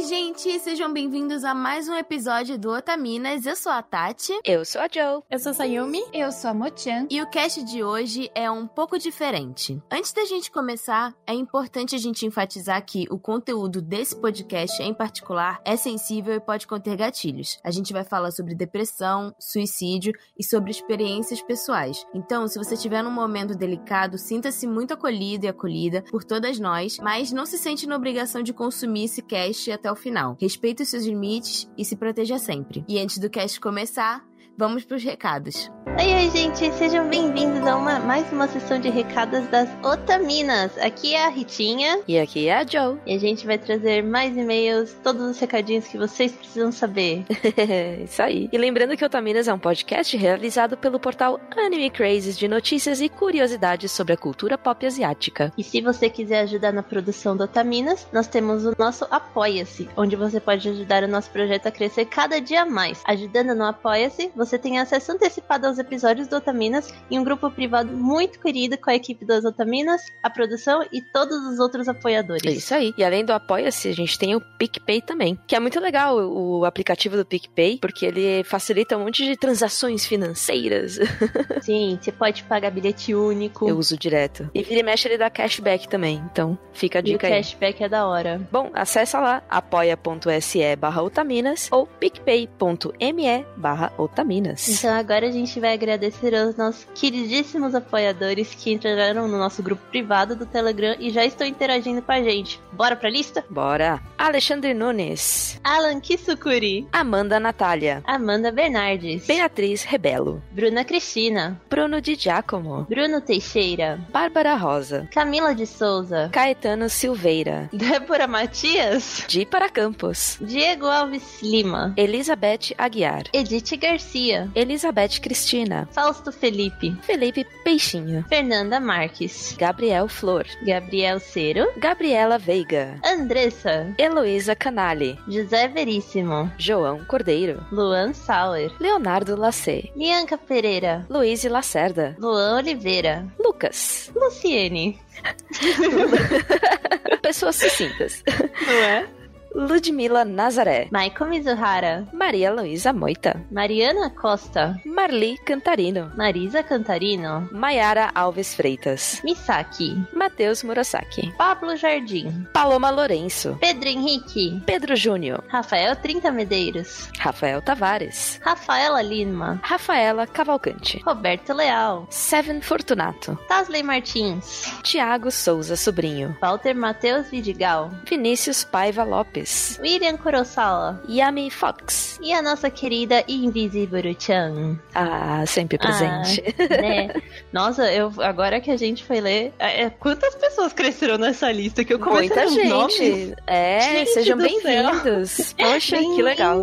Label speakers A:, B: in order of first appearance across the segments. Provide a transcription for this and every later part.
A: Oi, gente! Sejam bem-vindos a mais um episódio do Otaminas. Eu sou a Tati.
B: Eu sou a Joe.
C: Eu sou a Sayumi.
D: Eu sou a Mochan.
A: E o cast de hoje é um pouco diferente. Antes da gente começar, é importante a gente enfatizar que o conteúdo desse podcast em particular é sensível e pode conter gatilhos. A gente vai falar sobre depressão, suicídio e sobre experiências pessoais. Então, se você estiver num momento delicado, sinta-se muito acolhido e acolhida por todas nós, mas não se sente na obrigação de consumir esse cast até o final. Respeite os seus limites e se proteja sempre. E antes do cast começar, vamos para os recados.
E: Oi, oi, gente, sejam bem-vindos a uma, mais uma sessão de recados das Otaminas. Aqui é a Ritinha.
B: E aqui é a Joe.
E: E a gente vai trazer mais e-mails, todos os recadinhos que vocês precisam saber.
B: Isso aí. E lembrando que Otaminas é um podcast realizado pelo portal Anime Crazes de notícias e curiosidades sobre a cultura pop asiática.
E: E se você quiser ajudar na produção do Otaminas, nós temos o nosso Apoia-se, onde você pode ajudar o nosso projeto a crescer cada dia mais. Ajudando no Apoia-se, você tem acesso antecipado aos episódios do Otaminas e um grupo privado muito querido com a equipe das Otaminas, a produção e todos os outros apoiadores.
B: É isso aí. E além do Apoia-se, a gente tem o PicPay também, que é muito legal o aplicativo do PicPay, porque ele facilita um monte de transações financeiras.
E: Sim, você pode pagar bilhete único.
B: Eu uso direto. E vira e mexe ele dá cashback também, então fica a dica
E: e o
B: aí.
E: cashback é da hora.
B: Bom, acessa lá apoia.se barra otaminas ou picpay.me barra otaminas.
E: Então agora a gente vai agradecer aos nossos queridíssimos apoiadores que entraram no nosso grupo privado do Telegram e já estão interagindo com a gente. Bora pra lista?
B: Bora! Alexandre Nunes,
E: Alan Kisukuri,
B: Amanda Natália,
E: Amanda Bernardes,
B: Beatriz Rebelo,
E: Bruna Cristina,
B: Bruno Di Giacomo,
E: Bruno Teixeira,
B: Bárbara Rosa,
E: Camila de Souza,
B: Caetano Silveira,
E: Débora Matias,
B: Di para Campos,
E: Diego Alves Lima,
B: Elizabeth Aguiar,
E: Edith Garcia,
B: Elizabeth Cristina,
E: Fausto Felipe,
B: Felipe Peixinho,
E: Fernanda Marques,
B: Gabriel Flor,
E: Gabriel Cero,
B: Gabriela Veiga,
E: Andressa,
B: Heloísa Canali,
E: José Veríssimo,
B: João Cordeiro,
E: Luan Sauer,
B: Leonardo Lacê,
E: Lianca Pereira,
B: Luiz Lacerda,
E: Luan Oliveira,
B: Lucas.
E: Luciene,
B: Pessoas sucintas.
E: não é?
B: Ludmila Nazaré,
E: Maiko Mizuhara,
B: Maria Luísa Moita,
E: Mariana Costa,
B: Marli Cantarino,
E: Marisa Cantarino,
B: Maiara Alves Freitas,
E: Misaki,
B: Matheus Murasaki,
E: Pablo Jardim,
B: Paloma Lourenço,
E: Pedro Henrique,
B: Pedro Júnior,
E: Rafael Trinta Medeiros,
B: Rafael Tavares,
E: Rafaela Lima,
B: Rafaela Cavalcante,
E: Roberto Leal,
B: Seven Fortunato,
E: Tasley Martins,
B: Tiago Souza Sobrinho,
E: Walter Matheus Vidigal,
B: Vinícius Paiva Lopes,
E: William Kurosawa
B: Yami Fox.
E: e a nossa querida Invisible-chan.
B: Ah, sempre presente.
E: Ah, né? Nossa, eu, agora que a gente foi ler, é, é, quantas pessoas cresceram nessa lista que eu comecei
B: Muita
E: os
B: gente.
E: nomes?
B: É,
E: Gente
B: sejam bem-vindos. Poxa, que legal.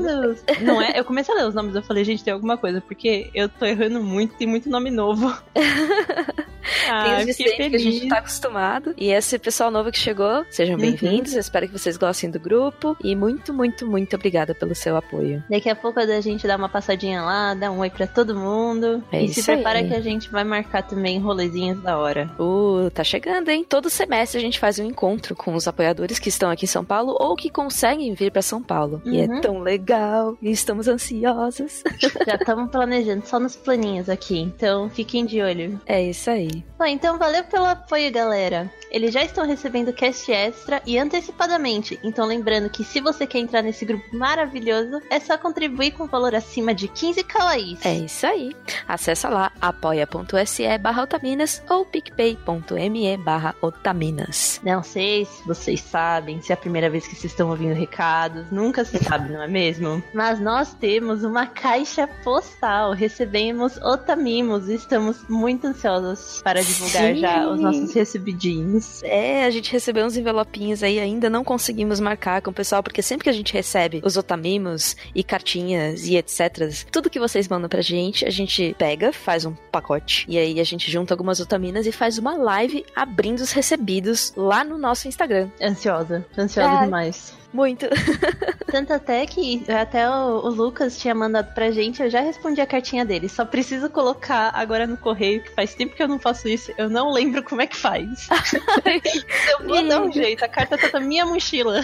E: Não é? Eu comecei a ler os nomes, eu falei, gente, tem alguma coisa, porque eu tô errando muito, tem muito nome novo.
B: Tem
E: ah,
B: os de
E: fiquei
B: sempre que a gente tá acostumado. E esse pessoal novo que chegou, sejam
E: Uhum.
B: bem-vindos. Espero que vocês gostem do grupo. E muito, muito, muito obrigada pelo seu apoio.
E: Daqui a pouco a gente dá uma passadinha lá, dá um oi pra todo mundo.
B: É
E: e se
B: isso aí.
E: prepara que a gente vai marcar também rolezinhos da hora.
B: Uh, tá chegando, hein? Todo semestre a gente faz um encontro com os apoiadores que estão aqui em São Paulo ou que conseguem vir pra São Paulo. E é
E: Uhum.
B: tão legal. E estamos ansiosos.
E: Já estamos planejando, só nos planinhos aqui. Então fiquem de olho.
B: É isso aí.
E: Bom, então valeu pelo apoio, galera. Eles já estão recebendo cast extra e antecipadamente. Então lembrando que se você quer entrar nesse grupo maravilhoso, é só contribuir com valor acima de 15 kawaiis.
B: É isso aí. Acesse lá apoia.se barra otaminas ou picpay.me barra otaminas.
E: Não sei se vocês sabem, se é a primeira vez que vocês estão ouvindo recados, nunca se sabe, não é mesmo? Mas nós temos uma caixa postal, recebemos Otamimos e estamos muito ansiosos para divulgar
B: Sim.
E: já os nossos recebidinhos.
B: É, a gente recebeu uns envelopinhos aí, ainda não conseguimos marcar com o pessoal, porque sempre que a gente recebe os otamimos e cartinhas e etc, tudo que vocês mandam pra gente, a gente pega, faz um pacote, e aí a gente junta algumas otaminas e faz uma live abrindo os recebidos lá no nosso Instagram.
E: Ansiosa, ansiosa
B: É.
E: demais.
B: Muito.
E: Tanto até que até o, o, Lucas tinha mandado pra gente, eu já respondi a cartinha dele. Só preciso colocar agora no correio, que faz tempo que eu não faço isso. Eu não lembro como é que faz. eu vou dar um jeito. A carta tá na minha mochila.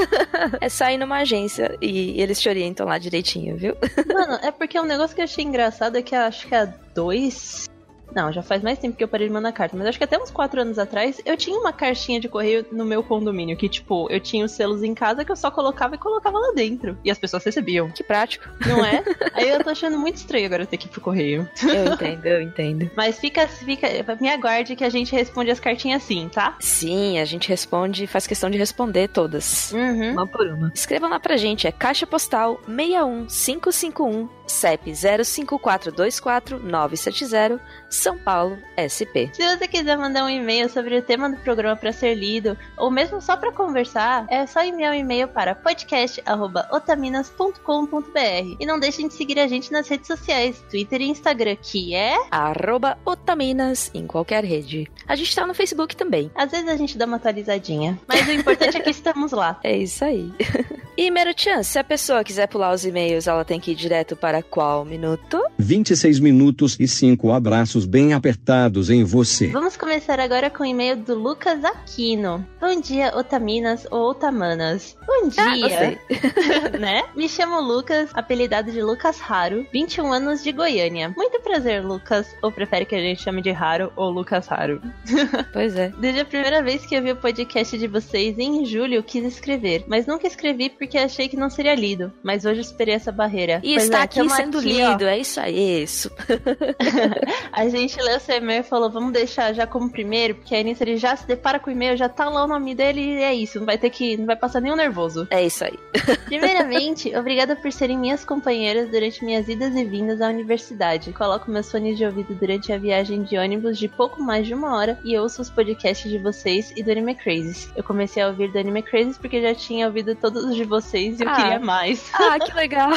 B: é só ir numa agência e eles te orientam lá direitinho, viu?
E: Mano, é porque um negócio que eu achei engraçado é que acho que há dois, não, já faz mais tempo que eu parei de mandar carta, mas acho que até uns 4 anos atrás eu tinha uma caixinha de correio no meu condomínio, que tipo, eu tinha os selos em casa que eu só colocava e colocava lá dentro. E as pessoas recebiam.
B: Que prático.
E: Não é? Aí eu tô achando muito estranho agora ter que ir pro correio.
B: Eu entendo, eu entendo.
E: Mas fica, fica, me aguarde que a gente responde as cartinhas sim, tá?
B: Sim, a gente responde e faz questão de responder todas.
E: Uhum.
B: Uma por uma. Escrevam lá pra gente, é caixa postal 61551 CEP 05424970 São Paulo, SP.
E: Se você quiser mandar um e-mail sobre o tema do programa para ser lido, ou mesmo só para conversar, é só enviar um e-mail para podcast@otaminas.com.br. E não deixem de seguir a gente nas redes sociais, Twitter e Instagram, que é
B: arroba Otaminas em qualquer rede. A gente tá no Facebook também.
E: Às vezes a gente dá uma atualizadinha, mas o importante é que estamos lá.
B: É isso aí. e Meruchan, se a pessoa quiser pular os e-mails, ela tem que ir direto para qual minuto?
C: 26 minutos e 5 abraços bem apertados em você.
E: Vamos começar agora com o e-mail do Lucas Aquino. Bom dia, Otaminas ou Otamanas. Bom
B: Ah,
E: dia. né? Me chamo Lucas, apelidado de Lucas Raro, 21 anos de Goiânia. Muito prazer, Lucas. Ou prefere que a gente chame de Raro ou Lucas Raro?
B: Pois é.
E: Desde a primeira vez que eu vi o podcast de vocês, em julho, eu quis escrever. Mas nunca escrevi porque achei que não seria lido. Mas hoje eu superei essa barreira.
B: E
E: Pois
B: está
E: é,
B: aqui sendo
E: aqui,
B: lido,
E: ó.
B: é isso aí, isso.
E: A gente leu seu e-mail e falou, vamos deixar já como primeiro, porque aí nisso ele já se depara com o e-mail, já tá lá o nome dele e é isso. Não vai ter que. Não vai passar nenhum nervoso.
B: É isso aí.
E: Primeiramente, obrigada por serem minhas companheiras durante minhas idas e vindas à universidade. Coloco meus fones de ouvido durante a viagem de ônibus de pouco mais de uma hora e ouço os podcasts de vocês e do Anime Crazes. Eu comecei a ouvir do Anime Crazes porque já tinha ouvido todos os de vocês e eu
B: Ah.
E: queria mais.
B: Ah, que legal.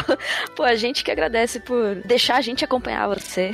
B: Pô, a gente que agradece por deixar a gente acompanhar você.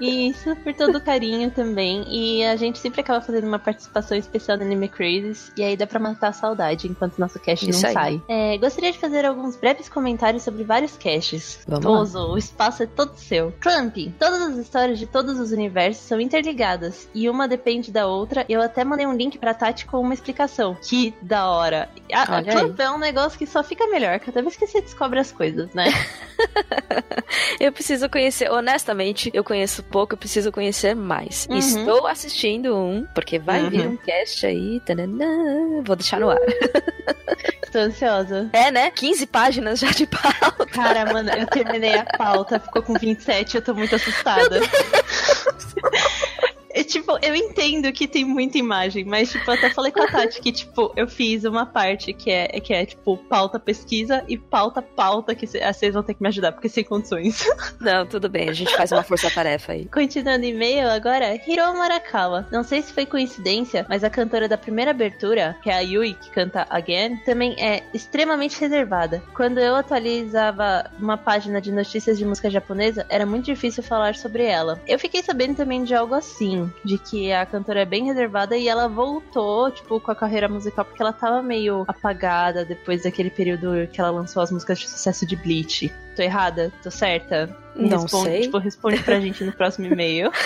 E: Isso, por todo o carinho também. E a gente sempre acaba fazendo uma participação especial no Anime Crazes. E aí dá pra matar a saudade enquanto nosso cast
B: Isso
E: não
B: aí.
E: sai. É, gostaria de fazer alguns breves comentários sobre vários casts.
B: Vamos lá.
E: Ozo, o espaço é todo seu. Clamp, todas as histórias de todos os universos são interligadas. E uma depende da outra. Eu até mandei um link pra Tati com uma explicação. Que da hora. A, a Clamp é um negócio que só fica melhor cada vez que você descobre as coisas, né?
B: Eu preciso conhecer, honestamente, eu conheço pouco, eu preciso conhecer mais.
E: Uhum.
B: Estou assistindo um, porque vai
E: Uhum.
B: vir um cast aí. tananã, vou deixar no ar.
E: Tô ansiosa.
B: É, né? 15 páginas já de pauta.
E: Cara, mano, eu terminei a pauta, ficou com 27, eu tô muito assustada. É, tipo, eu entendo que tem muita imagem, mas, tipo, eu até falei com a Tati que, tipo, eu fiz uma parte que é, que é tipo, pauta pesquisa e pauta pauta, que cê- vocês vão ter que me ajudar, porque sem condições.
B: Não, tudo bem, a gente faz uma força-tarefa aí.
E: Continuando e-mail agora, Hiro Marakawa. Não sei se foi coincidência, mas a cantora da primeira abertura, que é a Yui, que canta Again, também é extremamente reservada. Quando eu atualizava uma página de notícias de música japonesa, era muito difícil falar sobre ela. Eu fiquei sabendo também de algo assim, de que a cantora é bem reservada e ela voltou, tipo, com a carreira musical, porque ela tava meio apagada depois daquele período que ela lançou as músicas de sucesso de Bleach. Tô errada? Tô certa? Me
B: Não
E: responde,
B: sei.
E: Tipo, responde pra gente no próximo e-mail.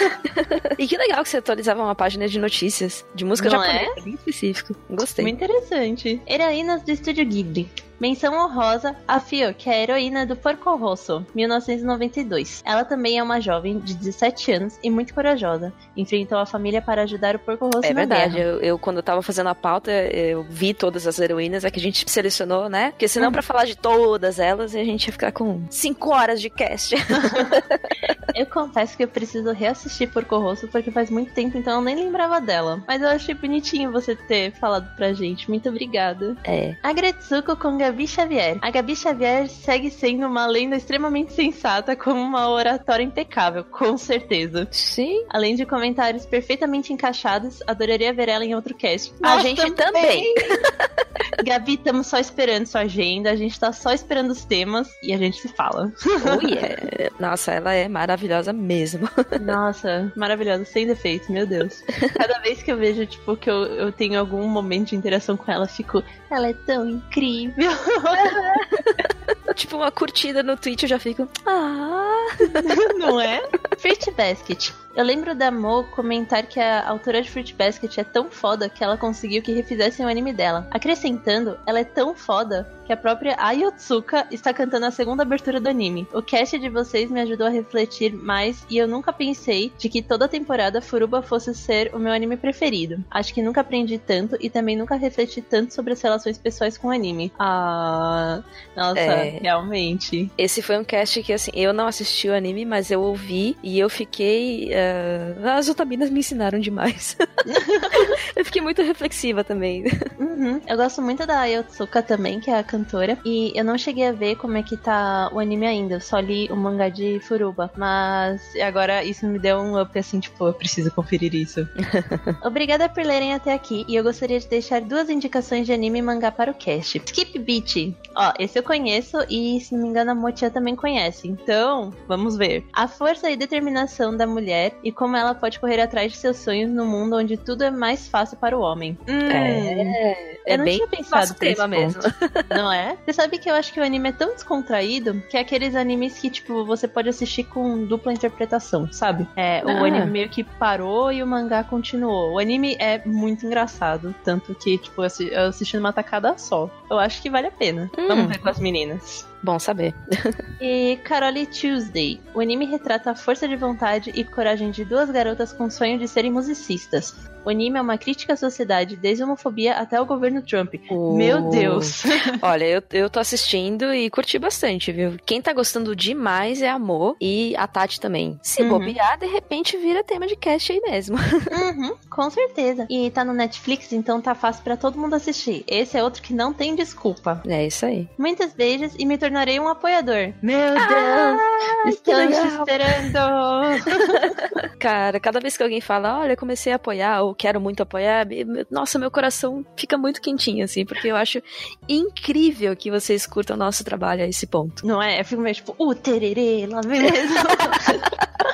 B: E que legal que você atualizava uma página de notícias de música
E: Não
B: japonesa, bem específico. Gostei.
E: Muito interessante. Heroínas do Estúdio Ghibli. Menção honrosa a Fio, que é a heroína do Porco Rosso, 1992. Ela também é uma jovem de 17 anos e muito corajosa. Enfrentou a família para ajudar o Porco Rosso
B: É
E: na
B: verdade,
E: guerra.
B: eu, eu, quando eu tava fazendo a pauta, eu vi todas as heroínas, é que a gente selecionou, né? Porque senão,
E: Hum.
B: pra falar de todas elas, a gente ia ficar com 5 horas de cast.
E: Eu confesso que eu preciso reassistir Porco Rosso porque faz muito tempo, então eu nem lembrava dela. Mas eu achei bonitinho você ter falado pra gente. Muito obrigada.
B: É.
E: A Gretsuko com Gabi Xavier. A Gabi Xavier segue sendo uma lenda extremamente sensata com uma oratória impecável, com certeza.
B: Sim.
E: Além de comentários perfeitamente encaixados, adoraria ver ela em outro cast.
B: A gente também.
E: Gabi, estamos só esperando sua agenda, a gente tá só esperando os temas e a gente se fala.
B: Oh, yeah. nossa, ela é maravilhosa mesmo.
E: Nossa, maravilhosa, sem defeitos, meu Deus. Cada vez que eu vejo, tipo, que eu, eu tenho algum momento de interação com ela, fico, ela é tão incrível.
B: tipo, uma curtida no Twitch, eu já fico, ah.
E: Não é? Fruit Basket. Eu lembro da Mo comentar que a autora de Fruit Basket é tão foda que ela conseguiu que refizessem o anime dela. Acrescentando, ela é tão foda que a própria Ayotsuka está cantando a segunda abertura do anime. O cast de vocês me ajudou a refletir mais e eu nunca pensei de que toda temporada Furuba fosse ser o meu anime preferido. Acho que nunca aprendi tanto e também nunca refleti tanto sobre as relações pessoais com o anime. Ah, nossa, é... realmente.
B: Esse foi um cast que assim, eu não assisti o anime, mas eu ouvi e eu fiquei uh... as otaminas me ensinaram demais. eu fiquei muito reflexiva também.
E: Uhum. Eu gosto muito da Ayotsuka também, que é a cantora. E eu não cheguei a ver como é que tá o anime ainda. Eu só li o mangá de Furuba. Mas agora isso me deu um up assim, tipo, eu preciso conferir isso. Obrigada por lerem até aqui. E eu gostaria de deixar duas indicações de anime e mangá para o cast. Skip Beat. Ó, esse eu conheço e, se não me engano, a Motia também conhece. Então, vamos ver. A força e determinação da mulher e como ela pode correr atrás de seus sonhos no mundo onde tudo é mais fácil para o homem.
B: Hum, é, eu
E: é
B: não
E: bem tinha pensado
B: tema mesmo.
E: Não não é? Você sabe que eu acho que o anime é tão descontraído que é aqueles animes que, tipo, você pode assistir com dupla interpretação, sabe? É, ah. o anime meio que parou e o mangá continuou. O anime é muito engraçado, tanto que, tipo, eu assisti numa tacada só. Eu acho que vale a pena. Hum. Vamos ver com as meninas.
B: Bom saber.
E: e Carole Tuesday. O anime retrata a força de vontade e coragem de duas garotas com o sonho de serem musicistas. O anime é uma crítica à sociedade, desde a homofobia até o governo Trump. Oh. Meu Deus!
B: Olha, eu, eu tô assistindo e curti bastante, viu? Quem tá gostando demais é a Mo e a Tati também. Se uhum. bobear, de repente vira tema de cast aí mesmo.
E: Uhum, com certeza. E tá no Netflix, então tá fácil para todo mundo assistir. Esse é outro que não tem desculpa.
B: É isso aí.
E: Muitas beijos e me tornarei um apoiador. Meu Deus! Ah, Estamos esperando!
B: Cara, cada vez que alguém fala, olha, comecei a apoiar ou quero muito apoiar, nossa, meu coração fica muito quentinho, assim, porque eu acho incrível que vocês curtam o nosso trabalho a esse ponto.
E: Não é? Eu fico meio tipo, o uh, tererê, lá mesmo.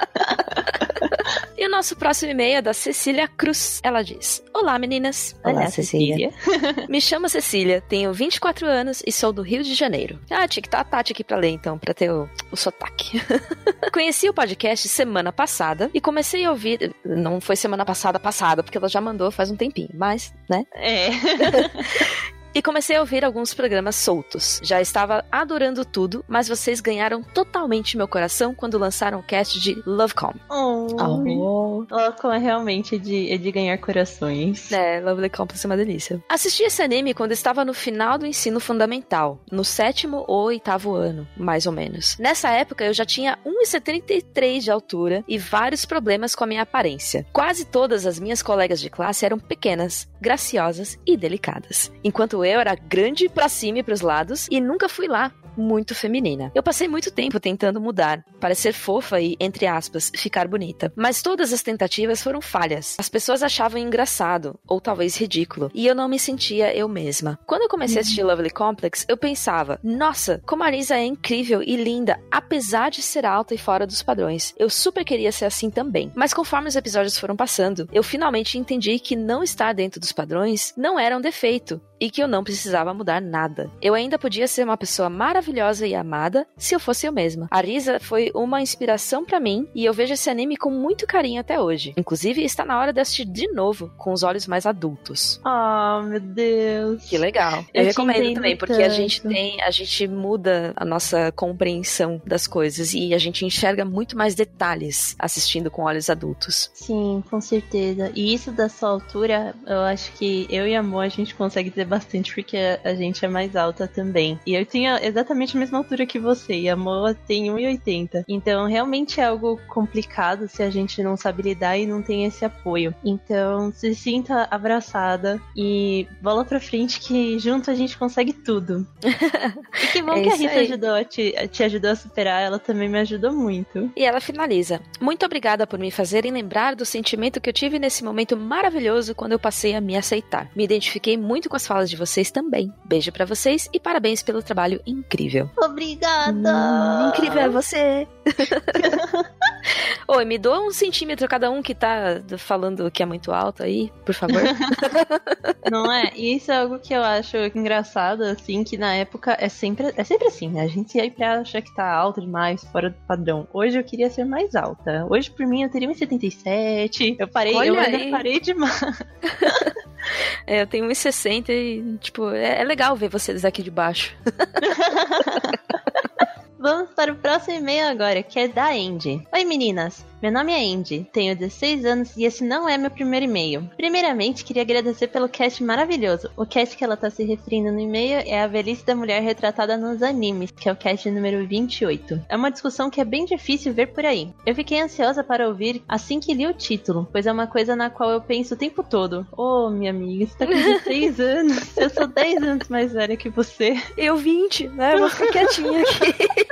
B: E o nosso próximo e-mail é da Cecília Cruz. Ela diz: Olá, meninas.
E: Olá, Olá Cecília.
B: Me chamo Cecília, tenho 24 anos e sou do Rio de Janeiro. Ah, tinha que estar a Tati aqui pra ler, então, pra ter o, o sotaque. Conheci o podcast semana passada e comecei a ouvir. Não foi semana passada, passada, porque ela já mandou faz um tempinho, mas, né?
E: É.
B: e comecei a ouvir alguns programas soltos. Já estava adorando tudo, mas vocês ganharam totalmente meu coração quando lançaram o cast de Lovecom.
E: Oh, oh. Lovecom é realmente de, é de ganhar corações.
B: É, Lovely Complex é uma delícia. Assisti esse anime quando estava no final do ensino fundamental, no sétimo ou oitavo ano, mais ou menos. Nessa época eu já tinha 1,73 de altura e vários problemas com a minha aparência. Quase todas as minhas colegas de classe eram pequenas, graciosas e delicadas, enquanto eu era grande para cima e pros lados e nunca fui lá muito feminina. Eu passei muito tempo tentando mudar, parecer fofa e, entre aspas, ficar bonita. Mas todas as tentativas foram falhas. As pessoas achavam engraçado, ou talvez ridículo, e eu não me sentia eu mesma. Quando eu comecei a assistir Lovely Complex, eu pensava, nossa, como a Lisa é incrível e linda, apesar de ser alta e fora dos padrões. Eu super queria ser assim também. Mas conforme os episódios foram passando, eu finalmente entendi que não estar dentro dos padrões não era um defeito, e que eu não precisava mudar nada. Eu ainda podia ser uma pessoa maravilhosa e amada se eu fosse eu mesma. A Risa foi uma inspiração para mim e eu vejo esse anime com muito carinho até hoje. Inclusive, está na hora de assistir de novo, com os olhos mais adultos.
E: Oh, meu Deus.
B: Que legal. Eu, eu recomendo também, porque tanto. a gente tem, a gente muda a nossa compreensão das coisas e a gente enxerga muito mais detalhes assistindo com olhos adultos.
E: Sim, com certeza. E isso da sua altura, eu acho que eu e a Mo a gente consegue ter bastante porque a gente é mais alta também. E eu tinha exatamente a mesma altura que você, e a Moa tem 1,80. Então realmente é algo complicado se a gente não sabe lidar e não tem esse apoio. Então se sinta abraçada e bola pra frente que junto a gente consegue tudo. e que bom é que a Rita ajudou te, te ajudou a superar, ela também me ajudou muito.
B: E ela finaliza. Muito obrigada por me fazerem lembrar do sentimento que eu tive nesse momento maravilhoso quando eu passei a me aceitar. Me identifiquei muito com as falas de vocês também. Beijo para vocês e parabéns pelo trabalho incrível.
E: Obrigada!
B: Hum, incrível é você! Oi, me doa um centímetro cada um que tá falando que é muito alto aí, por favor.
E: Não é? E isso é algo que eu acho engraçado, assim, que na época é sempre, é sempre assim, né? A gente sempre acha que tá alto demais, fora do padrão. Hoje eu queria ser mais alta. Hoje, por mim, eu teria 1,77. Eu parei,
B: Olha
E: eu
B: aí.
E: ainda parei demais.
B: É, eu tenho 1,60 e, tipo, é, é legal ver vocês aqui de baixo.
E: Vamos para o próximo e-mail agora, que é da Andy. Oi meninas, meu nome é Andy, tenho 16 anos e esse não é meu primeiro e-mail. Primeiramente, queria agradecer pelo cast maravilhoso. O cast que ela está se referindo no e-mail é a velhice da mulher retratada nos animes, que é o cast número 28. É uma discussão que é bem difícil ver por aí. Eu fiquei ansiosa para ouvir assim que li o título, pois é uma coisa na qual eu penso o tempo todo. Oh, minha amiga, você tá com 16 anos, eu sou 10 anos mais velha que você.
B: Eu 20, né? Eu vou ficar quietinha aqui.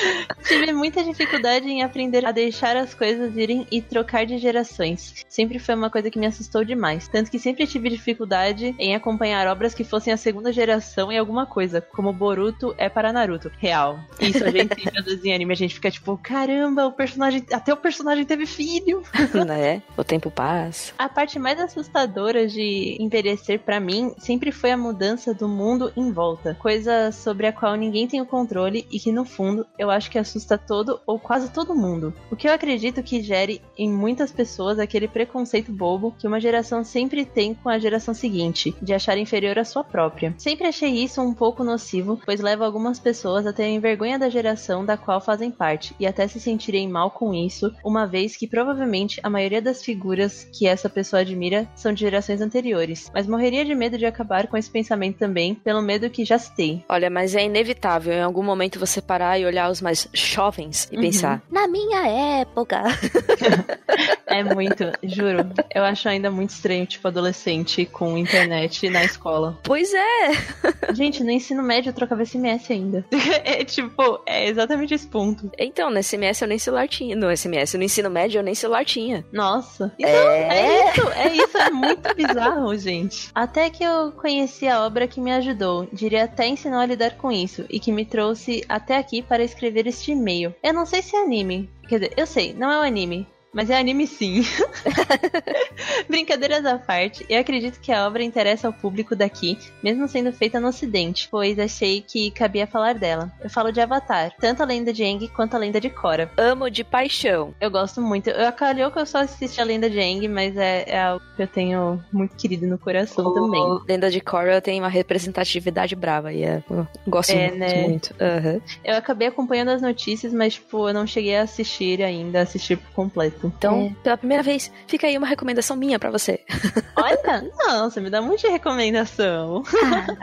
E: Tive muita dificuldade em aprender a deixar as coisas irem e trocar de gerações. Sempre foi uma coisa que me assustou demais. Tanto que sempre tive dificuldade em acompanhar obras que fossem a segunda geração em alguma coisa, como Boruto é para Naruto. Real. Isso a gente em anime, a gente fica tipo, caramba, o personagem. Até o personagem teve filho.
B: né? O tempo passa.
E: A parte mais assustadora de envelhecer para mim sempre foi a mudança do mundo em volta. Coisa sobre a qual ninguém tem o controle e que no fundo eu acho que assusta todo ou quase todo mundo. O que eu acredito que gere em muitas pessoas aquele preconceito bobo que uma geração sempre tem com a geração seguinte, de achar inferior à sua própria. Sempre achei isso um pouco nocivo, pois leva algumas pessoas a terem vergonha da geração da qual fazem parte e até se sentirem mal com isso, uma vez que provavelmente a maioria das figuras que essa pessoa admira são de gerações anteriores. Mas morreria de medo de acabar com esse pensamento também, pelo medo que já citei.
B: Olha, mas é inevitável em algum momento você parar e olhar os mais jovens e
E: Uhum.
B: pensar, na minha época.
E: É muito, juro. Eu acho ainda muito estranho, tipo, adolescente com internet na escola.
B: Pois é.
E: Gente, no ensino médio eu trocava SMS ainda. É tipo, é exatamente esse ponto.
B: Então, no SMS eu nem celular tinha. No SMS, no ensino médio eu nem celular tinha.
E: Nossa. Então,
B: É?
E: é isso, é isso, é muito bizarro, gente. Até que eu conheci a obra que me ajudou, diria até ensinou a lidar com isso, e que me trouxe até aqui para escrever este e-mail. Eu não sei se é anime. Quer dizer, eu sei, não é um anime. Mas é anime sim. Brincadeiras à parte, eu acredito que a obra interessa ao público daqui, mesmo sendo feita no ocidente, pois achei que cabia falar dela. Eu falo de Avatar, tanto a lenda de Aang quanto a lenda de Korra.
B: Amo de paixão.
E: Eu gosto muito. Eu acalhou que eu só assisti a lenda de Aang, mas é, é algo que eu tenho muito querido no coração também.
B: O Lenda de Korra tem uma representatividade brava e é, eu gosto
E: É,
B: muito,
E: né?
B: muito. Aham.
E: Eu acabei acompanhando as notícias, mas, tipo, eu não cheguei a assistir ainda, assistir por completo.
B: Então, pela primeira vez, fica aí uma recomendação minha pra você.
E: Olha, não, você me dá muita recomendação.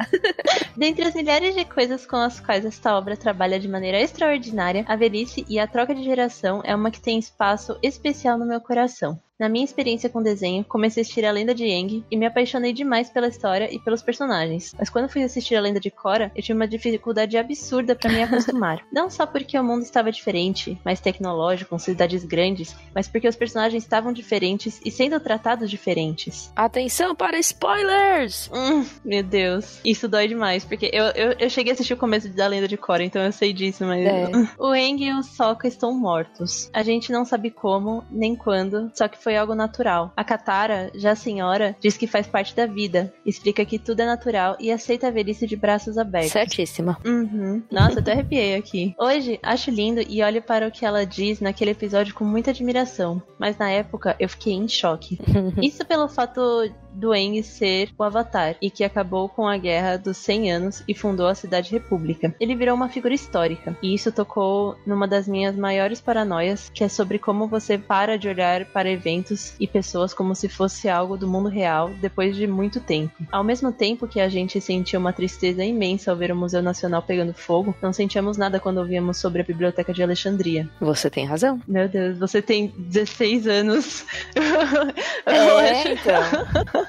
E: Dentre as milhares de coisas com as quais esta obra trabalha de maneira extraordinária, a velhice e a troca de geração é uma que tem espaço especial no meu coração. Na minha experiência com desenho, comecei a assistir a lenda de Aang e me apaixonei demais pela história e pelos personagens. Mas quando fui assistir a lenda de Korra, eu tive uma dificuldade absurda para me acostumar. Não só porque o mundo estava diferente, mais tecnológico, com cidades grandes, mas porque os personagens estavam diferentes e sendo tratados diferentes.
B: Atenção para spoilers!
E: Hum, meu Deus. Isso dói demais, porque eu, eu, eu cheguei a assistir o começo da lenda de Korra, então eu sei disso, mas.
B: É.
E: O Aang e o Sokka estão mortos. A gente não sabe como, nem quando, só que foi algo natural. A Katara, já senhora, diz que faz parte da vida, explica que tudo é natural e aceita a velhice de braços abertos.
B: Certíssima.
E: Uhum. Nossa, até arrepiei aqui. Hoje, acho lindo e olho para o que ela diz naquele episódio com muita admiração, mas na época eu fiquei em choque. Isso pelo fato do Aang ser o Avatar e que acabou com a Guerra dos 100 Anos e fundou a Cidade República. Ele virou uma figura histórica e isso tocou numa das minhas maiores paranoias, que é sobre como você para de olhar para eventos e pessoas como se fosse algo do mundo real depois de muito tempo. Ao mesmo tempo que a gente sentia uma tristeza imensa ao ver o Museu Nacional pegando fogo, não sentíamos nada quando ouvíamos sobre a Biblioteca de Alexandria.
B: Você tem razão.
E: Meu Deus, você tem 16 anos. Acho-
B: então.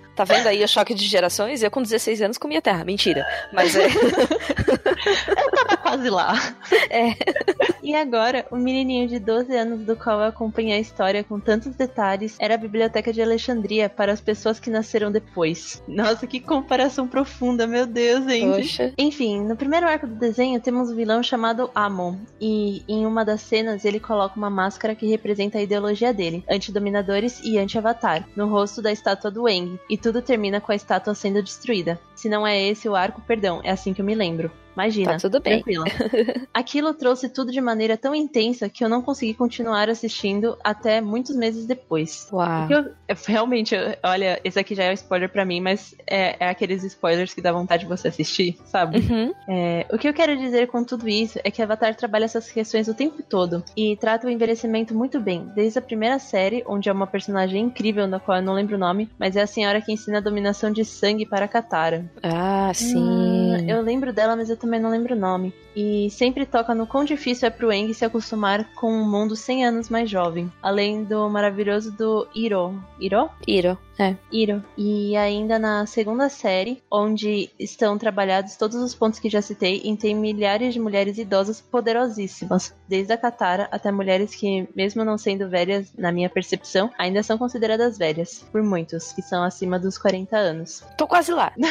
B: Tá vendo aí o choque de gerações? Eu com 16 anos comia terra. Mentira. Mas é.
E: eu tava quase lá.
B: É.
E: E agora, o menininho de 12 anos do qual eu acompanhei a história com tantos detalhes era a Biblioteca de Alexandria para as pessoas que nasceram depois. Nossa, que comparação profunda, meu Deus, gente.
B: Poxa.
E: Enfim, no primeiro arco do desenho temos um vilão chamado Amon, e em uma das cenas ele coloca uma máscara que representa a ideologia dele, anti-dominadores e anti-avatar, no rosto da estátua do Eng, e tudo termina com a estátua sendo destruída. Se não é esse o arco, perdão, é assim que eu me lembro. Imagina.
B: Tá tudo bem.
E: Tranquila. Aquilo trouxe tudo de maneira tão intensa que eu não consegui continuar assistindo até muitos meses depois.
B: Uau.
E: Eu, realmente, eu- olha, esse aqui já é um spoiler pra mim, mas é, é aqueles spoilers que dá vontade de você assistir, sabe?
B: Uhum.
E: É, o que eu quero dizer com tudo isso é que Avatar trabalha essas questões o tempo todo e trata o envelhecimento muito bem, desde a primeira série, onde é uma personagem incrível, da qual eu não lembro o nome, mas é a senhora que ensina a dominação de sangue para Katara.
B: Ah, sim.
E: Hum, eu lembro dela, mas eu também não lembro o nome. E sempre toca no quão difícil é pro Eng se acostumar com um mundo 100 anos mais jovem. Além do maravilhoso do Iro. Iro?
B: Iro. É.
E: Iro. E ainda na segunda série, onde estão trabalhados todos os pontos que já citei, e tem milhares de mulheres idosas poderosíssimas, desde a Katara até mulheres que, mesmo não sendo velhas, na minha percepção, ainda são consideradas velhas, por muitos, que são acima dos 40 anos.
B: Tô quase lá.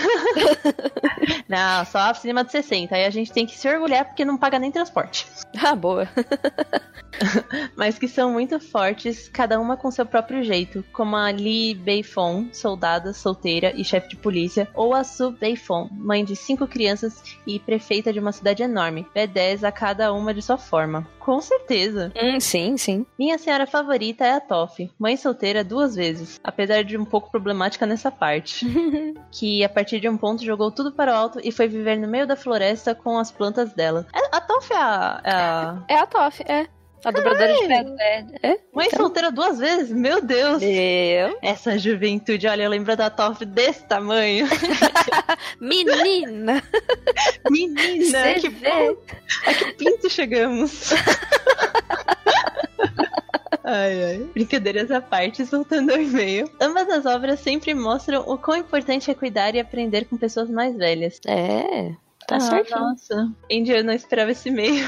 E: Não, só acima de 60. Aí a gente tem que se orgulhar porque não paga nem transporte.
B: Ah, boa.
E: Mas que são muito fortes, cada uma com seu próprio jeito, como a Li Beifong, soldada, solteira e chefe de polícia, ou a Su Beifong, mãe de cinco crianças e prefeita de uma cidade enorme, B10 a cada uma de sua forma. Com certeza.
B: Hum, sim, sim.
E: Minha senhora favorita é a Toff, mãe solteira duas vezes, apesar de um pouco problemática nessa parte. que a partir de um ponto jogou tudo para o alto e foi viver no meio da floresta com as plantas dela. É- A Toff é a, é a
B: É a Toff, é. A dobradora de pedra. É. é.
E: mãe solteira duas vezes? Meu Deus!
B: Eu.
E: Essa juventude, olha, eu lembro da Toff desse tamanho.
B: Menina!
E: Menina,
B: Cê
E: que
B: vê.
E: bom! A que pinto chegamos? Ai, ai. Brincadeiras à parte, soltando o e-mail. Ambas as obras sempre mostram o quão importante é cuidar e aprender com pessoas mais velhas.
B: É. Tá
E: Ah,
B: certo.
E: Nossa, Andy, eu não esperava esse e-mail.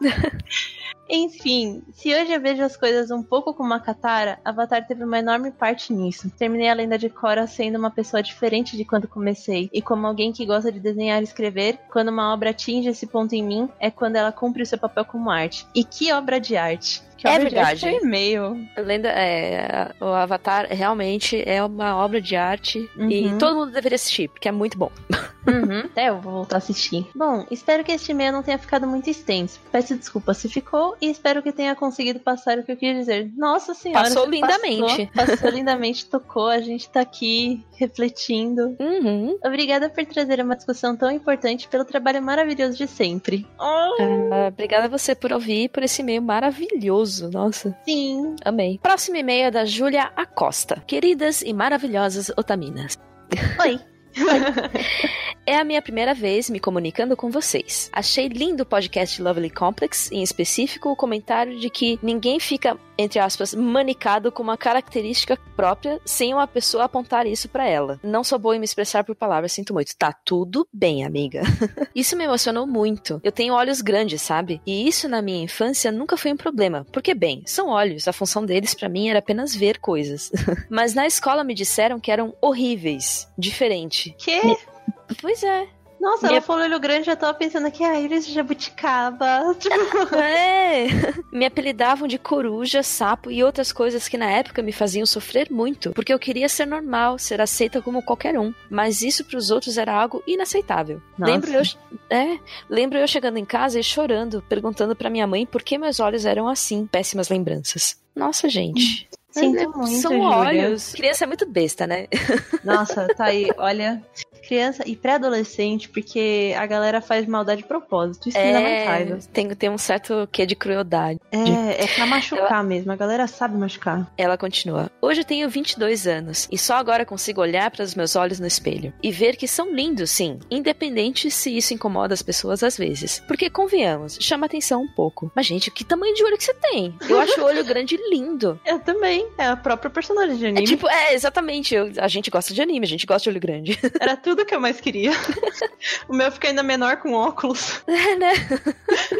E: Enfim, se hoje eu vejo as coisas um pouco como a Katara, Avatar teve uma enorme parte nisso. Terminei a lenda de Korra sendo uma pessoa diferente de quando comecei, e como alguém que gosta de desenhar e escrever, quando uma obra atinge esse ponto em mim, é quando ela cumpre o seu papel como arte. E que obra de arte! Que
B: É
E: obra de arte
B: verdade.
E: e-mail.
B: Lenda, é, o Avatar realmente é uma obra de arte e
E: Uhum.
B: todo mundo deveria assistir, porque é muito bom.
E: Uhum. É, eu vou voltar a assistir. Bom, espero que este e-mail não tenha ficado muito extenso. Peço desculpa se ficou e espero que tenha conseguido passar o que eu quis dizer. Nossa senhora.
B: Passou lindamente.
E: Passou, passou lindamente, tocou. A gente tá aqui refletindo.
B: Uhum.
E: Obrigada por trazer uma discussão tão importante pelo trabalho maravilhoso de sempre. Oh,
B: Ah, obrigada a você por ouvir e por esse e-mail maravilhoso. Nossa,
E: sim.
B: amei. Próximo e-mail é da Júlia Acosta. Queridas e maravilhosas otaminas.
E: Oi.
B: É a minha primeira vez me comunicando com vocês. Achei lindo o podcast Lovely Complex, em específico o comentário de que ninguém fica, entre aspas, manicado com uma característica própria sem uma pessoa apontar isso pra ela. Não sou boa em me expressar por palavras, sinto muito. Tá tudo bem, amiga. isso me emocionou muito. Eu tenho olhos grandes, sabe? E isso na minha infância nunca foi um problema, porque bem, são olhos, a função deles pra mim era apenas ver coisas. Mas na escola me disseram que eram horríveis, diferente.
E: Que?
B: Pois é.
E: Nossa,
B: Minha-
E: ela falou olho grande, já tava pensando que a Iris de jabuticaba. Tipo,
B: É! Me apelidavam de coruja, sapo e outras coisas que na época me faziam sofrer muito, porque eu queria ser normal, ser aceita como qualquer um. Mas isso pros outros era algo inaceitável.
E: Nossa.
B: Lembro eu, é, lembro eu chegando em casa e chorando, perguntando pra minha mãe por que meus olhos eram assim. Péssimas lembranças. Nossa, gente.
E: Sinto
B: É,
E: muito,
B: São
E: Júlia.
B: olhos. Criança é muito besta, né?
E: Nossa, tá aí, olha. criança e pré-adolescente, porque a galera faz maldade de propósito. Isso é, dá mais raiva.
B: Tem, tem um certo quê de crueldade.
E: É, é pra machucar ela, mesmo. A galera sabe machucar.
B: Ela continua. Hoje eu tenho 22 anos e só agora consigo olhar para os meus olhos no espelho e ver que são lindos, sim, independente se isso incomoda as pessoas às vezes. Porque, convenhamos, chama atenção um pouco. Mas, gente, que tamanho de olho que você tem? Eu acho o olho grande lindo.
E: Eu também. É a própria personagem de anime.
B: É tipo, é, exatamente. Eu, a gente gosta de anime, a gente gosta de olho grande.
E: Era tudo que eu mais queria. o meu fica ainda menor com óculos.
B: É, né?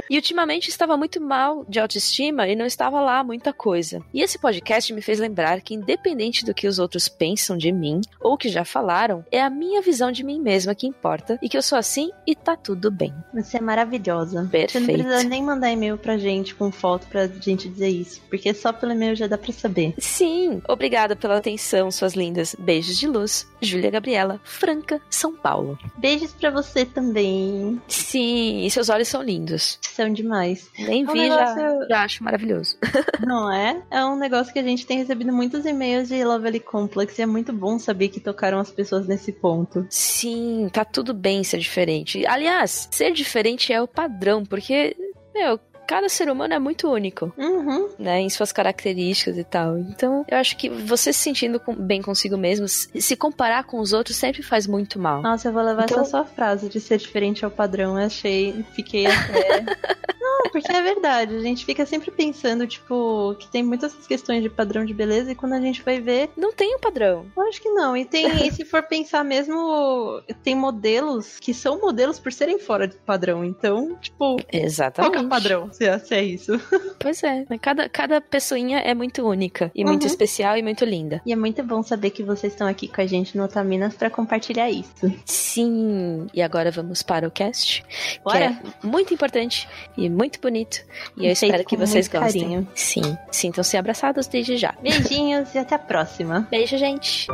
B: e ultimamente estava muito mal de autoestima e não estava lá muita coisa. E esse podcast me fez lembrar que, independente do que os outros pensam de mim ou que já falaram, é a minha visão de mim mesma que importa e que eu sou assim e tá tudo bem.
E: Você é maravilhosa.
B: Perfeito. Você
E: não precisa nem mandar e-mail pra gente com foto pra gente dizer isso, porque só pelo e-mail já dá pra saber.
B: Sim. Obrigada pela atenção, suas lindas. Beijos de luz. Júlia Gabriela, Franca, São Paulo.
E: Beijos para você também.
B: Sim, e seus olhos são lindos.
E: São demais.
B: Nem é um vi, negócio... já, já acho maravilhoso.
E: Não é? É um negócio que a gente tem recebido muitos e-mails de Lovely Complex e é muito bom saber que tocaram as pessoas nesse ponto.
B: Sim, tá tudo bem ser diferente. Aliás, ser diferente é o padrão, porque, meu, cada ser humano é muito único,
E: uhum.
B: né, em suas características e tal. Então, eu acho que você se sentindo bem consigo mesmo, se comparar com os outros sempre faz muito mal.
E: Nossa, eu vou levar então... essa sua frase de ser diferente ao padrão. Eu achei, fiquei até. Não, porque é verdade. A gente fica sempre pensando, tipo, que tem muitas questões de padrão de beleza e quando a gente vai ver.
B: Não tem um padrão.
E: Eu acho que não. E tem, e se for pensar mesmo, tem modelos que são modelos por serem fora de padrão. Então, tipo.
B: Exatamente.
E: Qual é o padrão? Se é, se é isso.
B: Pois é. Cada, cada pessoinha é muito única e uhum. muito especial e muito linda.
E: E é muito bom saber que vocês estão aqui com a gente no Otaminas para compartilhar isso.
B: Sim. E agora vamos para o cast. Bora. Que é muito importante e muito bonito. E eu espero que vocês gostem. Carinho. Sim. Sintam-se abraçados desde já.
E: Beijinhos e até a próxima.
B: Beijo, gente.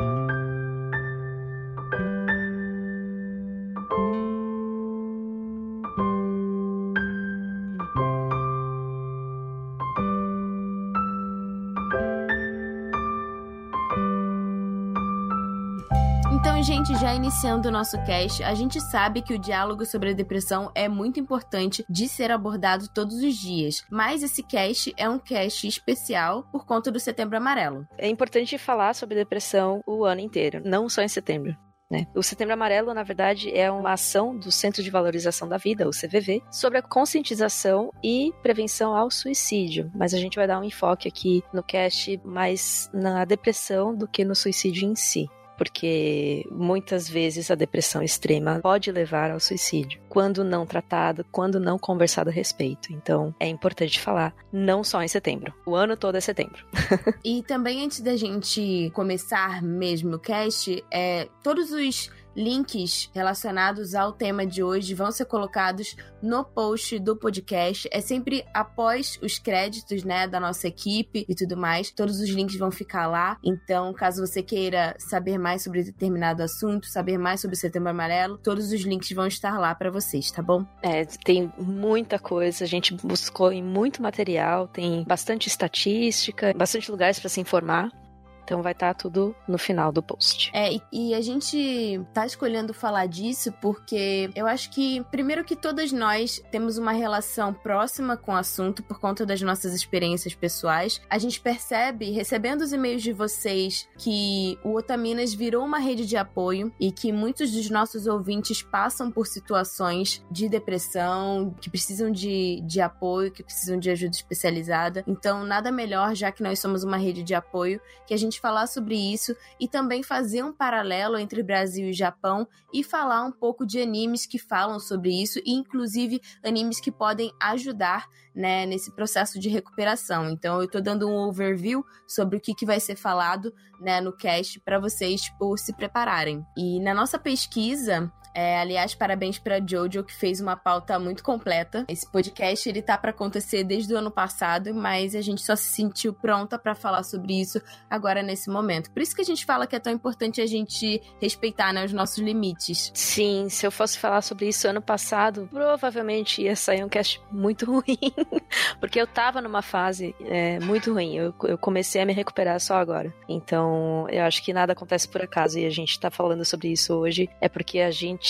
A: Iniciando o nosso cast, a gente sabe que o diálogo sobre a depressão é muito importante de ser abordado todos os dias, mas esse cast é um cast especial por conta do Setembro Amarelo.
B: É importante falar sobre depressão o ano inteiro, não só em setembro. Né? O Setembro Amarelo, na verdade, é uma ação do Centro de Valorização da Vida, o CVV, sobre a conscientização e prevenção ao suicídio. Mas a gente vai dar um enfoque aqui no cast mais na depressão do que no suicídio em si porque muitas vezes a depressão extrema pode levar ao suicídio, quando não tratado, quando não conversado a respeito. Então, é importante falar, não só em setembro. O ano todo é setembro.
A: e também antes da gente começar mesmo o cast, é todos os Links relacionados ao tema de hoje vão ser colocados no post do podcast. É sempre após os créditos, né, da nossa equipe e tudo mais. Todos os links vão ficar lá. Então, caso você queira saber mais sobre determinado assunto, saber mais sobre o Setembro Amarelo, todos os links vão estar lá para vocês, tá bom?
B: É, tem muita coisa. A gente buscou em muito material, tem bastante estatística, bastante lugares para se informar. Então vai estar tá tudo no final do post.
A: É, e, e, a gente tá escolhendo falar disso porque eu acho que, primeiro que todas nós temos uma relação próxima com o assunto por conta das nossas experiências pessoais. A gente percebe, recebendo os e-mails de vocês, que o Otaminas virou uma rede de apoio e que muitos dos nossos ouvintes passam por situações de depressão, que precisam de, de apoio, que precisam de ajuda especializada. Então, nada melhor, já que nós somos uma rede de apoio, que a gente gente falar sobre isso e também fazer um paralelo entre Brasil e Japão e falar um pouco de animes que falam sobre isso e inclusive animes que podem ajudar né, nesse processo de recuperação. Então eu estou dando um overview sobre o que, que vai ser falado né, no cast para vocês tipo, se prepararem. E na nossa pesquisa É, aliás, parabéns para Jojo que fez uma pauta muito completa. Esse podcast ele tá para acontecer desde o ano passado, mas a gente só se sentiu pronta para falar sobre isso agora nesse momento. Por isso que a gente fala que é tão importante a gente respeitar né, os nossos limites.
B: Sim, se eu fosse falar sobre isso ano passado, provavelmente ia sair um cast muito ruim, porque eu tava numa fase é, muito ruim. Eu, eu comecei a me recuperar só agora. Então, eu acho que nada acontece por acaso e a gente tá falando sobre isso hoje é porque a gente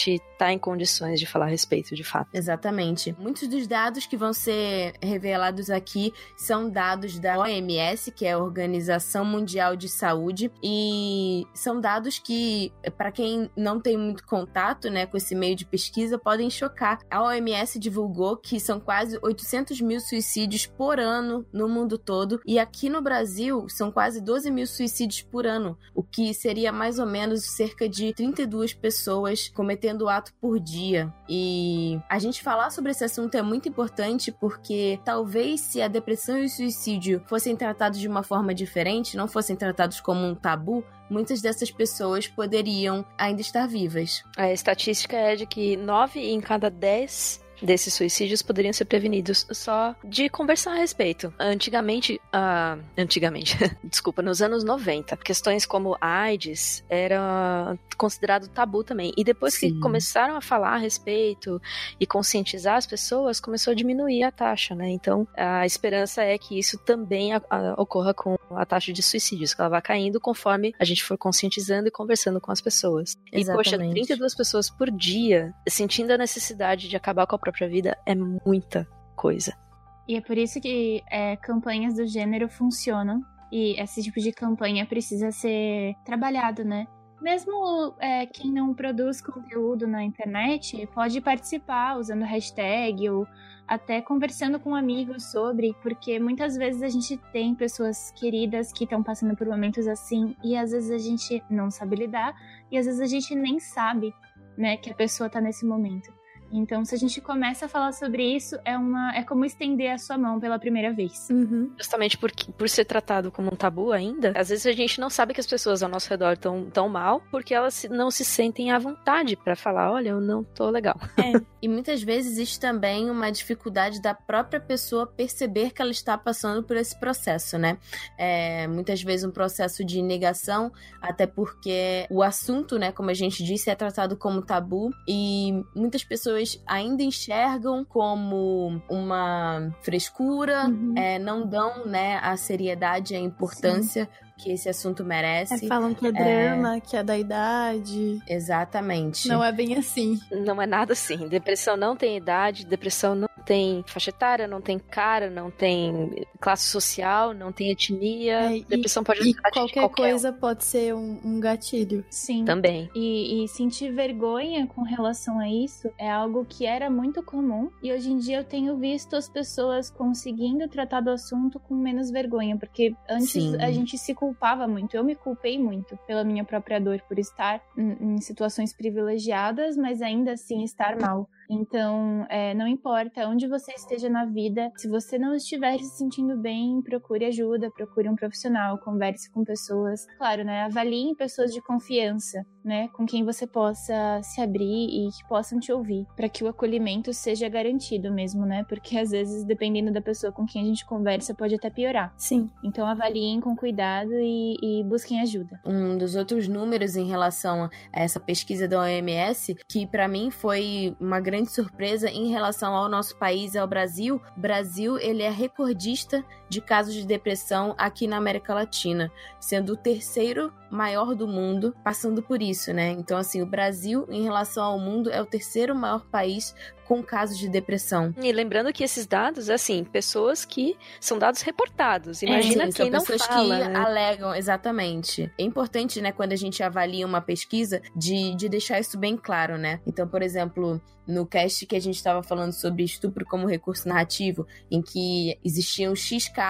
B: tá em condições de falar a respeito, de fato.
A: Exatamente. Muitos dos dados que vão ser revelados aqui são dados da OMS, que é a Organização Mundial de Saúde, e são dados que, para quem não tem muito contato né, com esse meio de pesquisa, podem chocar. A OMS divulgou que são quase 800 mil suicídios por ano no mundo todo, e aqui no Brasil são quase 12 mil suicídios por ano, o que seria mais ou menos cerca de 32 pessoas cometendo o ato por dia. E a gente falar sobre esse assunto é muito importante porque talvez se a depressão e o suicídio fossem tratados de uma forma diferente, não fossem tratados como um tabu, muitas dessas pessoas poderiam ainda estar vivas.
B: A estatística é de que 9 em cada 10 desses suicídios poderiam ser prevenidos só de conversar a respeito. Antigamente, uh, antigamente, desculpa, nos anos 90, questões como AIDS era considerado tabu também. E depois Sim. que começaram a falar a respeito e conscientizar as pessoas, começou a diminuir a taxa, né? Então, a esperança é que isso também a, a, ocorra com a taxa de suicídios, que ela vá caindo conforme a gente for conscientizando e conversando com as pessoas. Exatamente. E, poxa, 32 pessoas por dia sentindo a necessidade de acabar com a própria vida é muita coisa.
D: E é por isso que é, campanhas do gênero funcionam e esse tipo de campanha precisa ser trabalhado, né? Mesmo é, quem não produz conteúdo na internet pode participar usando hashtag ou até conversando com amigos sobre, porque muitas vezes a gente tem pessoas queridas que estão passando por momentos assim e às vezes a gente não sabe lidar e às vezes a gente nem sabe, né, que a pessoa tá nesse momento. Então, se a gente começa a falar sobre isso, é uma é como estender a sua mão pela primeira vez.
B: Uhum. Justamente por, por ser tratado como um tabu ainda, às vezes a gente não sabe que as pessoas ao nosso redor estão tão mal, porque elas não se sentem à vontade para falar, olha, eu não tô legal.
A: É. e muitas vezes existe também uma dificuldade da própria pessoa perceber que ela está passando por esse processo, né? É, muitas vezes um processo de negação, até porque o assunto, né, como a gente disse, é tratado como tabu e muitas pessoas pessoas ainda enxergam como uma frescura, uhum. é, não dão né, a seriedade, a importância Sim que esse assunto merece.
F: É, falam que é drama, é... que é da idade.
A: Exatamente.
F: Não é bem assim.
B: Não é nada assim. Depressão não tem idade, depressão não tem faixa etária, não tem cara, não tem classe social, não tem etnia. É, depressão
F: e,
B: pode
F: e qualquer, qualquer coisa pode ser um, um, gatilho.
D: Sim.
B: Também.
D: E, e sentir vergonha com relação a isso é algo que era muito comum e hoje em dia eu tenho visto as pessoas conseguindo tratar do assunto com menos vergonha, porque antes Sim. a gente se culpava muito. Eu me culpei muito pela minha própria dor, por estar em, em situações privilegiadas, mas ainda assim estar mal. Então, é, não importa onde você esteja na vida, se você não estiver se sentindo bem, procure ajuda, procure um profissional, converse com pessoas. Claro, né? Avaliem pessoas de confiança, né? Com quem você possa se abrir e que possam te ouvir, para que o acolhimento seja garantido mesmo, né? Porque às vezes, dependendo da pessoa com quem a gente conversa, pode até piorar.
F: Sim.
D: Então, avaliem com cuidado e, e busquem ajuda.
A: Um dos outros números em relação a essa pesquisa da OMS, que para mim foi uma grande grande surpresa em relação ao nosso país, ao Brasil. O Brasil, ele é recordista de casos de depressão aqui na América Latina, sendo o terceiro maior do mundo passando por isso, né? Então, assim, o Brasil, em relação ao mundo, é o terceiro maior país com casos de depressão.
B: E lembrando que esses dados, assim, pessoas que são dados reportados. Imagina é, sim, quem não
A: pessoas
B: fala,
A: que
B: né?
A: alegam, exatamente. É importante, né, quando a gente avalia uma pesquisa, de, de deixar isso bem claro, né? Então, por exemplo, no cast que a gente estava falando sobre estupro como recurso narrativo, em que existiam X casos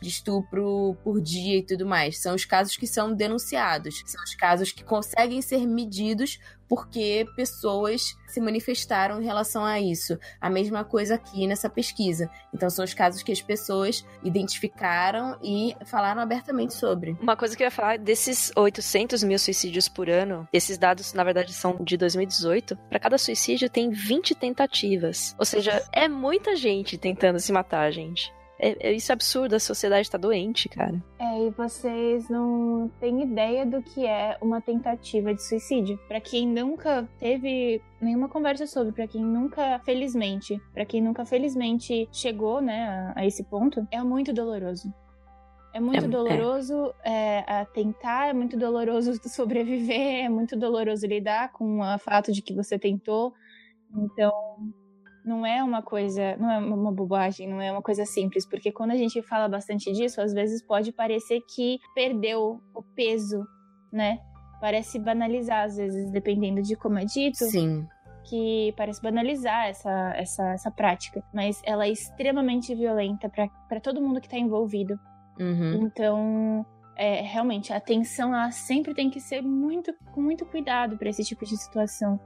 A: de estupro por dia e tudo mais. São os casos que são denunciados. São os casos que conseguem ser medidos porque pessoas se manifestaram em relação a isso. A mesma coisa aqui nessa pesquisa. Então, são os casos que as pessoas identificaram e falaram abertamente sobre.
B: Uma coisa que eu ia falar, desses 800 mil suicídios por ano, esses dados, na verdade, são de 2018, para cada suicídio tem 20 tentativas. Ou seja, é muita gente tentando se matar, gente. É, é, isso é absurdo, a sociedade tá doente, cara.
D: É, e vocês não têm ideia do que é uma tentativa de suicídio. Para quem nunca teve nenhuma conversa sobre, para quem nunca, felizmente, para quem nunca felizmente chegou, né, a, a, esse ponto, é muito doloroso. É muito é, é. doloroso é. É, tentar, é muito doloroso sobreviver, é muito doloroso lidar com o fato de que você tentou. Então, não é uma coisa, não é uma bobagem, não é uma coisa simples, porque quando a gente fala bastante disso, às vezes pode parecer que perdeu o peso, né? Parece banalizar, às vezes, dependendo de como é dito.
A: Sim.
D: Que parece banalizar essa, essa, essa prática, mas ela é extremamente violenta para todo mundo que está envolvido.
A: Uhum.
D: Então, é, realmente, a atenção ela sempre tem que ser muito, com muito cuidado para esse tipo de situação.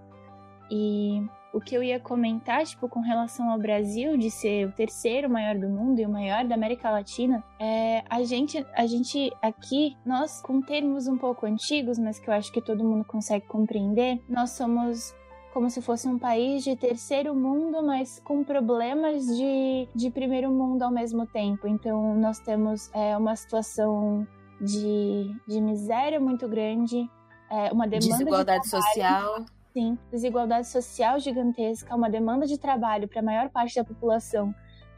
D: E o que eu ia comentar, tipo, com relação ao Brasil, de ser o terceiro maior do mundo e o maior da América Latina, é a gente, a gente aqui, nós, com termos um pouco antigos, mas que eu acho que todo mundo consegue compreender, nós somos como se fosse um país de terceiro mundo, mas com problemas de, de primeiro mundo ao mesmo tempo. Então, nós temos é, uma situação de, de miséria muito grande, é, uma demanda
A: desigualdade
D: de
A: social
D: sim, desigualdade social gigantesca, uma demanda de trabalho para a maior parte da população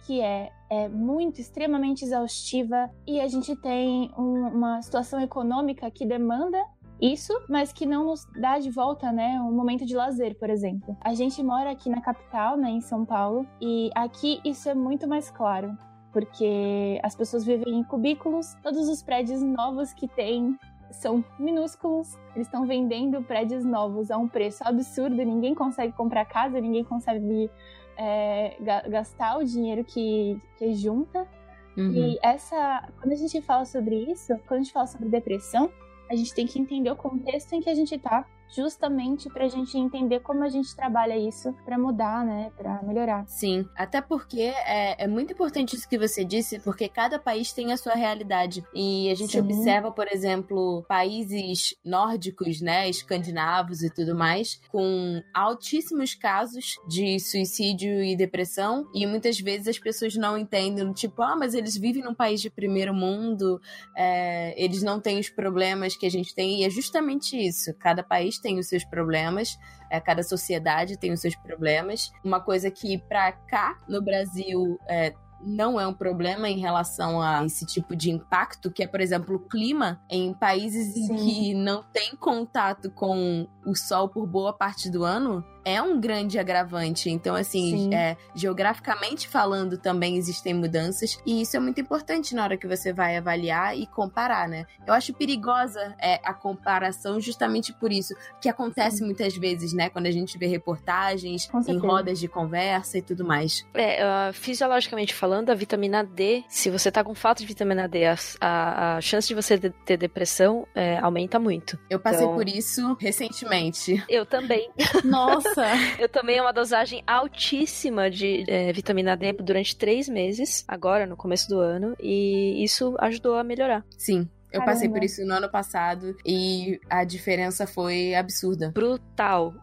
D: que é, é, muito, extremamente exaustiva, e a gente tem um, uma situação econômica que demanda isso, mas que não nos dá de volta, né, um momento de lazer, por exemplo. A gente mora aqui na capital, né, em São Paulo, e aqui isso é muito mais claro. Porque as pessoas vivem em cubículos, todos os prédios novos que tem são minúsculos. Eles estão vendendo prédios novos a um preço absurdo. Ninguém consegue comprar casa, ninguém consegue é, gastar o dinheiro que, que junta. Uhum. E essa, quando a gente fala sobre isso, quando a gente fala sobre depressão, a gente tem que entender o contexto em que a gente está justamente para a gente entender como a gente trabalha isso para mudar, né, para melhorar.
A: Sim, até porque é, é, muito importante isso que você disse, porque cada país tem a sua realidade e a gente Sim. observa, por exemplo, países nórdicos, né, escandinavos e tudo mais, com altíssimos casos de suicídio e depressão e muitas vezes as pessoas não entendem, tipo, ah, mas eles vivem num país de primeiro mundo, é, eles não têm os problemas que a gente tem e é justamente isso. Cada país tem os seus problemas, é, cada sociedade tem os seus problemas. Uma coisa que para cá no Brasil é, não é um problema em relação a esse tipo de impacto, que é, por exemplo, o clima em países Sim. que não tem contato com o sol por boa parte do ano, é um grande agravante. Então, assim, é, geograficamente falando, também existem mudanças. E isso é muito importante na hora que você vai avaliar e comparar, né? Eu acho perigosa é, a comparação justamente por isso, que acontece Sim. muitas vezes, né? Quando a gente vê reportagens em rodas de conversa e tudo mais.
B: É, uh, fisiologicamente falando, a vitamina D, se você tá com falta de vitamina D, a, a, a chance de você ter depressão é, aumenta muito.
A: Eu passei então... por isso recentemente.
B: Eu também.
F: Nossa!
B: Eu tomei uma dosagem altíssima de é, vitamina D durante três meses, agora, no começo do ano, e isso ajudou a melhorar.
A: Sim, eu Caramba. passei por isso no ano passado e a diferença foi absurda.
B: Brutal.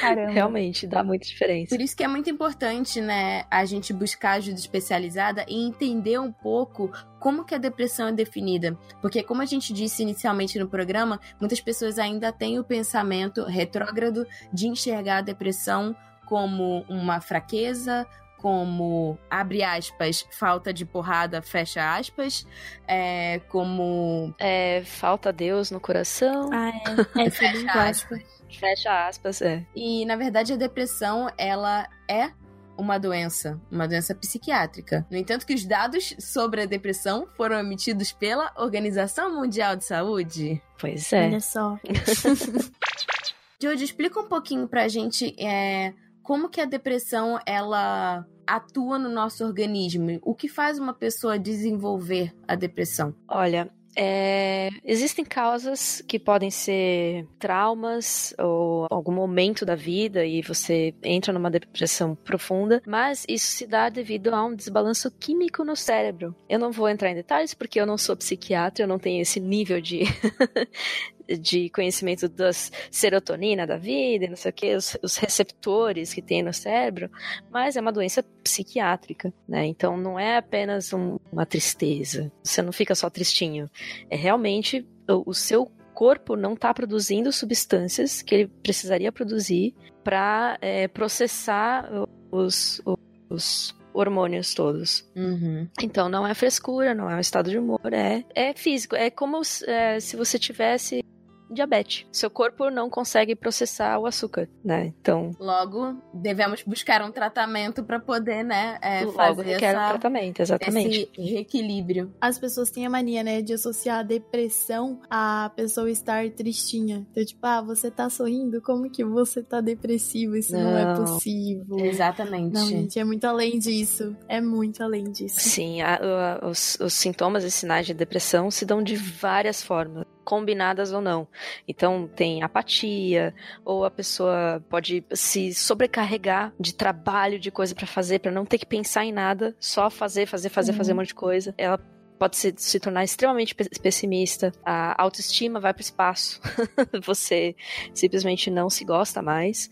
B: Caramba. Realmente, dá muita diferença.
A: Por isso que é muito importante, né, a gente buscar ajuda especializada e entender um pouco como que a depressão é definida. Porque como a gente disse inicialmente no programa, muitas pessoas ainda têm o pensamento retrógrado de enxergar a depressão como uma fraqueza, como, abre aspas, falta de porrada, fecha aspas, é, como...
B: É, falta Deus no coração.
F: Ah, é. é fecha aspas.
B: Fecha aspas, é.
A: E, na verdade, a depressão, ela é uma doença, uma doença psiquiátrica. No entanto, que os dados sobre a depressão foram emitidos pela Organização Mundial de Saúde.
B: Pois é.
F: Olha só.
A: Jojo, explica um pouquinho pra gente é, como que a depressão ela atua no nosso organismo? O que faz uma pessoa desenvolver a depressão?
B: Olha, é, existem causas que podem ser traumas ou algum momento da vida e você entra numa depressão profunda, mas isso se dá devido a um desbalanço químico no cérebro. Eu não vou entrar em detalhes porque eu não sou psiquiatra, eu não tenho esse nível de, de conhecimento das serotonina da vida, não sei o que, os, os, receptores que tem no cérebro, mas é uma doença psiquiátrica, né? Então não é apenas um, uma tristeza. Você não fica só tristinho. É realmente o, o seu corpo não está produzindo substâncias que ele precisaria produzir para é, processar os, os hormônios todos.
A: Uhum.
B: Então não é frescura, não é um estado de humor, é, é físico. É como é, se você tivesse diabetes. Seu corpo não consegue processar o açúcar, né? Então.
A: Logo, devemos buscar um tratamento para poder, né? É,
B: logo
A: fazer
B: requer
A: essa,
B: um tratamento, exatamente.
A: Esse reequilíbrio.
F: As pessoas têm a mania, né, de associar a depressão a pessoa estar tristinha. Então, tipo, ah, você tá sorrindo? Como que você tá depressivo? Isso não, não é possível.
A: Exatamente.
F: Não, gente, é muito além disso. É muito além disso.
B: Sim, a, a, os, os sintomas e sinais de depressão se dão de várias formas combinadas ou não. Então tem apatia, ou a pessoa pode se sobrecarregar de trabalho, de coisa para fazer, para não ter que pensar em nada, só fazer, fazer, fazer, uhum. fazer um monte de coisa. Ela pode se, se tornar extremamente pessimista, a autoestima vai para o espaço, você simplesmente não se gosta mais.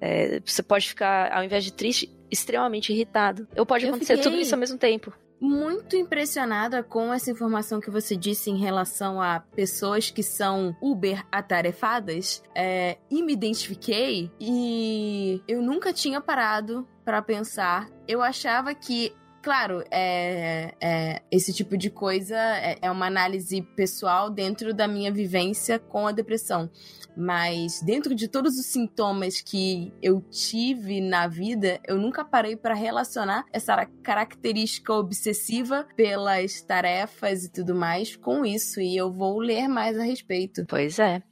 B: É, você pode ficar, ao invés de triste, extremamente irritado. Ou pode acontecer fiquei... tudo isso ao mesmo tempo
A: muito impressionada com essa informação que você disse em relação a pessoas que são Uber atarefadas é, e me identifiquei e eu nunca tinha parado para pensar. Eu achava que Claro, é, é, esse tipo de coisa é, é uma análise pessoal dentro da minha vivência com a depressão. Mas dentro de todos os sintomas que eu tive na vida, eu nunca parei para relacionar essa característica obsessiva pelas tarefas e tudo mais com isso. E eu vou ler mais a respeito.
B: Pois é.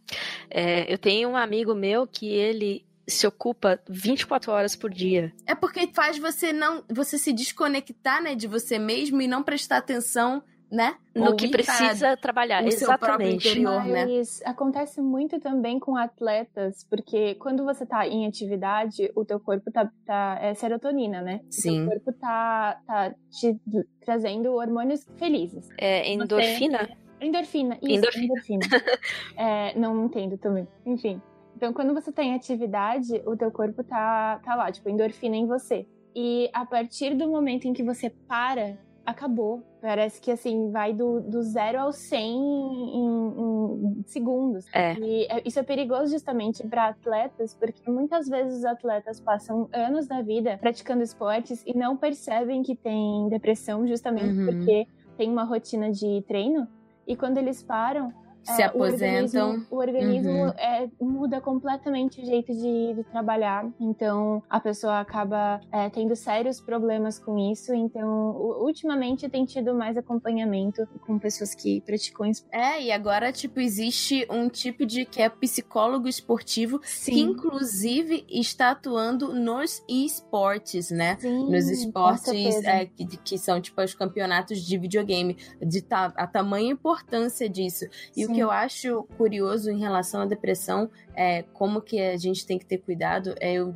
B: é eu tenho um amigo meu que ele se ocupa 24 horas por dia.
A: É porque faz você não, você se desconectar, né, de você mesmo e não prestar atenção, né,
B: no que precisa trabalhar, exatamente.
D: Interior, né? Mas acontece muito também com atletas, porque quando você tá em atividade, o teu corpo tá, tá é serotonina, né?
A: Sim.
D: O teu corpo tá, tá te trazendo hormônios felizes.
B: É endorfina?
D: Você... Endorfina, isso, endorfina. endorfina. é, não entendo também. Enfim. Então, quando você tá em atividade, o teu corpo tá, tá lá, tipo, endorfina em você. E a partir do momento em que você para, acabou. Parece que, assim, vai do, do zero ao 100 em, em segundos.
B: É.
D: E é, isso é perigoso justamente para atletas, porque muitas vezes os atletas passam anos da vida praticando esportes e não percebem que tem depressão justamente uhum. porque tem uma rotina de treino. E quando eles param,
A: se é, aposentam.
D: O organismo, o organismo uhum. é, muda completamente o jeito de, de, trabalhar. Então, a pessoa acaba é, tendo sérios problemas com isso. Então, ultimamente tem tido mais acompanhamento com pessoas que praticam esporte.
A: É, e agora, tipo, existe um tipo de que é psicólogo esportivo Sim. que, inclusive, está atuando nos esportes, né?
D: Sim,
A: nos esportes é, que, que, são, tipo, os campeonatos de videogame. De ta, a tamanha importância disso. E o que eu acho curioso em relação à depressão é como que a gente tem que ter cuidado. É, eu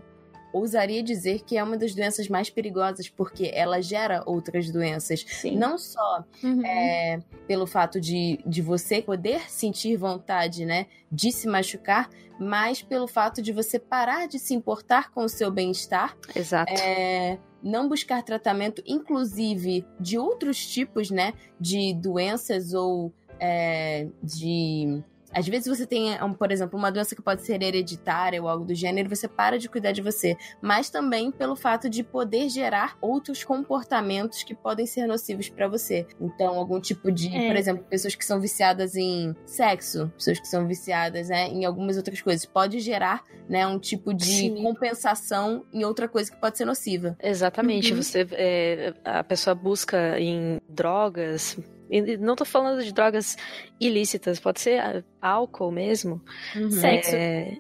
A: ousaria dizer que é uma das doenças mais perigosas, porque ela gera outras doenças.
D: Sim.
A: Não só uhum. é, pelo fato de, de você poder sentir vontade, né, de se machucar, mas pelo fato de você parar de se importar com o seu bem-estar.
B: Exato.
A: É, não buscar tratamento, inclusive de outros tipos, né, de doenças ou é, de às vezes você tem, por exemplo, uma doença que pode ser hereditária ou algo do gênero, você para de cuidar de você. Mas também pelo fato de poder gerar outros comportamentos que podem ser nocivos para você. Então, algum tipo de, é. por exemplo, pessoas que são viciadas em sexo, pessoas que são viciadas né, em algumas outras coisas, pode gerar né, um tipo de Sim. compensação em outra coisa que pode ser nociva.
B: Exatamente. Uhum. Você, é, a pessoa busca em drogas, e não tô falando de drogas ilícitas, pode ser álcool mesmo.
D: Uhum. Sexo.
B: É...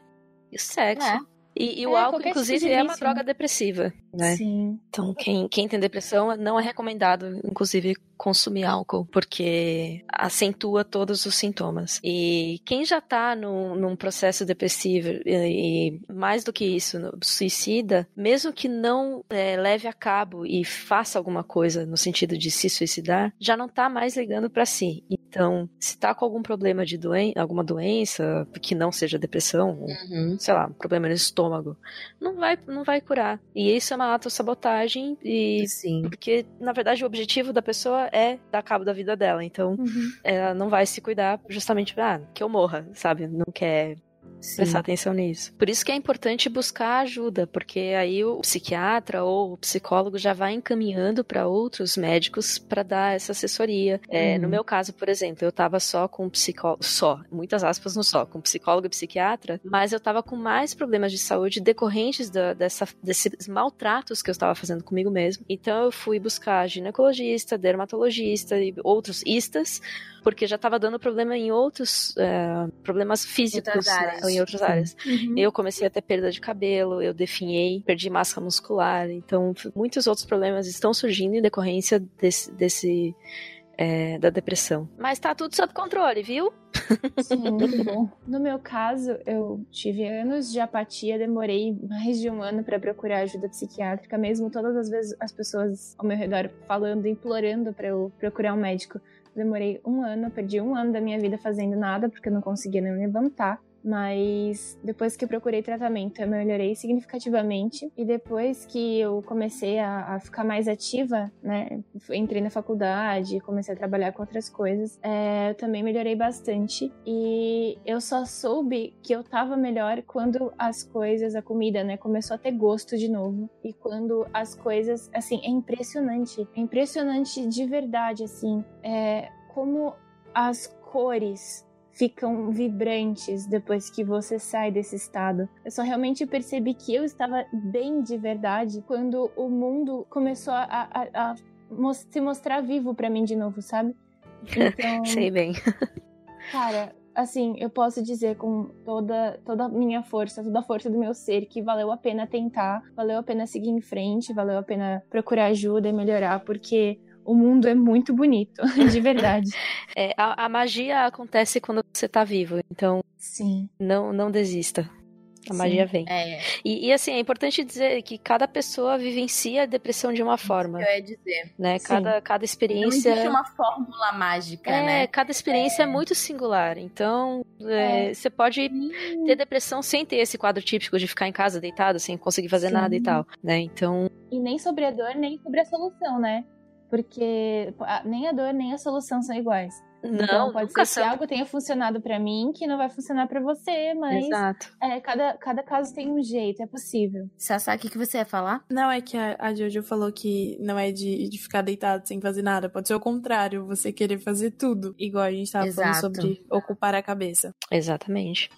B: Sexo. É. E, e o é, álcool, tipo inclusive, é uma droga depressiva, né?
D: Sim.
B: Então, quem, quem tem depressão, não é recomendado, inclusive, consumir álcool, porque acentua todos os sintomas. E quem já tá no, num processo depressivo e, e, mais do que isso, suicida, mesmo que não é, leve a cabo e faça alguma coisa no sentido de se suicidar, já não tá mais ligando para si. Então, se tá com algum problema de doença, alguma doença que não seja depressão, uhum. sei lá, problema no estômago, não vai, não vai curar. E isso é uma autossabotagem e
A: Sim.
B: porque na verdade o objetivo da pessoa é dar cabo da vida dela. Então, uhum. ela não vai se cuidar justamente pra ah, que eu morra, sabe? Não quer Sim. prestar atenção nisso. Por isso que é importante buscar ajuda, porque aí o psiquiatra ou o psicólogo já vai encaminhando para outros médicos para dar essa assessoria. É, No uhum. meu caso, por exemplo, eu tava só com psicólogo, só, muitas aspas no só, com psicólogo e psiquiatra, mas eu tava com mais problemas de saúde decorrentes da, dessa, desses maltratos que eu estava fazendo comigo mesmo. Então eu fui buscar ginecologista, dermatologista e outros istas porque já estava dando problema em outros é, problemas físicos né, em outras áreas. Uhum. Eu comecei a ter perda de cabelo, eu definhei, perdi massa muscular, então muitos outros problemas estão surgindo em decorrência desse, desse é, da depressão. Mas tá tudo sob controle, viu?
D: Sim, muito bom. No meu caso, eu tive anos de apatia, demorei mais de um ano para procurar ajuda psiquiátrica, mesmo todas as vezes as pessoas ao meu redor falando, implorando para eu procurar um médico. Demorei um ano, perdi um ano da minha vida fazendo nada, porque eu não conseguia nem levantar. Mas depois que eu procurei tratamento, eu melhorei significativamente. E depois que eu comecei a, a ficar mais ativa, né? Entrei na faculdade, comecei a trabalhar com outras coisas, é, eu também melhorei bastante. E eu só soube que eu tava melhor quando as coisas, a comida, né, começou a ter gosto de novo. E quando as coisas, assim, é impressionante. É impressionante de verdade, assim. É, como as cores ficam vibrantes depois que você sai desse estado. Eu só realmente percebi que eu estava bem de verdade quando o mundo começou a, a, a se mostrar vivo para mim de novo, sabe?
B: Então, Sei bem.
D: Cara, assim, eu posso dizer com toda toda a minha força, toda a força do meu ser que valeu a pena tentar, valeu a pena seguir em frente, valeu a pena procurar ajuda e melhorar, porque o mundo é muito bonito, de verdade.
B: é, a, a, magia acontece quando você tá vivo, então.
D: Sim.
B: Não, não desista. A Sim, magia vem.
A: É.
B: E, e, assim, é importante dizer que cada pessoa vivencia a depressão de uma forma.
A: Eu ia dizer.
B: Né? Cada, cada experiência.
A: Não existe uma fórmula mágica,
B: é,
A: né?
B: Cada experiência é, é muito singular. Então, é, é. você pode ter depressão sem ter esse quadro típico de ficar em casa deitado, sem conseguir fazer Sim. nada e tal. Né? Então.
D: E nem sobre a dor, nem sobre a solução, né? Porque nem a dor nem a solução são iguais.
B: Não, então,
D: pode ser são. que algo tenha funcionado para mim que não vai funcionar para você, mas
B: Exato.
D: É, cada, cada caso tem um jeito, é possível.
A: Sasaki, o que você ia falar?
F: Não, é que a, a Jojo falou que não é de, de ficar deitado sem fazer nada. Pode ser o contrário, você querer fazer tudo. Igual a gente tava Exato. falando sobre ocupar a cabeça.
B: Exatamente.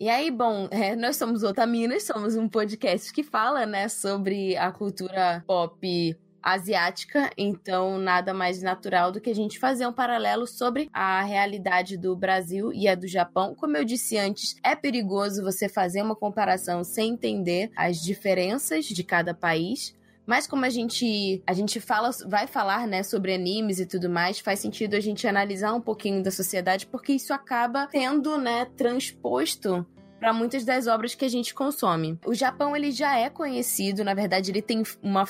A: E aí, bom, é, nós somos Otaminas, somos um podcast que fala, né, sobre a cultura pop asiática, então nada mais natural do que a gente fazer um paralelo sobre a realidade do Brasil e a do Japão. Como eu disse antes, é perigoso você fazer uma comparação sem entender as diferenças de cada país. Mas como a gente a gente fala, vai falar, né, sobre animes e tudo mais, faz sentido a gente analisar um pouquinho da sociedade, porque isso acaba tendo, né, transposto para muitas das obras que a gente consome. O Japão ele já é conhecido, na verdade, ele tem uma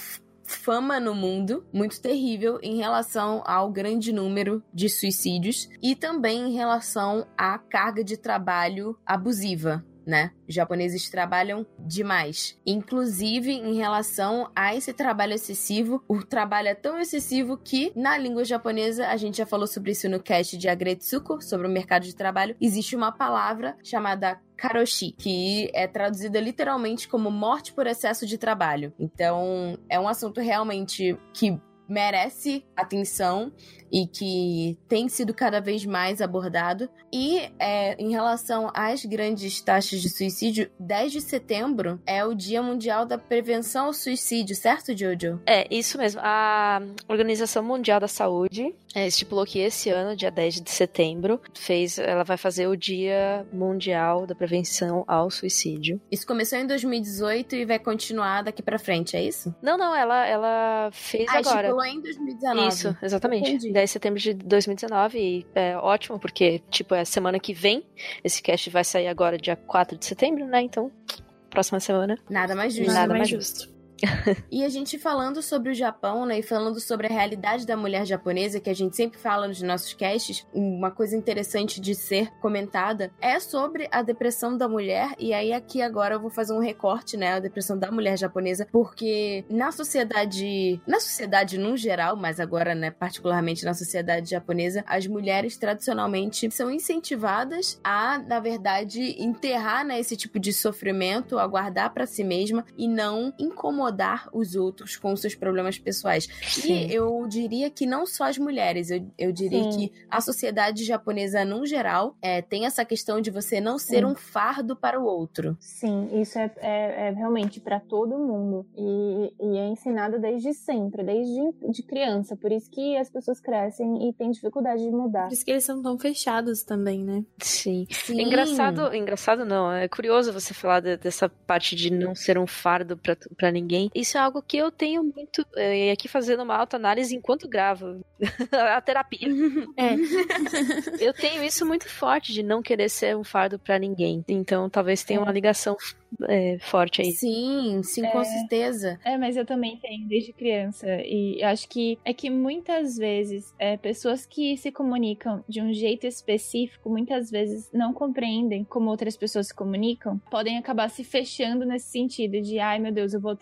A: fama no mundo muito terrível em relação ao grande número de suicídios e também em relação à carga de trabalho abusiva. Né? Os japoneses trabalham demais. Inclusive, em relação a esse trabalho excessivo, o trabalho é tão excessivo que, na língua japonesa, a gente já falou sobre isso no cast de Agretsuko, sobre o mercado de trabalho, existe uma palavra chamada karoshi, que é traduzida literalmente como morte por excesso de trabalho. Então, é um assunto realmente que merece atenção e que tem sido cada vez mais abordado. E é, em relação às grandes taxas de suicídio, 10 de setembro é o Dia Mundial da Prevenção ao Suicídio, certo, Jojo?
B: É, isso mesmo. A Organização Mundial da Saúde é, estipulou que esse ano, dia 10 de setembro, fez, ela vai fazer o Dia Mundial da Prevenção ao Suicídio.
A: Isso começou em 2018 e vai continuar daqui para frente, é isso?
B: Não, não, ela, ela fez ah, agora.
A: Estipulou em 2019.
B: Isso, exatamente. Entendi. 10 de setembro de 2019 e é ótimo porque, tipo, é semana que vem. Esse cast vai sair agora dia 4 de setembro, né? Então, próxima semana.
A: Nada mais justo.
B: Nada mais justo
A: e a gente falando sobre o Japão, né, e falando sobre a realidade da mulher japonesa, que a gente sempre fala nos nossos casts, uma coisa interessante de ser comentada é sobre a depressão da mulher, e aí aqui agora eu vou fazer um recorte, né, a depressão da mulher japonesa, porque na sociedade, na sociedade no geral, mas agora, né, particularmente na sociedade japonesa, as mulheres tradicionalmente são incentivadas a, na verdade, enterrar, né, esse tipo de sofrimento, a guardar para si mesma e não incomodar incomodar os outros com seus problemas pessoais. Sim. E eu diria que não só as mulheres, eu, eu diria Sim. que a sociedade japonesa, no geral, é, tem essa questão de você não ser Sim. um fardo para o outro.
D: Sim, isso é, é, é realmente para todo mundo. E, e, é ensinado desde sempre, desde de criança. Por isso que as pessoas crescem e têm dificuldade de mudar.
F: Por isso que eles são tão fechados também, né?
B: Sim. Sim. Engraçado, engraçado não. É curioso você falar de, dessa parte de não ser um fardo para ninguém Isso é algo que eu tenho muito. É, aqui fazendo uma autoanálise enquanto gravo a terapia. É. eu tenho isso muito forte de não querer ser um fardo para ninguém. Então talvez tenha uma ligação é, forte aí.
A: Sim, sim, é, com certeza.
D: É, mas eu também tenho desde criança. E acho que é que muitas vezes é, pessoas que se comunicam de um jeito específico, muitas vezes não compreendem como outras pessoas se comunicam, podem acabar se fechando nesse sentido de, ai meu Deus, eu vou,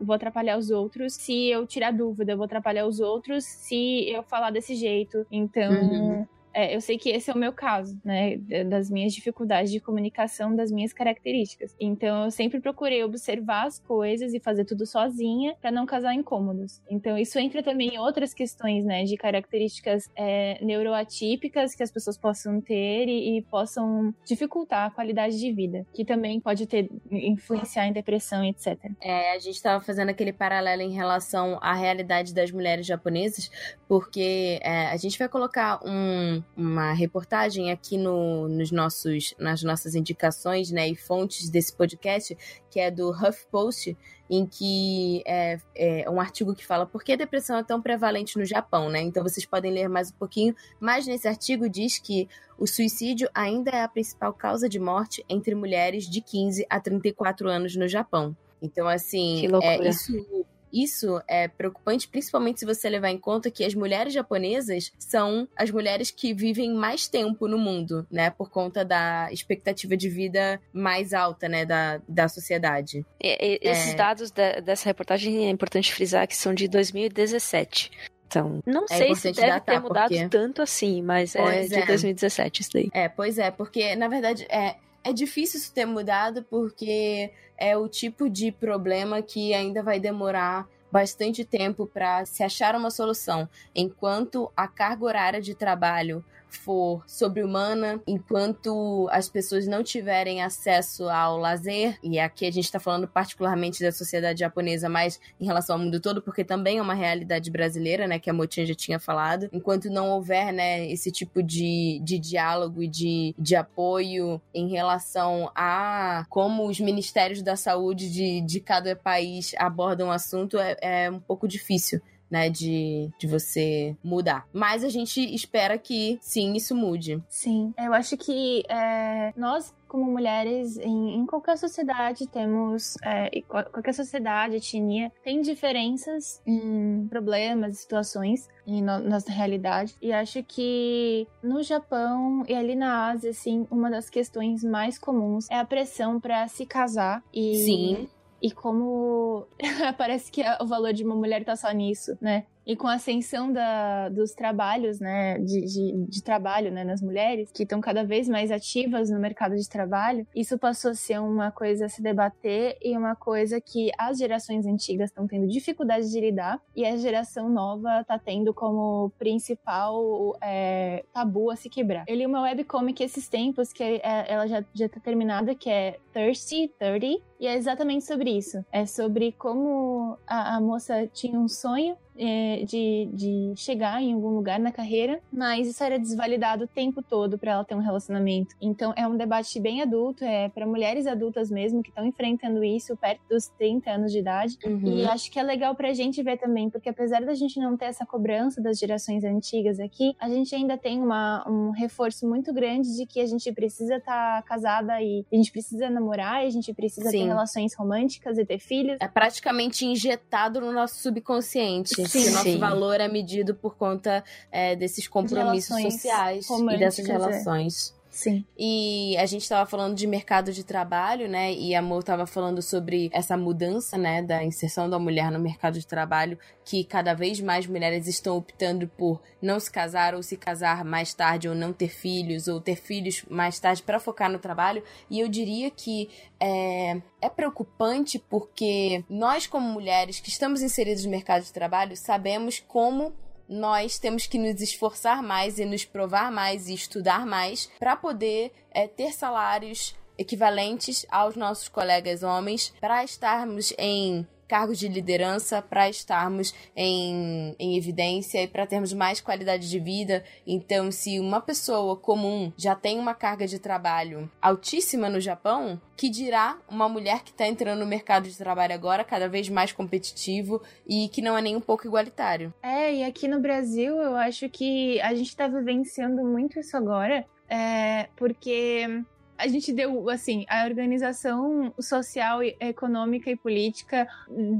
D: vou atrapalhar os outros se eu tirar dúvida, eu vou atrapalhar os outros se eu falar desse jeito. Então. Uhum. É, eu sei que esse é o meu caso, né? Das minhas dificuldades de comunicação, das minhas características. Então, eu sempre procurei observar as coisas e fazer tudo sozinha para não causar incômodos. Então, isso entra também em outras questões, né? De características é, neuroatípicas que as pessoas possam ter e, e, possam dificultar a qualidade de vida, que também pode ter influenciar em depressão, etc.
A: É, a gente estava fazendo aquele paralelo em relação à realidade das mulheres japonesas, porque é, a gente vai colocar um uma reportagem aqui no, nos nossos, nas nossas indicações né, e fontes desse podcast, que é do HuffPost, em que é, é, um artigo que fala por que a depressão é tão prevalente no Japão, né? Então vocês podem ler mais um pouquinho, mas nesse artigo diz que o suicídio ainda é a principal causa de morte entre mulheres de 15 a 34 anos no Japão. Então, assim, é, isso isso é preocupante, principalmente se você levar em conta que as mulheres japonesas são as mulheres que vivem mais tempo no mundo, né? Por conta da expectativa de vida mais alta, né? Da, da sociedade.
B: E, esses é... dados de, dessa reportagem é importante frisar que são de 2017. Então, não é sei se deve ter mudado porque... tanto assim, mas é pois é de 2017 isso daí.
A: É, pois é, porque na verdade é, é difícil isso ter mudado porque é o tipo de problema que ainda vai demorar bastante tempo para se achar uma solução, enquanto a carga horária de trabalho for sobre-humana, enquanto as pessoas não tiverem acesso ao lazer, e aqui a gente está falando particularmente da sociedade japonesa, mas em relação ao mundo todo, porque também é uma realidade brasileira, né, que a Motinha já tinha falado, enquanto não houver, né, esse tipo de, de diálogo e de, de apoio em relação a como os ministérios da saúde de, de cada país abordam o assunto, é, é um pouco difícil né, de, de você mudar. Mas a gente espera que sim, isso mude.
D: Sim, eu acho que é, nós como mulheres em, em, qualquer sociedade temos é, qualquer sociedade etnia tem diferenças em problemas situações em no, nossa realidade e acho que no Japão e ali na Ásia assim uma das questões mais comuns é a pressão para se casar e
A: sim
D: e como parece que o valor de uma mulher tá só nisso, né? E com a ascensão da, dos trabalhos, né, de, de, de trabalho, né, nas mulheres, que estão cada vez mais ativas no mercado de trabalho, isso passou a ser uma coisa a se debater e uma coisa que as gerações antigas estão tendo dificuldade de lidar e a geração nova está tendo como principal é, tabu a se quebrar. Eu li uma webcomic esses tempos, que é, ela já, já tá terminada, que é Thirsty 30, e é exatamente sobre isso. É sobre como a, a moça tinha um sonho é, de, de chegar em algum lugar na carreira, mas isso era desvalidado o tempo todo para ela ter um relacionamento. Então é um debate bem adulto, é para mulheres adultas mesmo que estão enfrentando isso perto dos 30 anos de idade. Uhum. E acho que é legal pra gente ver também, porque apesar da gente não ter essa cobrança das gerações antigas aqui, a gente ainda tem uma, um reforço muito grande de que a gente precisa estar tá casada e a gente precisa namorar, e a gente precisa Sim. ter relações românticas e ter filhos.
A: É praticamente injetado no nosso subconsciente. Sim, que o nosso valor é medido por conta é, desses compromissos sociais e dessas é.
D: Sim.
A: E a gente estava falando de mercado de trabalho, né? E a Mo estava falando sobre essa mudança, né, da inserção da mulher no mercado de trabalho, que cada vez mais mulheres estão optando por não se casar ou se casar mais tarde ou não ter filhos ou ter filhos mais tarde para focar no trabalho. E eu diria que é, é preocupante porque nós, como mulheres que estamos inseridas no mercado de trabalho, sabemos como nós temos que nos esforçar mais e nos provar mais e estudar mais para poder é, ter salários equivalentes aos nossos colegas homens, para estarmos em cargos de liderança para estarmos em, em evidência e para termos mais qualidade de vida. Então, se uma pessoa comum já tem uma carga de trabalho altíssima no Japão, que dirá uma mulher que está entrando no mercado de trabalho agora, cada vez mais competitivo e que não é nem um pouco igualitário.
D: É, e aqui no Brasil eu acho que a gente está vivenciando muito isso agora, é, porque a gente deu, assim, a organização social, econômica e política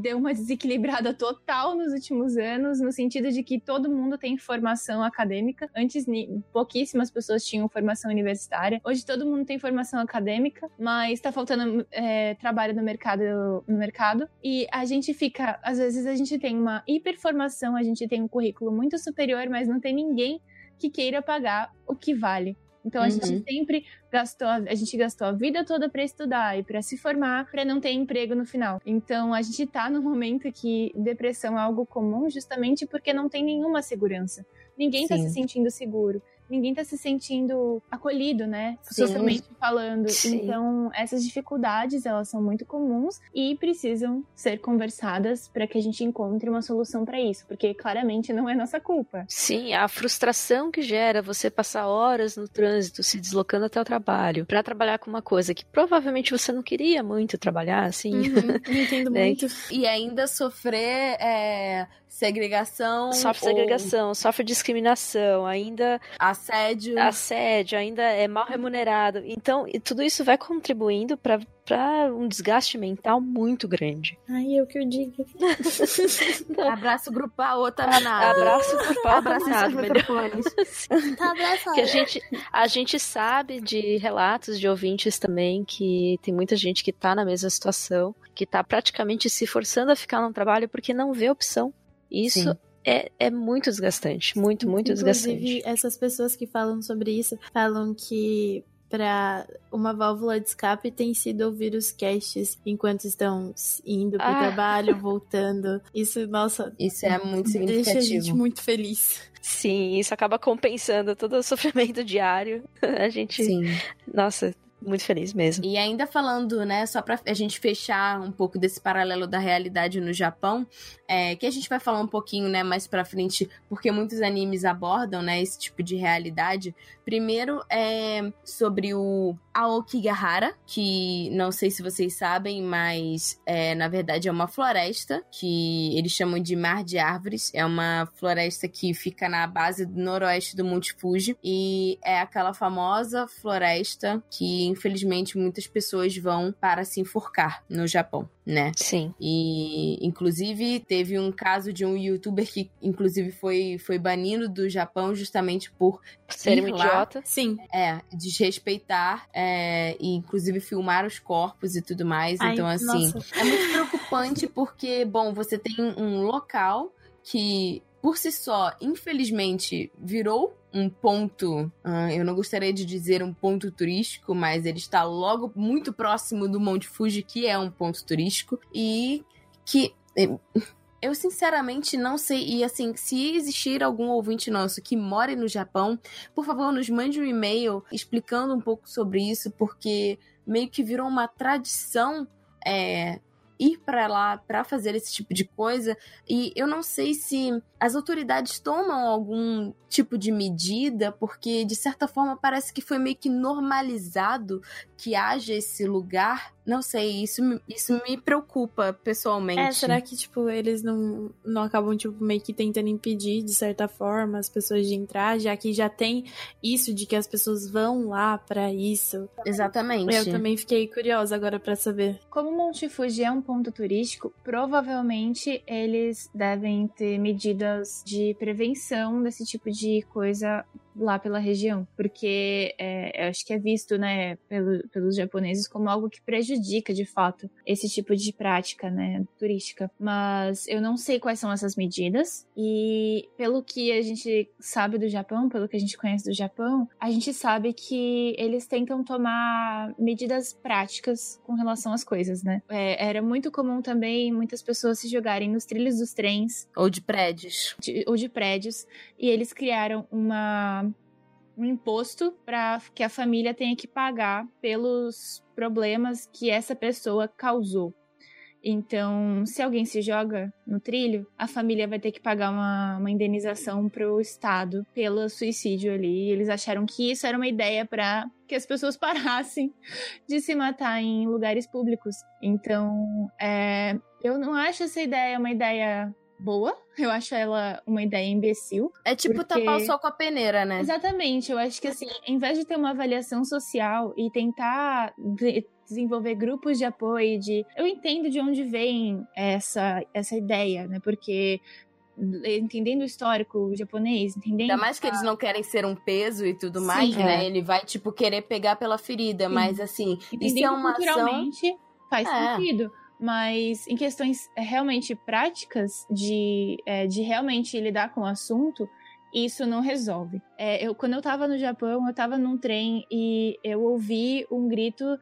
D: deu uma desequilibrada total nos últimos anos, no sentido de que todo mundo tem formação acadêmica. Antes, pouquíssimas pessoas tinham formação universitária. Hoje, todo mundo tem formação acadêmica, mas tá faltando é, trabalho no mercado, no mercado. E a gente fica, às vezes, a gente tem uma hiperformação, a gente tem um currículo muito superior, mas não tem ninguém que queira pagar o que vale. Então a uhum. gente sempre gastou, a gente gastou a vida toda para estudar e para se formar, para não ter emprego no final. Então a gente tá no momento que depressão é algo comum justamente porque não tem nenhuma segurança. Ninguém Sim. tá se sentindo seguro ninguém tá se sentindo acolhido, né? Sim. Socialmente falando. Sim. Então, essas dificuldades, elas são muito comuns e precisam ser conversadas para que a gente encontre uma solução para isso, porque claramente não é nossa culpa.
B: Sim, a frustração que gera você passar horas no trânsito se deslocando até o trabalho para trabalhar com uma coisa que provavelmente você não queria muito trabalhar, assim.
F: Uhum, entendo né? muito.
A: E ainda sofrer é, segregação.
B: Sofre ou... segregação, sofre discriminação, ainda.
A: Assédio.
B: Assédio, ainda é mal remunerado. Então, tudo isso vai contribuindo para para um desgaste mental muito grande.
F: Ai, eu que eu digo.
A: Abraço grupal, otaminado.
B: Abraço grupal, otaminado. Tá que a gente, a gente sabe de relatos de ouvintes também que tem muita gente que tá na mesma situação, que tá praticamente se forçando a ficar no trabalho porque não vê opção. Isso é, é muito desgastante, muito, muito Inclusive, desgastante.
F: essas pessoas que falam sobre isso falam que para uma válvula de escape tem sido ouvir os casts enquanto estão indo pro ah. trabalho, voltando. Isso, nossa,
A: isso é muito significativo.
F: Deixa a gente muito feliz.
B: Sim, isso acaba compensando todo o sofrimento diário. A gente, Sim. nossa, muito feliz mesmo.
A: E ainda falando, né, só pra a gente fechar um pouco desse paralelo da realidade no Japão, é, que a gente vai falar um pouquinho, né, mais pra frente, porque muitos animes abordam, né, esse tipo de realidade. Primeiro é sobre o Aokigahara, que não sei se vocês sabem, mas é, na verdade é uma floresta que eles chamam de Mar de Árvores. É uma floresta que fica na base do noroeste do Monte Fuji e é aquela famosa floresta que infelizmente muitas pessoas vão para se enforcar no Japão né?
B: Sim.
A: E inclusive teve um caso de um youtuber que inclusive foi foi banido do Japão justamente por
B: ser um idiota.
A: Sim. É, desrespeitar é, e inclusive filmar os corpos e tudo mais. Ai, então assim, nossa. é muito preocupante porque bom, você tem um local que por si só, infelizmente, virou um ponto, uh, eu não gostaria de dizer um ponto turístico, mas ele está logo muito próximo do Monte Fuji, que é um ponto turístico, e que eu sinceramente não sei. E assim, se existir algum ouvinte nosso que more no Japão, por favor, nos mande um e-mail explicando um pouco sobre isso, porque meio que virou uma tradição é, ir para lá para fazer esse tipo de coisa. E eu não sei se as autoridades tomam algum tipo de medida, porque de certa forma parece que foi meio que normalizado que haja esse lugar. Não sei, isso, isso me preocupa pessoalmente. É,
F: será que, tipo, eles não, não acabam, tipo, meio que tentando impedir, de certa forma, as pessoas de entrar, já que já tem isso de que as pessoas vão lá para isso?
A: Exatamente.
F: Eu também fiquei curiosa agora para saber.
D: Como Monte Fuji é um ponto turístico, provavelmente eles devem ter medidas de prevenção desse tipo de coisa lá pela região, porque é, eu acho que é visto, né, pelo, pelos japoneses como algo que prejudica de fato esse tipo de prática, né, turística. Mas eu não sei quais são essas medidas e pelo que a gente sabe do Japão, pelo que a gente conhece do Japão, a gente sabe que eles tentam tomar medidas práticas com relação às coisas, né? É, era muito comum também muitas pessoas se jogarem nos trilhos dos trens
A: ou de prédios,
D: de, ou de prédios, e eles criaram uma um imposto para que a família tenha que pagar pelos problemas que essa pessoa causou. Então, se alguém se joga no trilho, a família vai ter que pagar uma, uma indenização pro Estado pelo suicídio ali. Eles acharam que isso era uma ideia para que as pessoas parassem de se matar em lugares públicos. Então, é, eu não acho essa ideia uma ideia boa. Eu acho ela uma ideia imbecil.
A: É tipo porque... tapar o sol com a peneira, né?
D: Exatamente. Eu acho que assim, em vez de ter uma avaliação social e tentar de desenvolver grupos de apoio de eu entendo de onde vem essa essa ideia, né? Porque entendendo o histórico japonês, entendendo.
A: Ainda mais que a... eles não querem ser um peso e tudo Sim, mais, é. né? Ele vai, tipo, querer pegar pela ferida, Sim. mas assim,
D: entendendo isso é uma ação. Faz é. sentido. Mas em questões é, realmente práticas de, é, de realmente lidar com o assunto, isso não resolve. É, eu, quando eu tava no Japão, eu tava num trem e eu ouvi um grito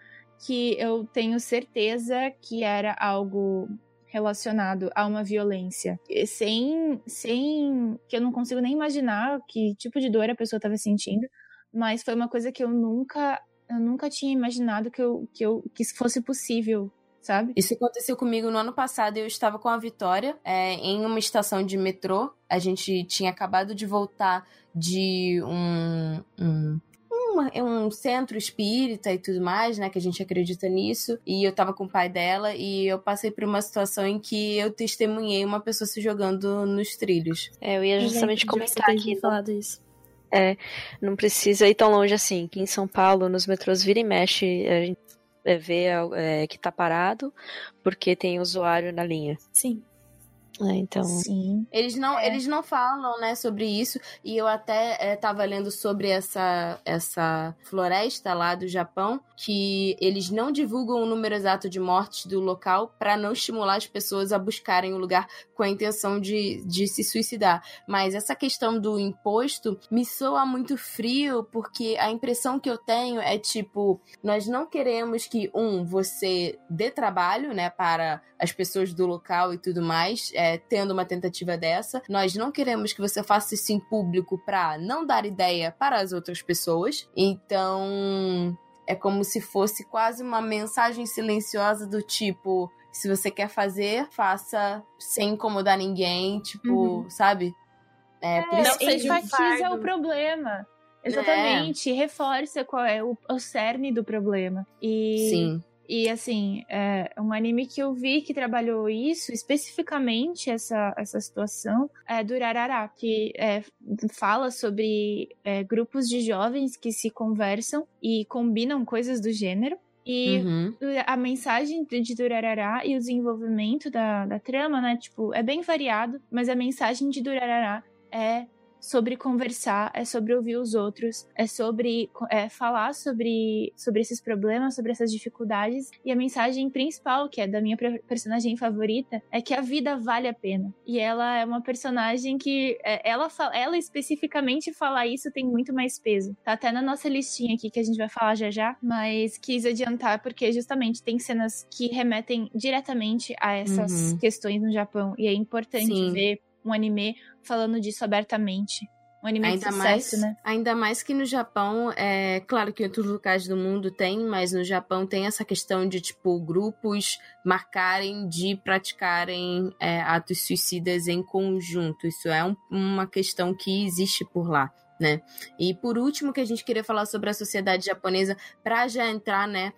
D: que eu tenho certeza que era algo relacionado a uma violência. Sem, sem que eu não consigo nem imaginar que tipo de dor a pessoa estava sentindo, mas foi uma coisa que eu nunca eu nunca tinha imaginado que eu, que eu que isso fosse possível sabe?
A: Isso aconteceu comigo no ano passado. Eu estava com a Vitória é, em uma estação de metrô. A gente tinha acabado de voltar de um, um um centro espírita e tudo mais, né? Que a gente acredita nisso. E eu tava com o pai dela e eu passei por uma situação em que eu testemunhei uma pessoa se jogando nos trilhos.
B: É, eu ia justamente gente, comentar aqui.
F: Falado isso.
B: É, não precisa ir tão longe assim. Aqui em São Paulo, nos metrôs vira e mexe, a gente é, ver é, que tá parado porque tem usuário na linha.
F: Sim.
B: É, então.
A: Sim. Eles não, é. eles não falam, né, sobre isso. E eu até estava é, lendo sobre essa, essa floresta lá do Japão, que eles não divulgam o número exato de mortes do local para não estimular as pessoas a buscarem o lugar com a intenção de, de se suicidar. Mas essa questão do imposto me soa muito frio, porque a impressão que eu tenho é tipo, nós não queremos que, um, você dê trabalho, né, para as pessoas do local e tudo mais é, tendo uma tentativa dessa. Nós não queremos que você faça isso em público para não dar ideia para as outras pessoas. Então, é como se fosse quase uma mensagem silenciosa do tipo: se você quer fazer, faça sem incomodar ninguém, tipo,
D: uhum.
A: sabe?
D: É, é, por isso não enfatiza um o problema. Exatamente, é. reforça qual é o, o cerne do problema. E
A: Sim.
D: E assim, é um anime que eu vi que trabalhou isso, especificamente essa, essa situação, é do Rarará, que é, fala sobre é, grupos de jovens que se conversam e combinam coisas do gênero. E uhum. a mensagem de Durarará e o desenvolvimento da, da trama, né? Tipo, é bem variado, mas a mensagem de Durarará é sobre conversar, é sobre ouvir os outros, é sobre é, falar sobre, sobre esses problemas, sobre essas dificuldades. E a mensagem principal, que é da minha personagem favorita, é que a vida vale a pena. E ela é uma personagem que é, ela, ela especificamente falar isso tem muito mais peso. Tá até na nossa listinha aqui que a gente vai falar já já, mas quis adiantar porque justamente tem cenas que remetem diretamente a essas uhum. questões no Japão e é importante Sim. ver um anime falando disso abertamente. Um anime ainda de sucesso,
A: mais,
D: né?
A: Ainda mais que no Japão, é claro que em outros locais do mundo tem, mas no Japão tem essa questão de, tipo, grupos marcarem de praticarem é, atos suicidas em conjunto. Isso é um, uma questão que existe por lá né? E por último, que a gente queria falar sobre a sociedade japonesa, para já entrar, né,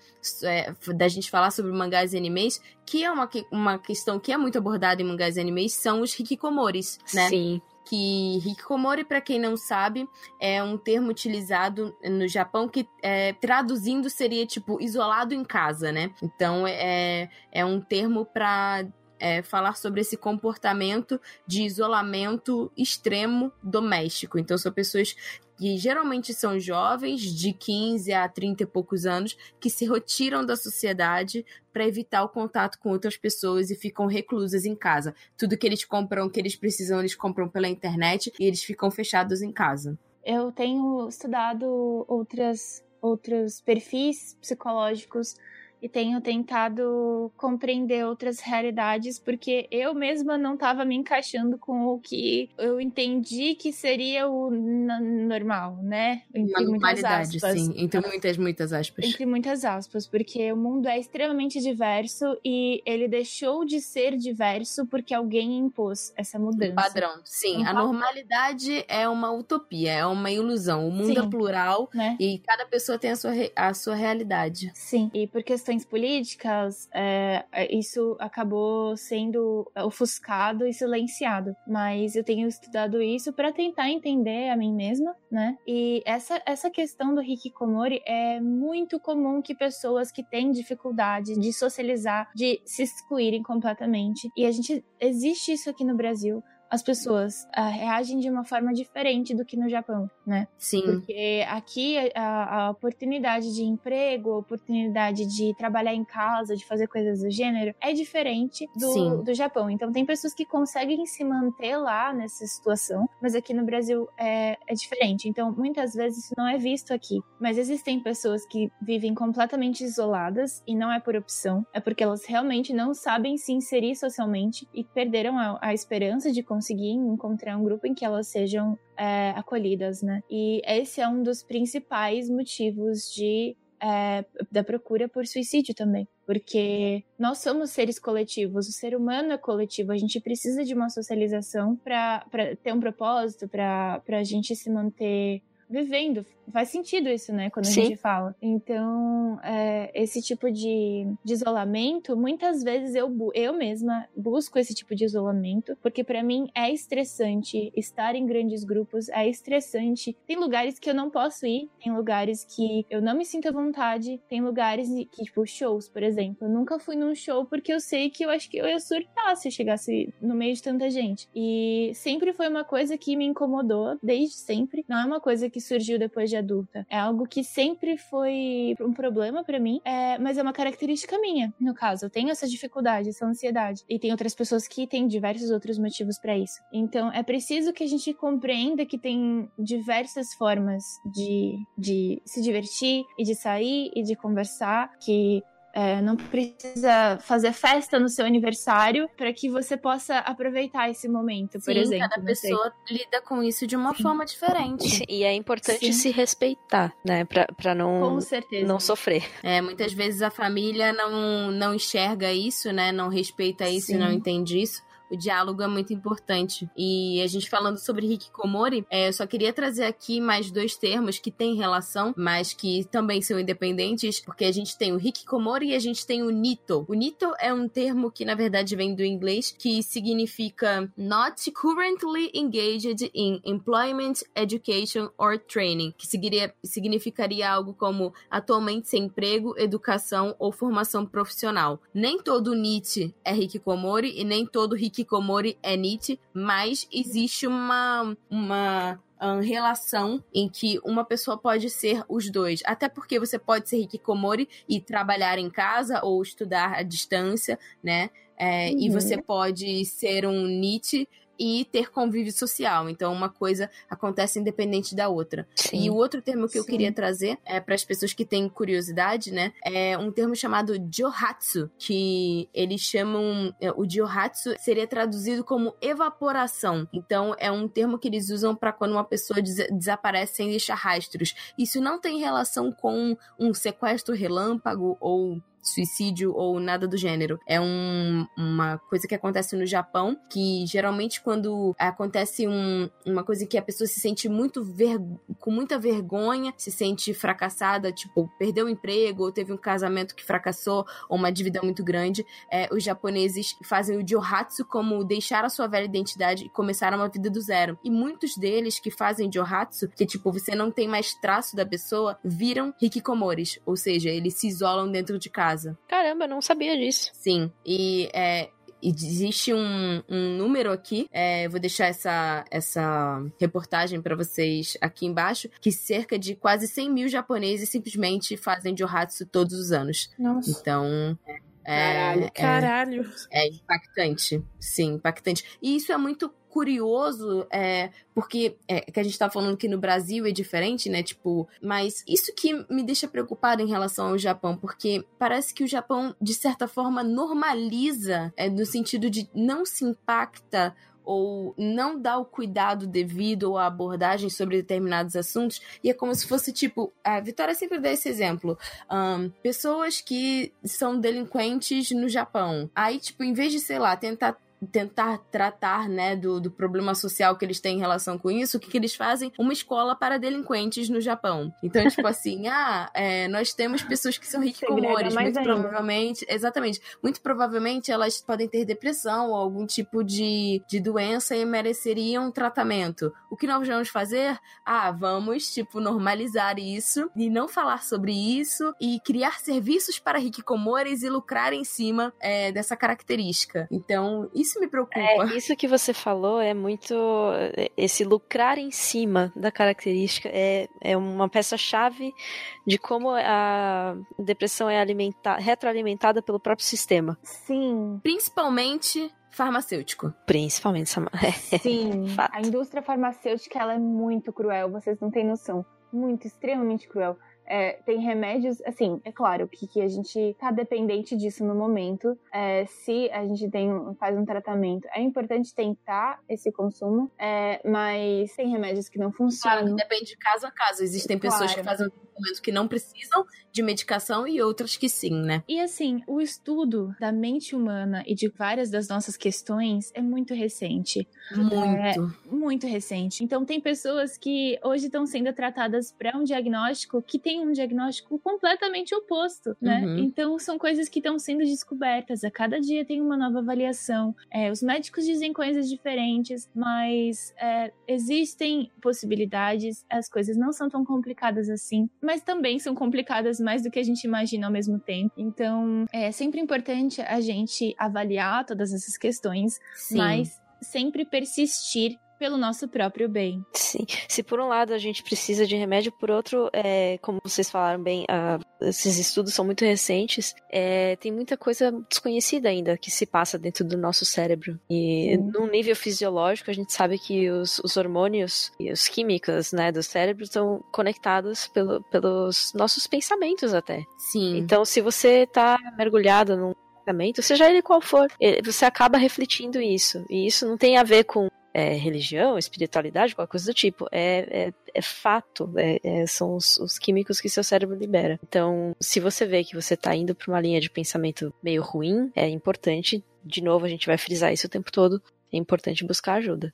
A: é, da gente falar sobre mangás e animes, que é uma, uma questão que é muito abordada em mangás e animes, são os hikikomoris, né?
B: Sim
A: que hikikomori, para quem não sabe, é um termo utilizado no Japão que é, traduzindo seria tipo isolado em casa, né? Então é, é um termo para é, falar sobre esse comportamento de isolamento extremo doméstico. Então, são pessoas que geralmente são jovens, de 15 a 30 e poucos anos, que se retiram da sociedade para evitar o contato com outras pessoas e ficam reclusas em casa. Tudo que eles compram, que eles precisam, eles compram pela internet e eles ficam fechados em casa.
D: Eu tenho estudado outras, outros perfis psicológicos e tenho tentado compreender outras realidades, porque eu mesma não estava me encaixando com o que eu entendi que seria o normal, né?
A: Entre muitas aspas. sim. Entre muitas, muitas aspas.
D: Entre muitas aspas, porque o mundo é extremamente diverso e ele deixou de ser diverso porque alguém impôs essa mudança. Um
A: padrão, sim. Um a padrão. normalidade é uma utopia, é uma ilusão. O mundo é sim. é plural né? e cada pessoa tem a sua, a sua realidade.
D: Sim, e por questões questões políticas, é, é, isso acabou sendo ofuscado e silenciado. Mas eu tenho estudado isso para tentar entender a mim mesma, né? E essa, essa questão do hikikomori é muito comum que pessoas que têm dificuldade de socializar, de se excluírem completamente. E a gente existe isso aqui no Brasil as pessoas uh, reagem de uma forma diferente do que no Japão, né?
A: Sim.
D: Porque aqui a, a, oportunidade de emprego, a oportunidade de trabalhar em casa, de fazer coisas do gênero, é diferente do, do Japão. Então tem pessoas que conseguem se manter lá nessa situação, mas aqui no Brasil é, é diferente. Então muitas vezes isso não é visto aqui. Mas existem pessoas que vivem completamente isoladas e não é por opção, é porque elas realmente não sabem se inserir socialmente e perderam a, a esperança de conseguir encontrar um grupo em que elas sejam é, acolhidas, né? E esse é um dos principais motivos de é, da procura por suicídio também. Porque nós somos seres coletivos, o ser humano é coletivo, a gente precisa de uma socialização para ter um propósito, para a gente se manter vivendo. Faz sentido isso, né? Quando Sim. a gente fala. Então, é, esse tipo de, de, isolamento, muitas vezes eu, eu mesma busco esse tipo de isolamento, porque para mim é estressante estar em grandes grupos, é estressante. Tem lugares que eu não posso ir, tem lugares que eu não me sinto à vontade, tem lugares que, tipo, shows, por exemplo. Eu nunca fui num show porque eu sei que eu acho que eu ia surtar se eu chegasse no meio de tanta gente. E sempre foi uma coisa que me incomodou, desde sempre. Não é uma coisa que surgiu depois de adulta. É algo que sempre foi um problema para mim, é, mas é uma característica minha. No caso, eu tenho essa dificuldade, essa ansiedade. E tem outras pessoas que têm diversos outros motivos para isso. Então, é preciso que a gente compreenda que tem diversas formas de, de se divertir e de sair e de conversar, que é, não precisa fazer festa no seu aniversário para que você possa aproveitar esse momento, por
A: Sim,
D: exemplo.
A: Cada pessoa lida com isso de uma Sim. forma diferente.
B: E é importante Sim. se respeitar, né? Pra, pra não, não sofrer.
A: É, muitas vezes a família não, não enxerga isso, né? Não respeita isso e não entende isso o diálogo é muito importante. E a gente falando sobre Hikikomori, é, eu só queria trazer aqui mais dois termos que têm relação, mas que também são independentes, porque a gente tem o Hikikomori e a gente tem o Nito. O Nito é um termo que na verdade vem do inglês, que significa not currently engaged in employment, education or training, que seguiria, significaria algo como atualmente sem emprego, educação ou formação profissional. Nem todo Nite é Hikikomori e nem todo Hikikomori hikikomori é NIT, mas existe uma, uma um, relação em que uma pessoa pode ser os dois. Até porque você pode ser hikikomori e trabalhar em casa ou estudar à distância, né? É, uhum. E você pode ser um NIT e ter convívio social. Então, uma coisa acontece independente da outra. Sim. E o outro termo que Sim. eu queria trazer é para as pessoas que têm curiosidade, né? É um termo chamado Johatsu, que eles chamam. É, o Johatsu seria traduzido como evaporação. Então, é um termo que eles usam para quando uma pessoa des desaparece sem deixar rastros. Isso não tem relação com um sequestro relâmpago ou suicídio ou nada do gênero. É um, uma coisa que acontece no Japão, que geralmente quando acontece um, uma coisa que a pessoa se sente muito ver, com muita vergonha, se sente fracassada, tipo, perdeu o emprego, ou teve um casamento que fracassou, ou uma dívida muito grande, é, os japoneses fazem o Johatsu como deixar a sua velha identidade e começar uma vida do zero. E muitos deles que fazem Johatsu, que tipo, você não tem mais traço da pessoa, viram hikikomoris, ou seja, eles se isolam dentro de casa casa.
B: Caramba, não sabia disso.
A: Sim, e é, existe um, um, número aqui, é, vou deixar essa, essa reportagem para vocês aqui embaixo, que cerca de quase 100 mil japoneses simplesmente fazem Johatsu todos os anos.
F: Nossa.
A: Então...
F: É, Caralho. É, Caralho.
A: É, é impactante. Sim, impactante. E isso é muito curioso, é, porque é, que a gente tá falando que no Brasil é diferente, né? Tipo, mas isso que me deixa preocupada em relação ao Japão, porque parece que o Japão, de certa forma, normaliza, é, no sentido de não se impacta ou não dá o cuidado devido ou a abordagem sobre determinados assuntos, e é como se fosse tipo, a Vitória sempre dá esse exemplo, um, pessoas que são delinquentes no Japão, aí tipo, em vez de, sei lá, tentar tentar tratar, né, do, do problema social que eles têm em relação com isso, o que, que eles fazem? Uma escola para delinquentes no Japão. Então, tipo assim, ah, é, nós temos pessoas que são hikikomores, muito ainda. provavelmente, exatamente, muito provavelmente elas podem ter depressão ou algum tipo de, de doença e mereceriam tratamento. O que nós vamos fazer? Ah, vamos, tipo, normalizar isso e não falar sobre isso e criar serviços para hikikomores e lucrar em cima é, dessa característica. Então, isso isso me preocupa.
B: É, isso que você falou é muito. Esse lucrar em cima da característica é, é uma peça-chave de como a depressão é alimentada, retroalimentada pelo próprio sistema.
A: Sim. Principalmente farmacêutico.
B: Principalmente.
D: Sim, a indústria farmacêutica ela é muito cruel, vocês não têm noção. Muito, extremamente cruel. É, tem remédios, assim, é claro que, que a gente tá dependente disso no momento. É, se a gente tem, faz um tratamento, é importante tentar esse consumo, é, mas tem remédios que não funcionam.
A: Claro, depende de caso a caso. Existem claro. pessoas que fazem tratamento que não precisam de medicação e outras que sim, né?
D: E assim, o estudo da mente humana e de várias das nossas questões é muito recente.
A: Muito. É,
D: muito recente. Então, tem pessoas que hoje estão sendo tratadas para um diagnóstico que tem tem um diagnóstico completamente oposto, né? Uhum. Então são coisas que estão sendo descobertas. A cada dia tem uma nova avaliação. É, os médicos dizem coisas diferentes, mas é, existem possibilidades. As coisas não são tão complicadas assim, mas também são complicadas mais do que a gente imagina ao mesmo tempo. Então é sempre importante a gente avaliar todas essas questões, Sim. mas sempre persistir pelo nosso próprio bem.
B: Sim. Se por um lado a gente precisa de remédio, por outro, é, como vocês falaram bem, esses estudos são muito recentes, é, tem muita coisa desconhecida ainda que se passa dentro do nosso cérebro. E Sim. num nível fisiológico, a gente sabe que os, os hormônios e os químicos né, do cérebro estão conectados pelo, pelos nossos pensamentos até.
A: Sim.
B: Então, se você está mergulhado num pensamento, seja ele qual for, você acaba refletindo isso. E isso não tem a ver com é, religião, espiritualidade, qualquer coisa do tipo. É, é, é fato, é, é, são os, os, químicos que seu cérebro libera. Então, se você vê que você está indo para uma linha de pensamento meio ruim, é importante, de novo, a gente vai frisar isso o tempo todo, é importante buscar ajuda.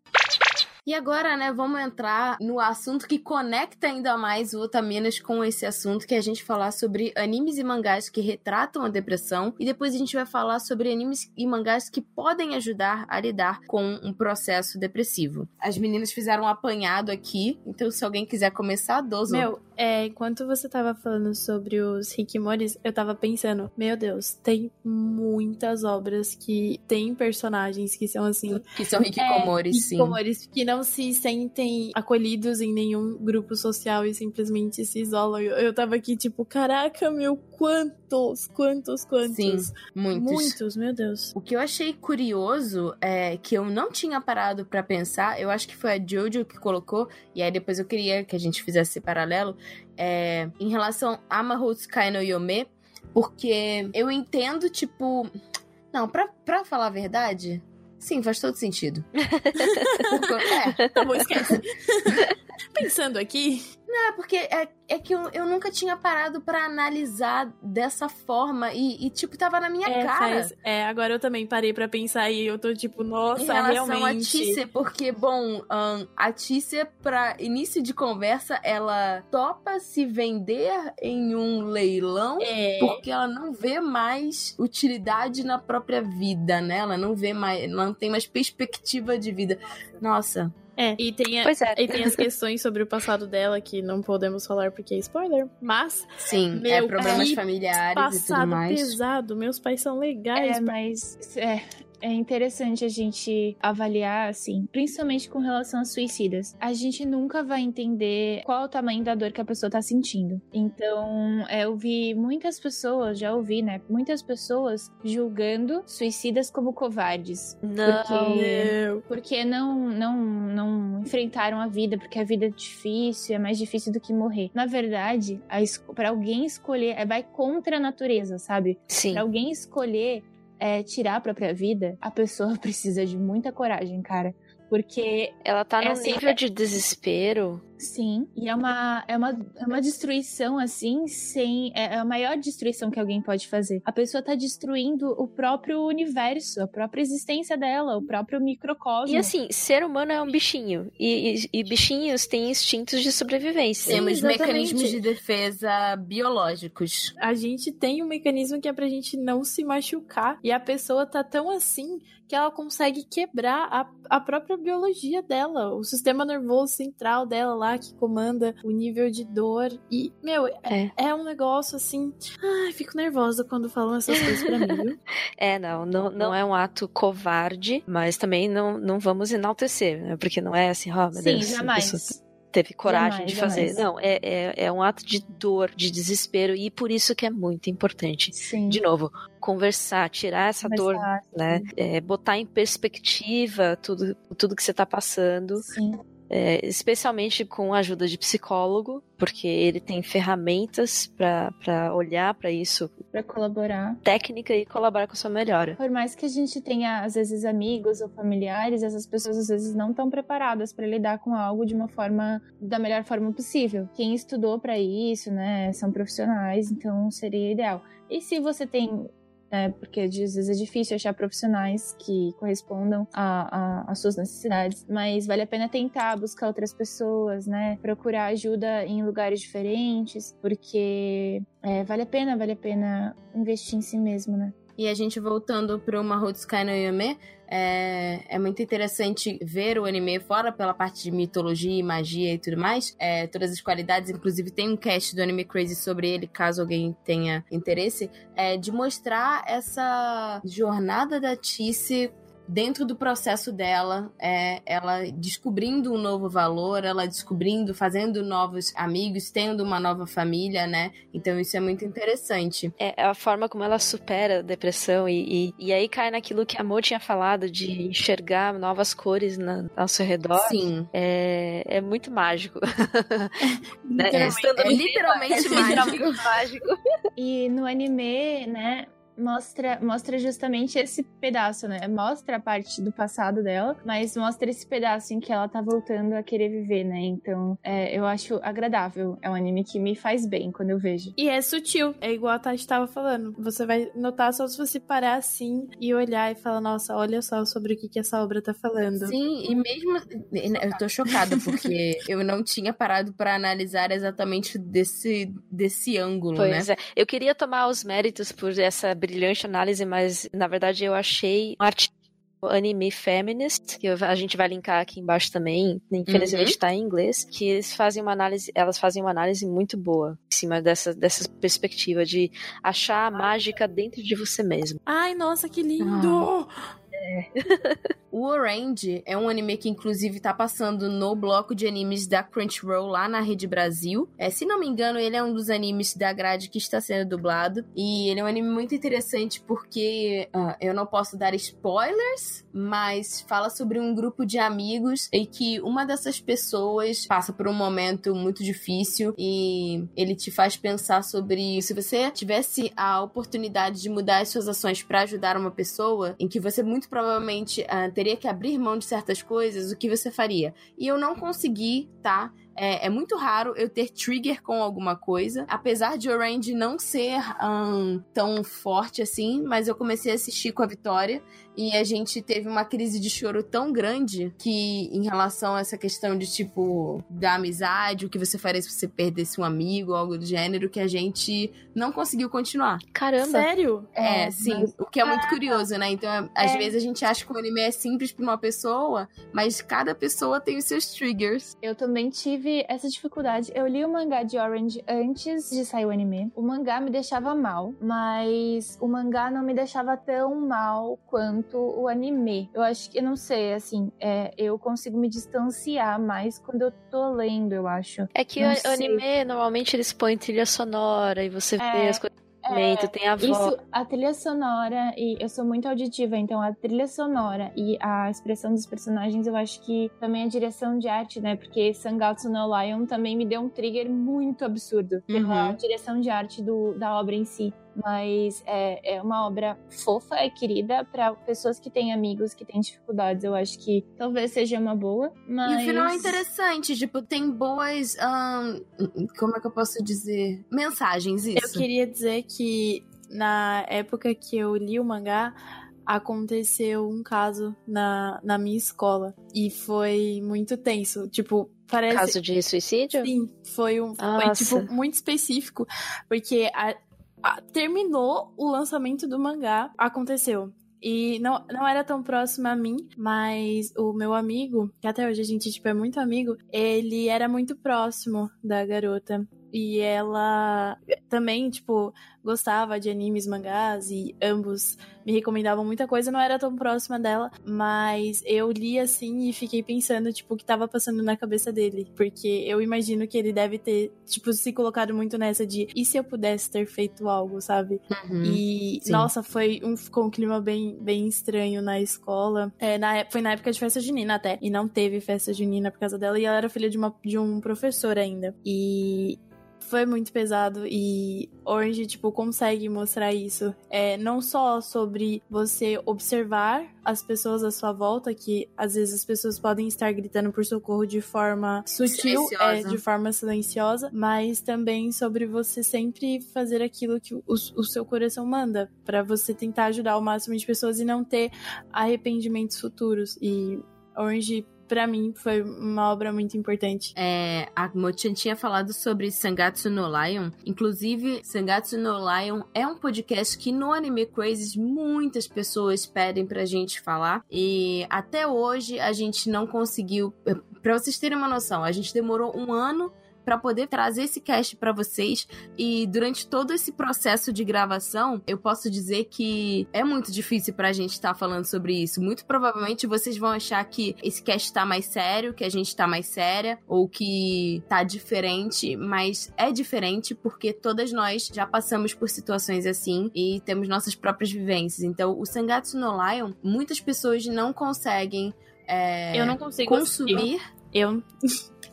A: E agora, né, vamos entrar no assunto que conecta ainda mais o Otaminas com esse assunto, que é a gente falar sobre animes e mangás que retratam a depressão. E depois a gente vai falar sobre animes e mangás que podem ajudar a lidar com um processo depressivo. As meninas fizeram um apanhado aqui, então se alguém quiser começar, dozo.
F: Meu, É, enquanto você tava falando sobre os Rikimoris, eu tava pensando, meu Deus, tem muitas obras que tem personagens que são assim.
A: Que são Rikikomores, é, sim.
F: Rikikomores, que não se sentem acolhidos em nenhum grupo social e simplesmente se isolam. Eu, eu tava aqui, tipo, caraca, meu, quantos, quantos, quantos.
A: Sim, muitos.
F: Muitos, meu Deus.
A: O que eu achei curioso é que eu não tinha parado para pensar, eu acho que foi a Jojo que colocou, e aí depois eu queria que a gente fizesse esse paralelo, é, em relação a Mahotsukai no Yome, porque eu entendo, tipo. Não, pra, pra falar a verdade, sim, faz todo sentido.
F: É, tá bom, esquece. Pensando aqui.
A: Não, é porque é, é que eu, eu nunca tinha parado para analisar dessa forma e, e, tipo, tava na minha
F: é,
A: cara. Faz,
F: é, agora eu também parei para pensar e eu tô tipo, nossa,
A: em relação
F: realmente.
A: a Tícia, porque, bom, um, a Tícia, pra início de conversa, ela topa se vender em um leilão
F: é.
A: porque ela não vê mais utilidade na própria vida, né? Ela não vê mais, ela não tem mais perspectiva de vida. Nossa,
F: é, e tem, a, é. e tem as questões sobre o passado dela que não podemos falar porque é spoiler. Mas.
A: Sim, é meu, é problemas familiares e tudo mais.
F: pesado, meus pais são legais.
D: É, mas. É, é interessante a gente avaliar, assim, principalmente com relação a suicidas. A gente nunca vai entender qual o tamanho da dor que a pessoa tá sentindo. Então, é, eu vi muitas pessoas, já ouvi, né? Muitas pessoas julgando suicidas como covardes.
F: Não.
D: Porque, porque não, não, não enfrentaram a vida, porque a vida é difícil, é mais difícil do que morrer. Na verdade, para alguém escolher, é, vai contra a natureza, sabe?
A: Sim.
D: Pra alguém escolher é, tirar a própria vida, a pessoa precisa de muita coragem, cara. Porque.
B: Ela tá
D: é
B: num
D: assim,
B: nível
D: é-
B: de desespero.
D: Sim. E é uma, é uma, é uma destruição, assim, sem. É a maior destruição que alguém pode fazer. A pessoa tá destruindo o próprio universo, a própria existência dela, o próprio microcosmo.
B: E assim, ser humano é um bichinho. E, e, e bichinhos têm instintos de sobrevivência.
A: Temos
F: exatamente.
A: mecanismos de defesa biológicos.
F: A gente tem um mecanismo que é pra gente não se machucar. E a pessoa tá tão assim que ela consegue quebrar a, a própria biologia dela, o sistema nervoso central dela lá que comanda o nível de dor. E, meu, é, é um negócio assim. Ai, fico nervosa quando falam essas coisas pra mim, viu?
B: É, não, não, não é um ato covarde, mas também não, não vamos enaltecer, né? Porque não é assim, ó, oh, meu
D: Sim,
B: Deus.
D: jamais
B: teve coragem
D: jamais,
B: de fazer.
D: jamais.
B: Não, é, é, é, um ato de dor, de desespero, e por isso que é muito importante.
D: Sim.
B: De novo, conversar, tirar essa
D: Conversar,
B: dor, né? É, botar em perspectiva tudo, tudo que você tá passando.
D: Sim.
B: É, especialmente com a ajuda de psicólogo, porque ele tem ferramentas para olhar para isso,
D: para colaborar,
B: técnica e colaborar com a sua melhora.
D: Por mais que a gente tenha às vezes amigos ou familiares, essas pessoas às vezes não estão preparadas para lidar com algo de uma forma da melhor forma possível. Quem estudou para isso, né, são profissionais, então seria ideal. E se você tem né? Porque às vezes é difícil achar profissionais que correspondam às suas necessidades, mas vale a pena tentar buscar outras pessoas, né? Procurar ajuda em lugares diferentes, porque é, vale a pena, vale a pena investir em si mesmo, né?
A: E a gente voltando pro Mahotsukai no Yome, é, é, muito interessante ver o anime fora pela parte de mitologia, magia e tudo mais. É, todas as qualidades, inclusive tem um cast do Anime Crazy sobre ele, caso alguém tenha interesse. É, de mostrar essa jornada da Tice dentro do processo dela, é, ela descobrindo um novo valor, ela descobrindo, fazendo novos amigos, tendo uma nova família, né? Então isso é muito interessante.
B: É a forma como ela supera a depressão e, e, e aí cai naquilo que a Mo tinha falado de enxergar novas cores na, ao seu redor.
A: Sim.
B: É, é muito mágico.
A: né? é, é, literalmente, mágico.
B: mágico.
D: E no anime, né? Mostra, mostra justamente esse pedaço, né? Mostra a parte do passado dela, mas mostra esse pedaço em que ela tá voltando a querer viver, né? Então, é, eu acho agradável. É um anime que me faz bem quando eu vejo.
F: E é sutil. É igual a Tati tava falando. Você vai notar só se você parar assim e olhar e falar, nossa, olha só sobre o que, que essa obra tá falando.
A: Sim, e mesmo. Eu tô chocada, porque eu não tinha parado para analisar exatamente desse, desse ângulo,
B: pois
A: né?
B: É. Eu queria tomar os méritos por essa brilhante análise, mas na verdade eu achei um arte Anime Feminist, que a gente vai linkar aqui embaixo também, infelizmente está uhum. em inglês, que eles fazem uma análise, elas fazem uma análise muito boa em cima dessa, dessa perspectiva de achar a mágica dentro de você mesmo.
F: Ai, nossa, que lindo!
A: Ah. É. o Orange é um anime que, inclusive, tá passando no bloco de animes da Crunchyroll lá na Rede Brasil. É, se não me engano, ele é um dos animes da grade que está sendo dublado. E ele é um anime muito interessante porque uh, eu não posso dar spoilers, mas fala sobre um grupo de amigos e que uma dessas pessoas passa por um momento muito difícil e ele te faz pensar sobre se você tivesse a oportunidade de mudar as suas ações para ajudar uma pessoa, em que você muito provavelmente uh, teria que abrir mão de certas coisas, o que você faria? E eu não consegui, tá? É, é, muito raro eu ter trigger com alguma coisa. Apesar de Orange não ser um, tão forte assim, mas eu comecei a assistir com a Vitória e a gente teve uma crise de choro tão grande que, em relação a essa questão de tipo, da amizade, o que você faria se você perdesse um amigo, algo do gênero, que a gente não conseguiu continuar.
F: Caramba! Sério?
A: É, é sim. Mas... O que é muito curioso, né? Então, às é. vezes a gente acha que o anime é simples pra uma pessoa, mas cada pessoa tem os seus triggers.
D: Eu também tive essa dificuldade. Eu li o mangá de Orange antes de sair o anime. O mangá me deixava mal, mas o mangá não me deixava tão mal quanto quanto o anime. Eu acho que, eu não sei, assim, é, eu consigo me distanciar mais quando eu tô lendo, eu acho.
B: É que não o sei. anime, normalmente eles põem trilha sonora e você é, vê as coisas é, tem a voz. Isso,
D: a trilha sonora, e eu sou muito auditiva, então a trilha sonora e a expressão dos personagens, eu acho que também a direção de arte, né? Porque Sangatsu no Lion também me deu um trigger muito absurdo pela uhum. direção de arte do, da obra em si mas é, é uma obra fofa e querida para pessoas que têm amigos que têm dificuldades. Eu acho que talvez seja uma boa, mas...
A: E o final é interessante, tipo, tem boas... Um, como é que eu posso dizer? Mensagens, isso.
F: Eu queria dizer que na época que eu li o mangá, aconteceu um caso na, na minha escola. E foi muito tenso. Tipo, parece.
B: Caso de suicídio?
F: Sim, foi um. Foi, tipo, muito específico. Porque a, terminou o lançamento do mangá, aconteceu. E não, não era tão próximo a mim, mas o meu amigo, que até hoje a gente tipo, é muito amigo, ele era muito próximo da garota. E ela também, tipo, gostava de animes, mangás e ambos me recomendavam muita coisa. Não era tão próxima dela, mas eu li assim e fiquei pensando, tipo, o que tava passando na cabeça dele. Porque eu imagino que ele deve ter, tipo, se colocado muito nessa de e se eu pudesse ter feito algo, sabe? Uhum, e, sim. nossa, foi um, ficou um clima bem, bem estranho na escola. É, na, foi na época de festa junina até. E não teve festa junina por causa dela. E ela era filha de, uma, de um professor ainda. E foi muito pesado e Orange, tipo, consegue mostrar isso. É não só sobre você observar as pessoas à sua volta, que às vezes as pessoas podem estar gritando por socorro de forma sutil, é, de forma silenciosa, mas também sobre você sempre fazer aquilo que o, o seu coração manda, para você tentar ajudar o máximo de pessoas e não ter arrependimentos futuros. E Orange para mim foi uma obra muito importante.
A: É, a Mochan tinha falado sobre Sangatsu no Lion. Inclusive, Sangatsu no Lion é um podcast que no Anime Crazes muitas pessoas pedem pra gente falar. E até hoje a gente não conseguiu. Pra vocês terem uma noção, a gente demorou um ano para poder trazer esse cast para vocês. E durante todo esse processo de gravação, eu posso dizer que é muito difícil pra gente estar tá falando sobre isso. Muito provavelmente vocês vão achar que esse cast tá mais sério, que a gente tá mais séria, ou que tá diferente, mas é diferente porque todas nós já passamos por situações assim e temos nossas próprias vivências. Então, o Sangatsu no Lion, muitas pessoas não conseguem. É,
F: eu não consigo
A: consumir.
F: Assistir. Eu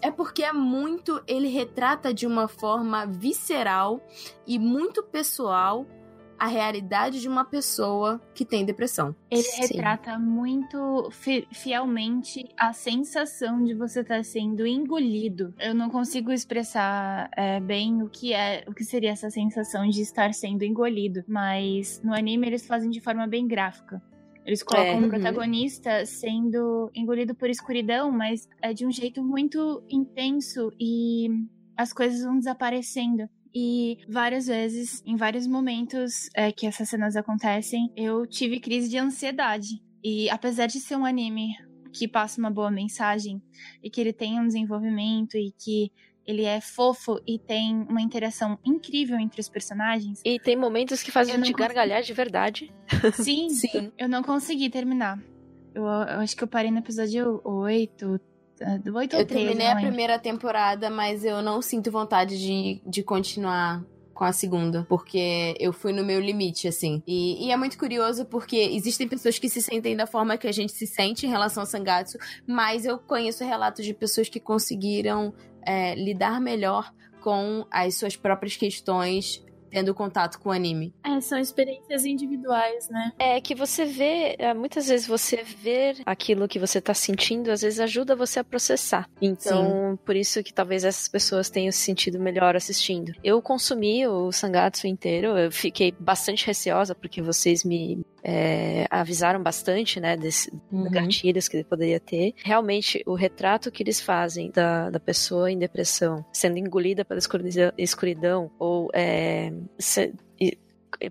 A: é porque é muito. Ele retrata de uma forma visceral e muito pessoal a realidade de uma pessoa que tem depressão.
D: Ele Sim. retrata muito fielmente a sensação de você estar tá sendo engolido. Eu não consigo expressar é, bem o que é, o que seria essa sensação de estar sendo engolido, mas no anime eles fazem de forma bem gráfica. Eles colocam é, o uhum. protagonista sendo engolido por escuridão, mas é de um jeito muito intenso e as coisas vão desaparecendo. E várias vezes, em vários momentos é, que essas cenas acontecem, eu tive crise de ansiedade. E apesar de ser um anime que passa uma boa mensagem e que ele tem um desenvolvimento e que ele é fofo e tem uma interação incrível entre os personagens.
B: E tem momentos que fazem a gente gargalhar de verdade.
D: Sim, sim. Eu não consegui terminar. Eu, eu, acho que eu parei no episódio 8, do 8
A: eu
D: ou 13. Eu
A: terminei a primeira temporada, mas eu não sinto vontade de, de continuar com a segunda, porque eu fui no meu limite, assim. E, e, é muito curioso porque existem pessoas que se sentem da forma que a gente se sente em relação ao Sangatsu, mas eu conheço relatos de pessoas que conseguiram é, lidar melhor com as suas próprias questões tendo contato com o anime.
F: É, são experiências individuais, né?
B: É que você vê, é, muitas vezes você ver aquilo que você tá sentindo, às vezes ajuda você a processar. Então, Sim. por isso que talvez essas pessoas tenham se sentido melhor assistindo. Eu consumi o Sangatsu inteiro, eu fiquei bastante receosa porque vocês me é, avisaram bastante, né, desse uhum. gatilhos que ele poderia ter. Realmente, o retrato que eles fazem da, da pessoa em depressão, sendo engolida pela escuridão, escuridão ou é, se,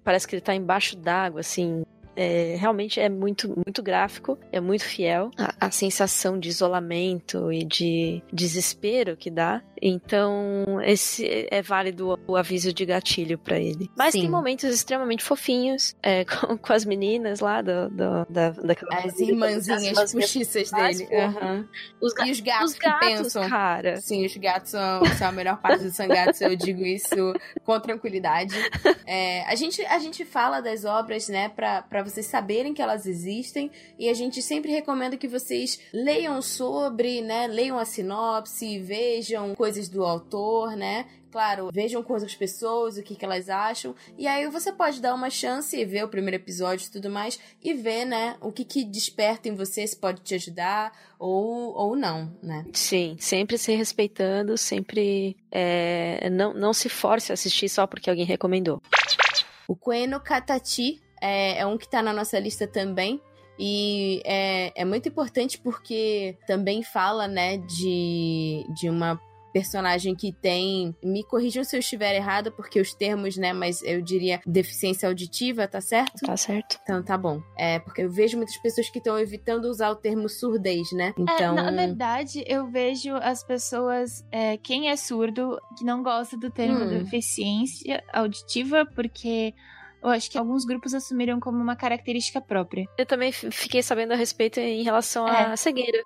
B: parece que ele está embaixo d'água, assim, é, realmente é muito, muito gráfico, é muito fiel. A, a, sensação de isolamento e de desespero que dá. Então, esse é válido o aviso de gatilho para ele. Mas Sim. tem momentos extremamente fofinhos é, com, com, as meninas lá do, do, da, daquela.
A: As irmãzinhas as postiças dele. Uhum. Os e os gatos, os gatos que pensam.
B: cara.
A: Sim, os gatos são, são a melhor parte do Sangatsu, eu digo isso com tranquilidade. É, a, gente, a gente fala das obras, né, pra, pra vocês saberem que elas existem e a gente sempre recomenda que vocês leiam sobre, né, leiam a sinopse, vejam coisas do autor, né? Claro, vejam com outras pessoas o que, que elas acham. E aí você pode dar uma chance e ver o primeiro episódio e tudo mais. E ver, né, o que, que desperta em você, se pode te ajudar ou, ou não, né?
B: Sim, sempre se respeitando, sempre é, não, não se force a assistir só porque alguém recomendou.
A: O Koeno Katachi é, é um que tá na nossa lista também. E é, é muito importante porque também fala, né, de, de uma personagem que tem. Me corrijam se eu estiver errada, porque os termos, né? Mas eu diria deficiência auditiva, tá certo?
B: Tá certo.
A: Então tá bom. É, porque eu vejo muitas pessoas que estão evitando usar o termo surdez, né? Então.
D: É, na verdade, eu vejo as pessoas. É, quem é surdo, que não gosta do termo hum. deficiência auditiva, porque eu acho que alguns grupos assumiram como uma característica própria.
B: Eu também fiquei sabendo a respeito em relação à é. cegueira.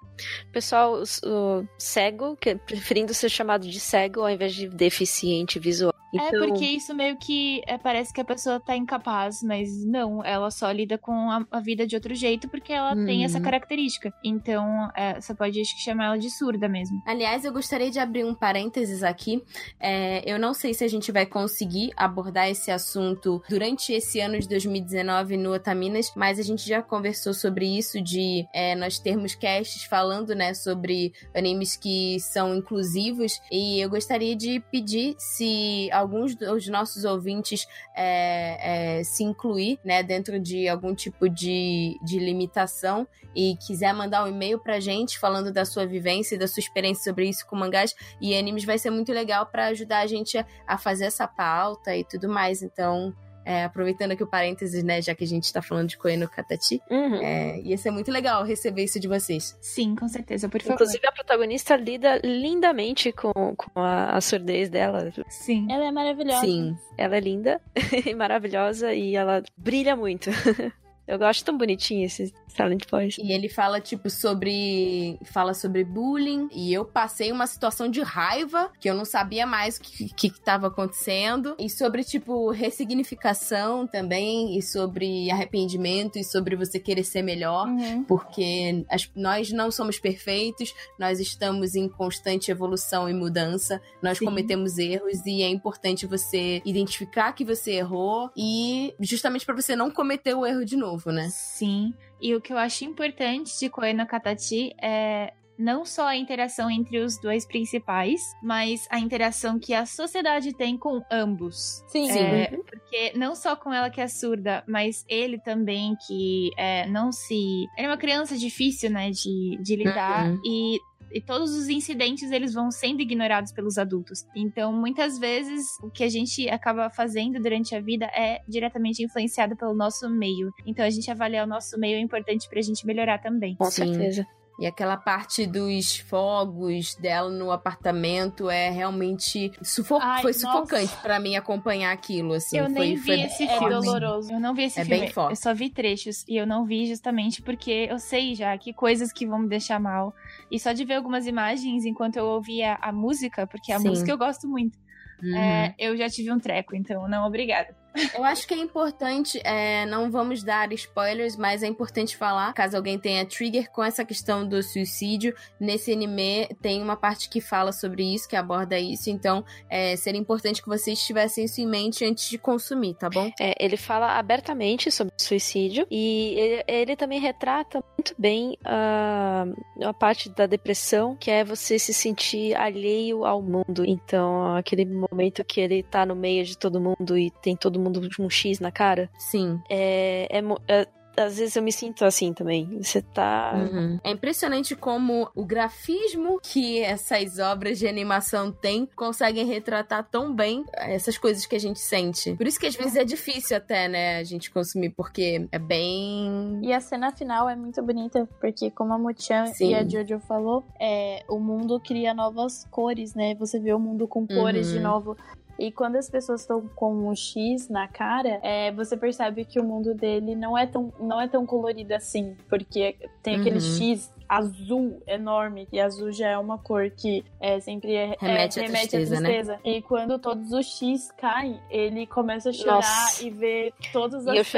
B: O pessoal o, cego, que, preferindo ser chamado de cego ao invés de deficiente visual.
D: É, então... É porque isso meio que é, parece que a pessoa tá incapaz, mas não, ela só lida com a, a vida de outro jeito porque ela hum. tem essa uhum. característica. Então, é, você pode acho que chamar ela de surda mesmo.
A: Aliás, eu gostaria de abrir um parênteses aqui. É, eu não sei se a gente vai conseguir abordar esse assunto durante esse ano de 2019 no Otaminas, mas a gente já conversou sobre isso de é, nós termos casts falando, né, sobre animes que são inclusivos e eu gostaria de pedir se alguns dos nossos ouvintes é, é, se incluir, né, dentro de algum tipo de, de limitação e quiser mandar um e-mail pra gente falando da sua vivência e da sua experiência sobre isso com mangás e animes, vai ser muito legal para ajudar a gente a, a fazer essa pauta e tudo mais. Então, é, aproveitando aqui o parênteses, né, já que a gente está falando de Koe no Katachi, uhum. é, ia ser muito legal receber isso de vocês.
D: Sim, com certeza, por favor.
B: Inclusive, a protagonista lida lindamente com, com a, a surdez dela.
D: Sim. Ela é maravilhosa.
B: Sim. Ela é linda e maravilhosa e ela brilha muito. Eu gosto tão bonitinho esse Silent Boys.
A: E ele fala, tipo, sobre. Fala sobre bullying. E eu passei uma situação de raiva, que eu não sabia mais o que, que, que tava acontecendo. E sobre, tipo, ressignificação também. E sobre arrependimento. E sobre você querer ser melhor. Uhum. Porque as, nós não somos perfeitos. Nós estamos em constante evolução e mudança. Nós Sim. cometemos erros. E é importante você identificar que você errou. E justamente para você não cometer o erro de novo novo, né?
D: Sim. E o que eu acho importante de Koe no Katachi é não só a interação entre os dois principais, mas a interação que a sociedade tem com ambos.
B: Sim.
D: É, porque não só com ela que é surda, mas ele também que é, não se. Ele é uma criança difícil, né, de, de lidar. Uhum. E e todos os incidentes eles vão sendo ignorados pelos adultos. Então, muitas vezes o que a gente acaba fazendo durante a vida é diretamente influenciado pelo nosso meio. Então, a gente avaliar o nosso meio é importante pra gente melhorar também.
B: Com Sim. certeza.
A: E aquela parte dos fogos dela no apartamento é realmente sufo Ai, foi sufocante para mim acompanhar aquilo assim.
D: Eu
A: foi,
D: nem vi
A: foi
D: esse filme. É doloroso. Eu não vi esse
A: é
D: filme.
A: Bem forte.
D: Eu só vi trechos e eu não vi justamente porque eu sei já que coisas que vão me deixar mal. E só de ver algumas imagens enquanto eu ouvia a música, porque a Sim. música eu gosto muito. Uhum. É, eu já tive um treco, então não obrigada.
A: Eu acho que é importante, é, não vamos dar spoilers, mas é importante falar, caso alguém tenha trigger com essa questão do suicídio, nesse anime tem uma parte que fala sobre isso, que aborda isso, então é, seria importante que vocês tivessem isso em mente antes de consumir, tá bom?
B: É, ele fala abertamente sobre suicídio e ele, ele também retrata muito bem uh, a parte da depressão, que é você se sentir alheio ao mundo. Então, aquele momento que ele tá no meio de todo mundo e tem todo mundo com um X na cara.
A: Sim.
B: É, é, é às vezes eu me sinto assim também. Você tá.
A: Uhum. É impressionante como o grafismo que essas obras de animação têm conseguem retratar tão bem essas coisas que a gente sente. Por isso que às vezes é difícil até, né, a gente consumir, porque é bem.
F: E a cena final é muito bonita, porque como a Muchan e a Jojo falou, é, o mundo cria novas cores, né? Você vê o mundo com cores uhum. de novo. E quando as pessoas estão com um X na cara, é, você percebe que o mundo dele não é tão, não é tão colorido assim. Porque tem aquele uhum. X azul enorme, e azul já é uma cor que é, sempre é,
A: remete, é, remete à tristeza, tristeza. Né?
F: E quando todos os X caem, ele começa a chorar Nossa. e ver todas as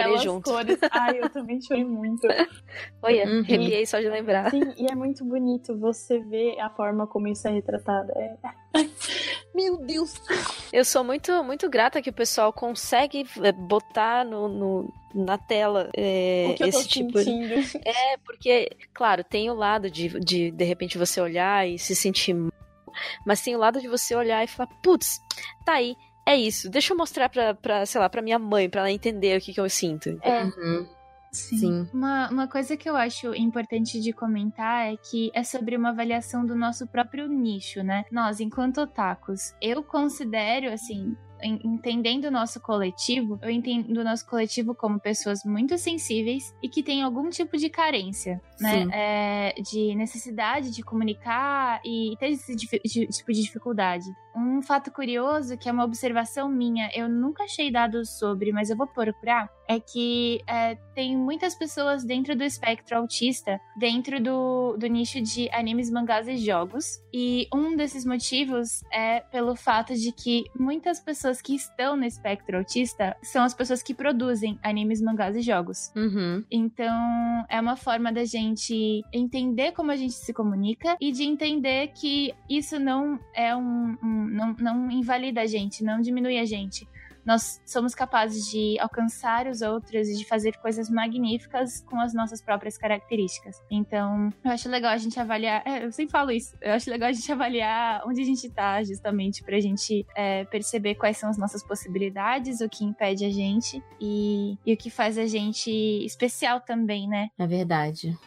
F: cores. Ai, eu também chorei muito.
B: Olha, uhum. arrepiei só de lembrar.
F: Sim, e é muito bonito você ver a forma como isso é retratado. É... Meu Deus!
B: Eu sou muito, muito grata que o pessoal consegue é, botar no, no na tela é, esse tipo
F: sentindo.
B: de... É, porque, claro, tem o lado de, de de repente você olhar e se sentir mal, mas tem o lado de você olhar e falar, putz, tá aí, é isso, deixa eu mostrar pra, pra sei lá, pra minha mãe, pra ela entender o que, que eu sinto.
D: É. Uhum. Sim. Sim. Uma, uma coisa que eu acho importante de comentar é que é sobre uma avaliação do nosso próprio nicho, né? Nós, enquanto otakus, eu considero, assim, entendendo o nosso coletivo, eu entendo o nosso coletivo como pessoas muito sensíveis e que têm algum tipo de carência, né? É, de necessidade de comunicar e ter esse tipo de dificuldade. Um fato curioso, que é uma observação minha, eu nunca achei dados sobre, mas eu vou procurar, é que é, tem muitas pessoas dentro do espectro autista, dentro do, do nicho de animes, mangás e jogos. E um desses motivos é pelo fato de que muitas pessoas que estão no espectro autista são as pessoas que produzem animes, mangás e jogos.
A: Uhum.
D: Então, é uma forma da gente entender como a gente se comunica e de entender que isso não é um, um não, não invalida a gente, não diminui a gente. Nós somos capazes de alcançar os outros e de fazer coisas magníficas com as nossas próprias características. Então, eu acho legal a gente avaliar. É, eu sempre falo isso. Eu acho legal a gente avaliar onde a gente tá, justamente, pra gente é, perceber quais são as nossas possibilidades, o que impede a gente e, e o que faz a gente especial também, né?
A: É verdade.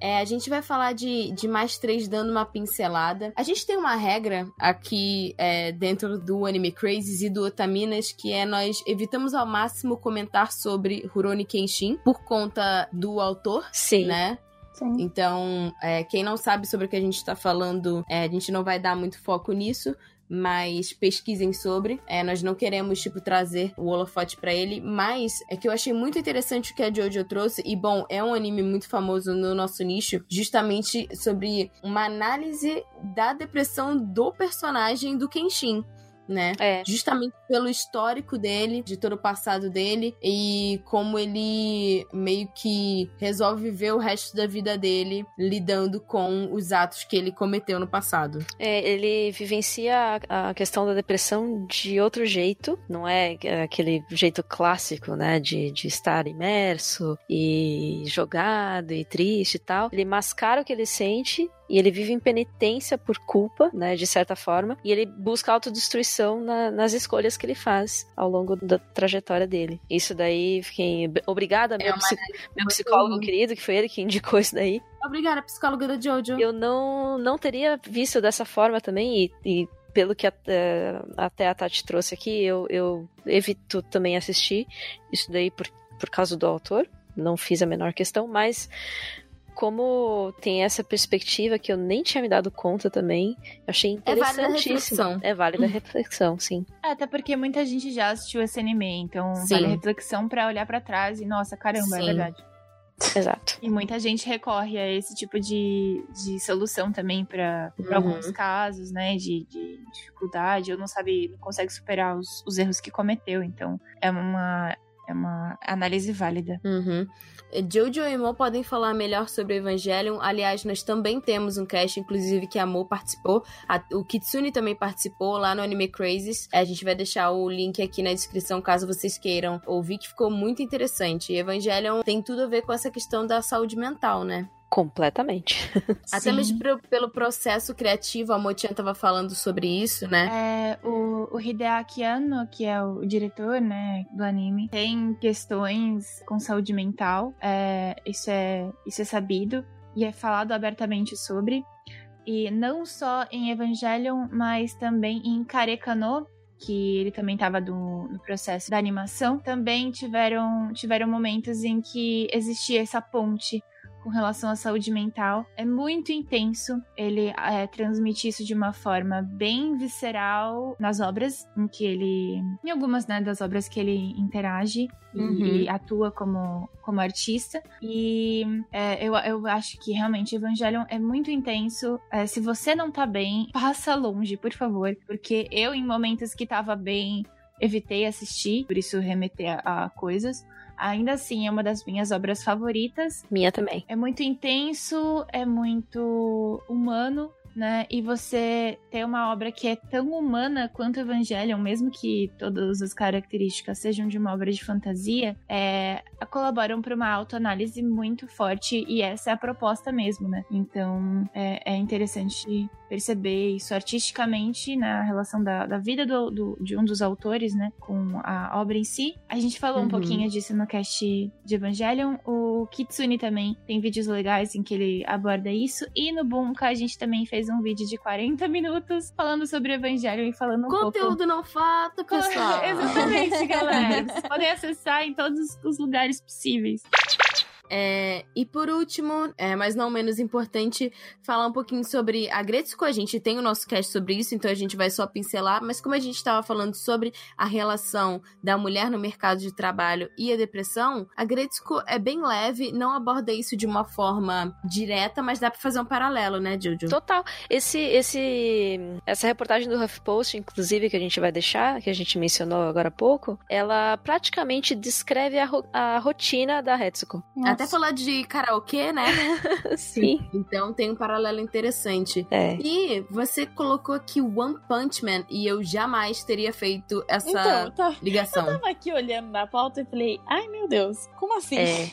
A: É, a gente vai falar de, de mais três dando uma pincelada. A gente tem uma regra aqui é, dentro do Anime Crazes e do Otaminas, que é nós evitamos ao máximo comentar sobre Rurouni Kenshin por conta do autor,
B: Sim.
A: né?
F: Sim.
A: Então, é, quem não sabe sobre o que a gente está falando, é, a gente não vai dar muito foco nisso, mas pesquisem sobre. É, nós não queremos, tipo, trazer o holofote para ele, mas é que eu achei muito interessante o que a Jojo trouxe, e bom, é um anime muito famoso no nosso nicho, justamente sobre uma análise da depressão do personagem do Kenshin né?
B: É.
A: Justamente pelo histórico dele, de todo o passado dele e como ele meio que resolve viver o resto da vida dele lidando com os atos que ele cometeu no passado.
B: É, ele vivencia a questão da depressão de outro jeito, não é aquele jeito clássico, né, de, de estar imerso e jogado e triste e tal. Ele mascara o que ele sente e ele vive em penitência por culpa, né, de certa forma, e ele busca autodestruição na, nas escolhas que ele faz ao longo da trajetória dele. Isso daí, fiquei obrigada, meu, é psic... meu psicólogo querido, que foi ele que indicou isso daí.
A: Obrigada, psicóloga da Jojo.
B: Eu não, não teria visto dessa forma também, e, e pelo que até, até a Tati trouxe aqui, eu, eu evito também assistir isso daí por, por causa do autor. Não fiz a menor questão, mas como tem essa perspectiva que eu nem tinha me dado conta também, eu achei interessantíssimo. É válida a reflexão, sim.
D: É, até porque muita gente já assistiu esse anime, então sim. vale a reflexão para olhar para trás e, nossa, caramba, é sim. é verdade.
B: Exato.
D: E muita gente recorre a esse tipo de, de solução também para uhum. alguns casos, né? De, de, dificuldade, ou não sabe, não consegue superar os, os erros que cometeu. Então, é uma, é uma análise válida.
A: Uhum. Jojo e Mo podem falar melhor sobre o Evangelion. Aliás, nós também temos um cast, inclusive, que a Mo participou. A, o Kitsune também participou lá no Anime Crazes. A gente vai deixar o link aqui na descrição caso vocês queiram ouvir, que ficou muito interessante. E Evangelion tem tudo a ver com essa questão da saúde mental, né?
B: Completamente.
A: Até mesmo pelo processo criativo, a Motian tava falando sobre isso,
D: né? É, o, o Hideaki Anno, que é o diretor, né, do anime, tem questões com saúde mental. É, isso, é, isso é sabido e é falado abertamente sobre. E não só em Evangelion, mas também em Karekano, que ele também estava no processo da animação, também tiveram, tiveram momentos em que existia essa ponte com relação à saúde mental. É muito intenso. Ele é, transmite isso de uma forma bem visceral nas obras em que ele. Em algumas né, das obras que ele interage uhum. e, atua como, como artista. E é, eu, eu acho que realmente Evangelion é muito intenso. É, se você não tá bem, passa longe, por favor. Porque eu, em momentos que tava bem, evitei assistir, por isso remeter a, a coisas ainda assim é uma das minhas obras favoritas.
B: Minha também.
D: É muito intenso, é muito humano né? E você ter uma obra que é tão humana quanto Evangelion, mesmo que todas as características sejam de uma obra de fantasia, é, colaboram para uma autoanálise muito forte e essa é a proposta mesmo, né? Então é, é interessante perceber isso artisticamente na relação da, da vida do, do, de um dos autores, né, com a obra em si. A gente falou uhum. um pouquinho disso no cast de Evangelion. O Kitsune também tem vídeos legais em que ele aborda isso. E no Bunka a gente também fez um vídeo de 40 minutos falando sobre o Evangelho e falando um
A: Conteúdo
D: pouco...
A: não fato, pessoal.
D: Exatamente, galera. Vocês podem acessar em todos os lugares possíveis.
A: É, e por último, é, mas não menos importante, falar um pouquinho sobre a Gretzko. A gente tem o nosso cast sobre isso, então a gente vai só pincelar. Mas como a gente estava falando sobre a relação da mulher no mercado de trabalho e a depressão, a Gretzko é bem leve, não aborda isso de uma forma direta, mas dá para fazer um paralelo, né, Jojo?
B: Total. Esse, esse, essa reportagem do HuffPost, inclusive, que a gente vai deixar, que a gente mencionou agora há pouco, ela praticamente descreve a, a rotina da Retsuko.
A: Até falar de karaokê, né?
B: Sim.
A: Então tem um paralelo interessante.
B: É.
A: E você colocou aqui One Punch Man e eu jamais teria feito essa então, tá, ligação.
F: Eu tava aqui olhando na pauta e falei, ai meu Deus, como assim?
B: É.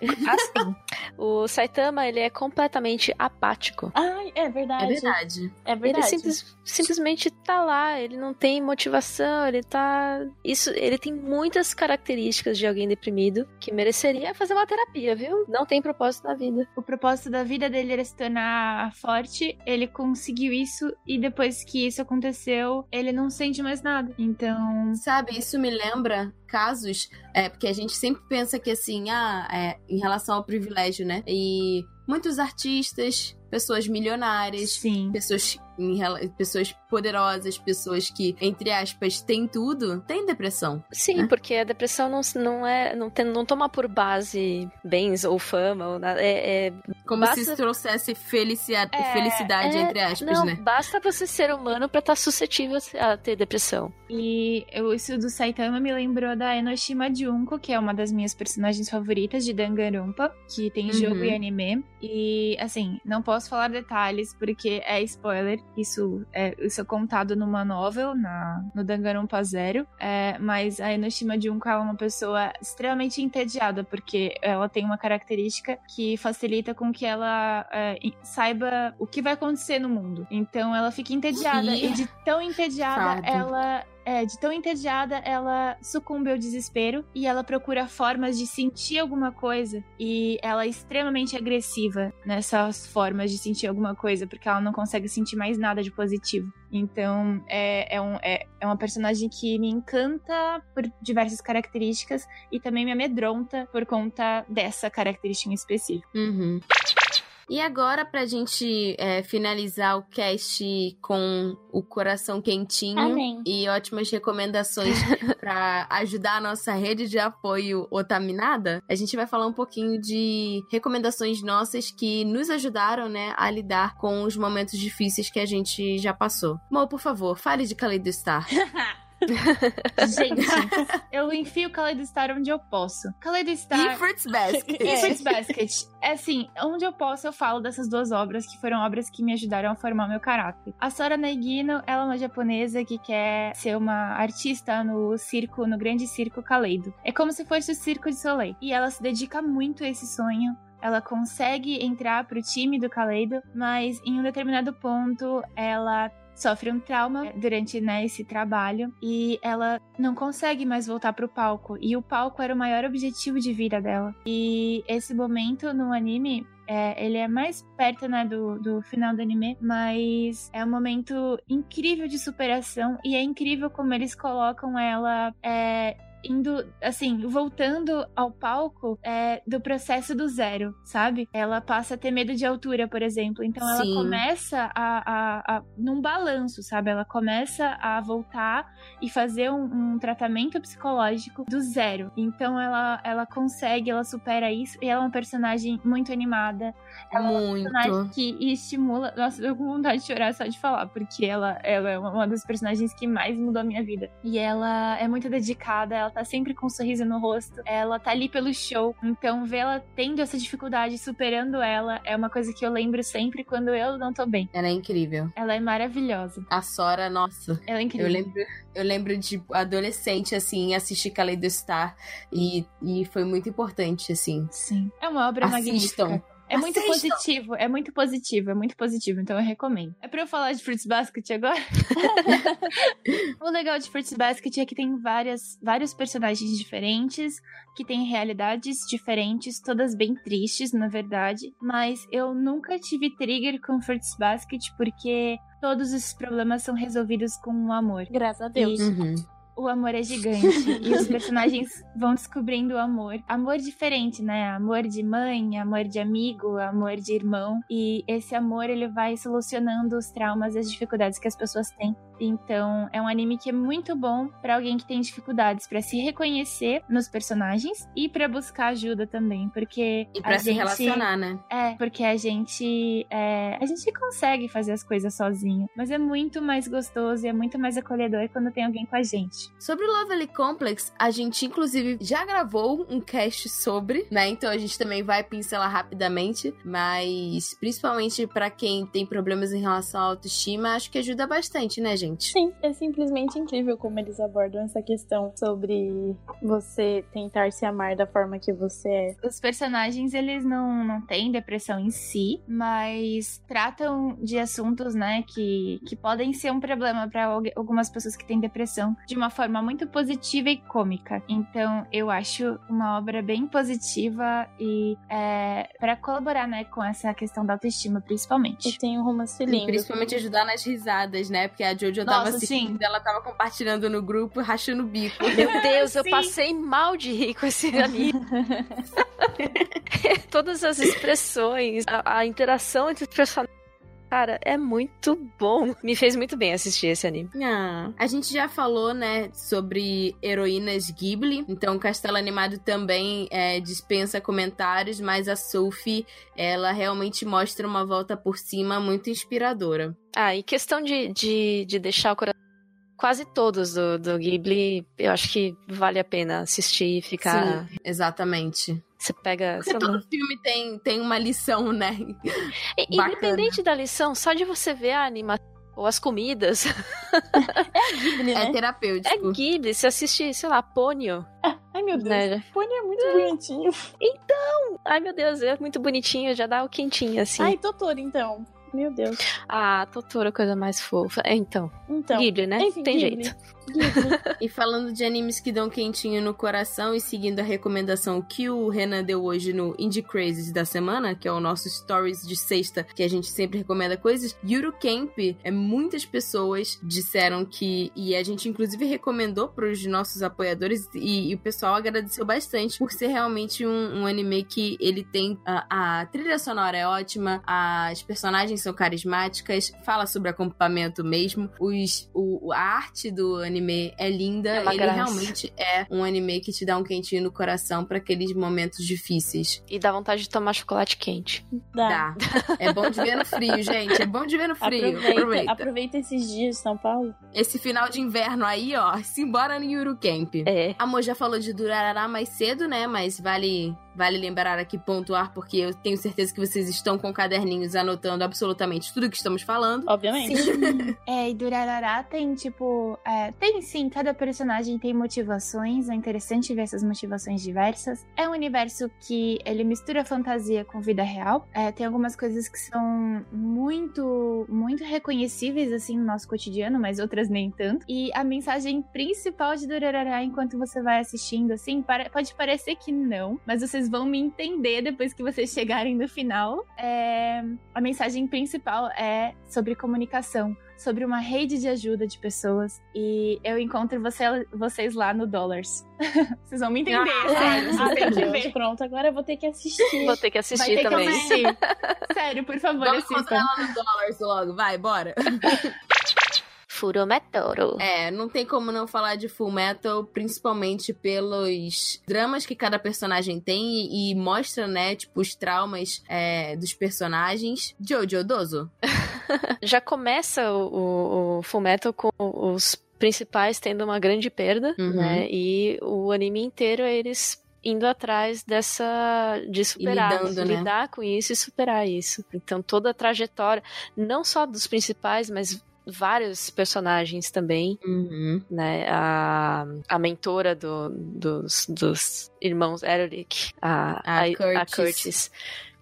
B: Assim, o Saitama, ele é completamente apático.
F: Ai, é verdade.
A: É verdade.
F: É verdade.
B: Ele simples, simplesmente tá lá, ele não tem motivação, ele tá... Isso, ele tem muitas características de alguém deprimido que mereceria fazer uma terapia terapia, viu? Não tem propósito na vida.
D: O propósito da vida dele era se tornar forte, ele conseguiu isso e depois que isso aconteceu, ele não sente mais nada. Então.
A: Sabe, isso me lembra casos, é, porque a gente sempre pensa que assim, ah, é, em relação ao privilégio, né? E muitos artistas, pessoas milionárias,
D: Sim.
A: pessoas em, pessoas poderosas, pessoas que, entre aspas, têm tudo, têm depressão.
B: Sim, né? porque a depressão não, não é. Não, tem, não toma por base bens ou fama ou nada. É, é
A: Como basta... se trouxesse felicidade, é, felicidade, é, entre aspas,
B: não,
A: né?
B: Basta você ser humano para estar tá suscetível a ter depressão.
D: E eu, isso do Saitama me lembrou da Enoshima Junko, que é uma das minhas personagens favoritas de Danganronpa, que tem uhum. jogo e anime. E, assim, não posso falar detalhes porque é spoiler, isso é, isso é contado numa novel, na, no Danganronpa Zero. É, mas a Enoshima Junko é uma pessoa extremamente entediada, porque ela tem uma característica que facilita com que ela é, saiba o que vai acontecer no mundo. Então ela fica entediada. E de tão entediada, ela é, de tão entediada, ela sucumbe ao desespero e ela procura formas de sentir alguma coisa. E ela é extremamente agressiva nessas formas de sentir alguma coisa, porque ela não consegue sentir mais nada de positivo. Então, é, é, um, é, é uma personagem que me encanta por diversas características e também me amedronta por conta dessa característica em específico.
A: Uhum. E agora, pra gente é, finalizar o cast com o coração quentinho
D: Amém.
A: e ótimas recomendações para ajudar a nossa rede de apoio Otaminada, a gente vai falar um pouquinho de recomendações nossas que nos ajudaram, né, a lidar com os momentos difíceis que a gente já passou. Mo, por favor, fale de Kaleido Star.
D: Gente, eu enfio Kaleido Star onde eu posso. Kaleido Star.
A: E Fruits Basket.
D: E Fruits Basket. É assim, onde eu posso eu falo dessas duas obras, que foram obras que me ajudaram a formar meu caráter. A Sora Naigino, ela é uma japonesa que quer ser uma artista no circo, no grande circo Kaleido. É como se fosse o Circo de Soleil. E ela se dedica muito a esse sonho ela consegue entrar pro time do Kaleido, mas em um determinado ponto ela sofre um trauma durante né, esse trabalho e ela não consegue mais voltar pro palco. E o palco era o maior objetivo de vida dela. E esse momento no anime é, ele é mais perto, né, do, do final do anime, mas é um momento incrível de superação e é incrível como eles colocam ela é, indo, assim, voltando ao palco é, do processo do zero, sabe? Ela passa a ter medo de altura, por exemplo. Então ela
A: Sim.
D: começa a, a, a, num balanço, sabe? Ela começa a voltar e fazer um, um tratamento psicológico do zero. Então ela, ela consegue, ela supera isso. E ela é uma personagem muito animada. Ela é uma personagem
A: Muito.
D: que estimula. Nossa, eu tô com vontade de chorar só de falar, porque ela, ela é uma das personagens que mais mudou a minha vida. E ela é muito dedicada, ela tá sempre com um sorriso no rosto, ela tá ali pelo show. Então, ver ela tendo essa dificuldade, superando ela, é uma coisa que eu lembro sempre quando eu não tô bem.
A: Ela é incrível.
D: Ela é maravilhosa.
A: A Sora, nossa.
D: Ela é incrível.
A: Eu lembro, eu lembro de adolescente, assim, assistir Kaleido Star e, e foi muito importante, assim.
D: Sim. É uma obra
A: Assistam.
D: magnífica. É muito
A: Assistam.
D: positivo, é muito positivo, é muito positivo, então eu recomendo. É pra eu falar de Fruits Basket agora? o legal de Fruits Basket é que tem várias, vários personagens diferentes, que têm realidades diferentes, todas bem tristes, na verdade. Mas eu nunca tive trigger com Fruits Basket porque todos esses problemas são resolvidos com o amor.
F: Graças a Deus.
D: E
A: Uhum.
D: O amor é gigante e os personagens vão descobrindo o amor. Amor diferente, né? Amor de mãe, amor de amigo, amor de irmão. E esse amor ele vai solucionando os traumas e as dificuldades que as pessoas têm. Então, é um anime que é muito bom pra alguém que tem dificuldades pra se reconhecer nos personagens e pra buscar ajuda também, porque
A: E pra
D: a
A: se
D: gente
A: relacionar, né?
D: é, porque a gente é, a gente consegue fazer as coisas sozinho, mas é muito mais gostoso e é muito mais acolhedor quando tem alguém com a gente.
A: Sobre o Lovely Complex, a gente inclusive já gravou um cast sobre, né? Então a gente também vai pincelar rapidamente, mas principalmente pra quem tem problemas em relação à autoestima, acho que ajuda bastante, né, gente?
F: Sim, é simplesmente incrível como eles abordam essa questão sobre você tentar se amar da forma que você é.
D: Os personagens, eles não, não têm depressão em si, mas tratam de assuntos, né, que, que podem ser um problema pra algu- algumas pessoas que têm depressão de uma forma muito positiva e cômica. Então, eu acho uma obra bem positiva e é, para colaborar, né, com essa questão da autoestima,
F: E
D: principalmente.
F: tem um romance
A: E
F: lindo.
A: principalmente ajudar nas risadas, né? Porque a Jojo tava
D: Nossa,
A: assistindo,
D: sim.
A: ela tava compartilhando no grupo, rachando o bico.
B: Meu Deus, eu passei mal de rir com esse anime. Todas as expressões, a, a interação entre os personagens. Cara, é muito bom. Me fez muito bem assistir esse anime.
A: Ah, a gente já falou, né, sobre heroínas Ghibli, então o Castelo Animado também é, dispensa comentários, mas a Sophie, ela realmente mostra uma volta por cima muito inspiradora.
B: Ah, e questão de, de, de deixar o coração. Quase todos do, do Ghibli, eu acho que vale a pena assistir e ficar.
A: Sim, exatamente.
B: Você pega.
A: Porque todo filme tem, tem uma lição, né?
B: E-. Independente da lição, só de você ver a animação ou as comidas,
F: Ghibli,
A: É
F: né?
A: terapêutico.
B: é Ghibli. Você assiste, sei lá, Ponyo.
F: Ai, meu Deus.
B: Né?
F: Pony é muito bonitinho.
B: Ai, meu Deus, é muito bonitinho, já dá o quentinho, assim.
F: Ai, Totoro, então. Meu Deus.
B: Ah, Totoro, coisa mais fofa. É, então,
F: Então.
B: Ghibli, né?
F: Enfim,
B: Tem
F: Ghibli.
B: jeito.
A: e falando de animes que dão quentinho no coração e seguindo a recomendação que o Renan deu hoje no Indie Crazes da semana, que é o nosso Stories de sexta, que a gente sempre recomenda coisas, Yuru Camp, é, muitas pessoas disseram que, e a gente inclusive recomendou para os nossos apoiadores, e, e, o pessoal agradeceu bastante por ser realmente um, um anime que ele tem a, a trilha sonora é ótima, as personagens são carismáticas, fala sobre acampamento mesmo, os, o, a arte do anime é linda, é ele graça. realmente é um anime que te dá um quentinho no coração para aqueles momentos difíceis.
B: E dá vontade de tomar chocolate quente.
A: Dá. dá. É bom de ver no frio, gente, é bom de ver no frio.
D: Aproveita, aproveita. aproveita esses dias de São Paulo.
A: Esse final de inverno aí, ó, simbora no Yuru Camp.
B: É.
A: A Mo já falou de Durarará mais cedo, né, mas vale Vale lembrar aqui, pontuar, porque eu tenho certeza que vocês estão com caderninhos anotando absolutamente tudo que estamos falando.
D: Obviamente. Sim. é, e Durarará tem, tipo. É, tem sim, cada personagem tem motivações. É interessante ver essas motivações diversas. É um universo que ele mistura fantasia com vida real. É, tem algumas coisas que são muito, muito reconhecíveis, assim, no nosso cotidiano, mas outras nem tanto. E a mensagem principal de Durarará, enquanto você vai assistindo, assim, pode parecer que não, mas vocês vocês vão me entender depois que vocês chegarem no final. É, a mensagem principal é sobre comunicação, sobre uma rede de ajuda de pessoas. E eu encontro você, vocês lá no Dollars. vocês vão me entender, ah, sério. Vocês têm que ver.
F: Pronto, agora eu vou ter que assistir.
B: Vou ter que assistir ter também.
D: Que assistir. sério, por favor,
A: Vamos
D: assistam.
A: Vamos ela no Dollars logo, vai, bora.
B: Furometal.
A: É, não tem como não falar de Full Metal, principalmente pelos dramas que cada personagem tem e, e mostra, né, tipo, os traumas é, dos personagens. Jojo Dozo.
B: Já começa o, o, o Full Metal com os principais tendo uma grande perda, uhum. né? E o anime inteiro eles indo atrás dessa de superar, lidando, né? lidar com isso e superar isso. Então toda a trajetória, não só dos principais, mas vários personagens também,
A: uhum.
B: né? A, a mentora do, dos, dos irmãos Eric, a, a, a, Curtis. a Curtis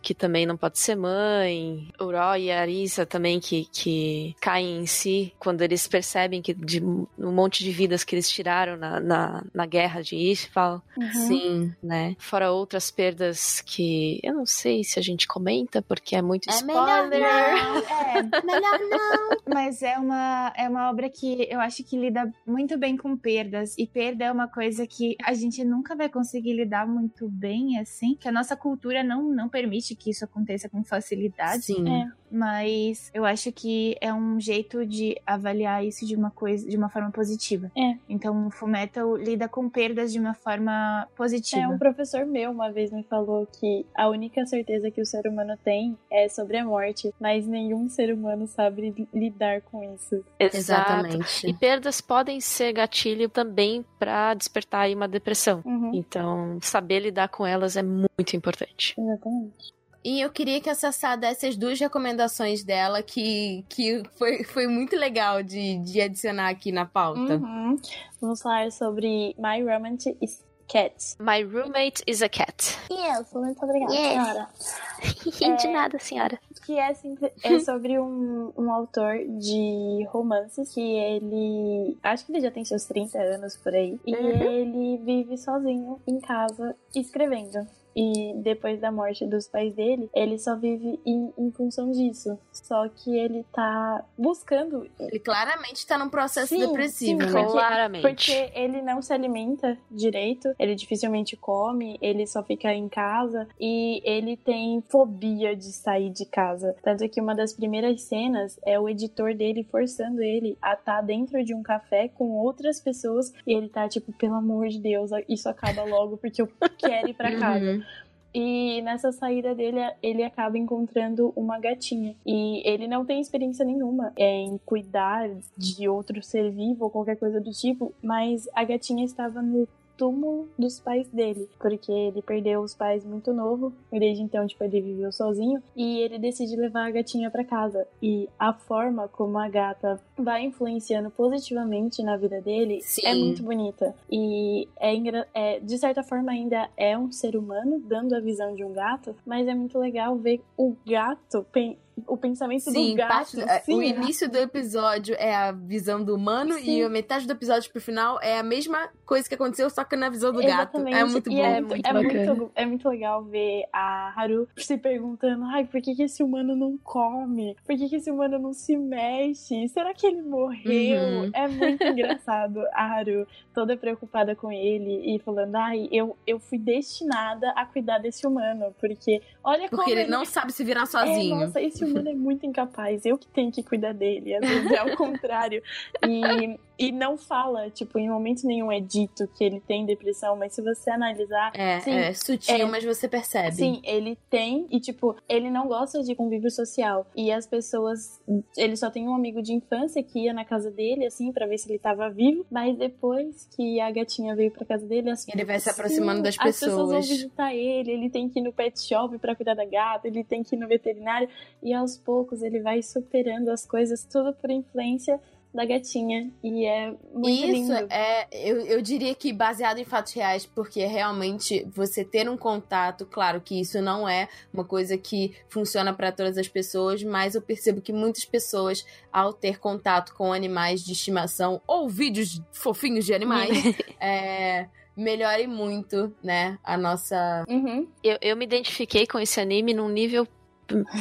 B: que também não pode ser mãe, o Roy e a Arisa também que, que caem em si quando eles percebem que de um monte de vidas que eles tiraram na, na, na guerra de Ishval.
A: Uhum. Sim.
B: Né? Fora outras perdas que eu não sei se a gente comenta porque é muito
D: é
B: spoiler.
D: Melhor não. É, melhor não. Mas é uma, é uma obra que eu acho que lida muito bem com perdas. E perda é uma coisa que a gente nunca vai conseguir lidar muito bem, assim, que a nossa cultura não, não permite que isso aconteça com facilidade.
A: Sim.
D: É, mas eu acho que é um jeito de avaliar isso de uma coisa, de uma forma positiva.
F: É.
D: Então, o Fullmetal lida com perdas de uma forma positiva.
F: É, um professor meu uma vez me falou que a única certeza que o ser humano tem é sobre a morte, mas nenhum ser humano sabe lidar com isso.
B: Exatamente. E perdas podem ser gatilho também para despertar uma depressão.
F: Uhum.
B: Então, saber lidar com elas é muito importante.
F: Exatamente.
A: E eu queria que a Sassá desse as duas recomendações dela, que, que foi, foi muito legal de, de adicionar aqui na pauta.
F: Uhum. Vamos falar sobre My Romantic is Cat.
B: My Roommate is a Cat.
F: Isso, muito obrigada, senhora.
B: de é, nada, senhora.
F: Que é, é sobre um, um autor de romances que ele. Acho que ele já tem seus 30 anos por aí. E uhum. ele vive sozinho em casa escrevendo. E depois da morte dos pais dele, ele só vive em, em função disso. Só que ele tá buscando.
A: Ele claramente tá num processo sim, depressivo,
F: sim,
A: né?
F: Porque,
B: claramente.
F: Porque ele não se alimenta direito, ele dificilmente come, ele só fica em casa e ele tem fobia de sair de casa. Tanto que uma das primeiras cenas é o editor dele forçando ele a estar tá dentro de um café com outras pessoas e ele tá tipo, pelo amor de Deus, isso acaba logo porque eu quero ir pra casa. Uhum. E nessa saída dele, ele acaba encontrando uma gatinha. E ele não tem experiência nenhuma em cuidar de outro ser vivo ou qualquer coisa do tipo, mas a gatinha estava no túmulo dos pais dele, porque ele perdeu os pais muito novo, e desde então, tipo, ele viveu sozinho, e ele decide levar a gatinha para casa. E a forma como a gata vai influenciando positivamente na vida dele é
A: Sim.
F: é muito bonita. E é, é, de certa forma ainda é um ser humano dando a visão de um gato, mas é muito legal ver o gato o pensamento
A: Sim,
F: do gato.
A: parte, é,
F: sim,
A: o início do episódio é a visão do humano
F: Sim.
A: e a metade do episódio pro final é a mesma coisa que aconteceu, só que na visão do gato. É
F: Exatamente.
A: muito
F: E
A: bom.
F: É,
B: muito
F: é, muito, é muito legal ver a Haru se perguntando: ai, por que, que esse humano não come? Por que, que esse humano não se mexe? Será que ele morreu?
A: Uhum.
F: É muito engraçado a Haru toda preocupada com ele e falando: ai, eu, eu fui destinada a cuidar desse humano, porque olha como.
A: Porque ele não sabe se virar
F: É,
A: sozinho.
F: nossa, esse humano é muito incapaz. Eu que tenho que cuidar dele. Às vezes é o contrário. E, e não fala, tipo, em momento nenhum é dito que ele tem depressão, mas se você analisar.
A: É,
F: sim,
A: é sutil,
F: é.
A: mas você percebe.
F: Sim, ele tem, e tipo, ele não gosta de convívio social. E as pessoas. Ele só tem um amigo de infância que ia na casa dele, assim, pra ver se ele tava vivo. Mas depois que a gatinha veio pra casa dele, as
A: Ele vai se aproximando das
F: As pessoas vão
A: pessoas.
F: visitar ele, ele tem que ir no pet shop pra cuidar da gata, ele tem que ir no veterinário. E aos poucos ele vai superando as coisas, tudo por influência da gatinha. E é muito
A: Isso
F: lindo.
A: é, eu, eu diria que baseado em fatos reais, porque realmente você ter um contato, claro que isso não é uma coisa que funciona para todas as pessoas, mas eu percebo que muitas pessoas, ao ter contato com animais de estimação ou vídeos fofinhos de animais, é, melhore muito, né, a nossa.
F: Uhum.
B: Eu, eu me identifiquei com esse anime num nível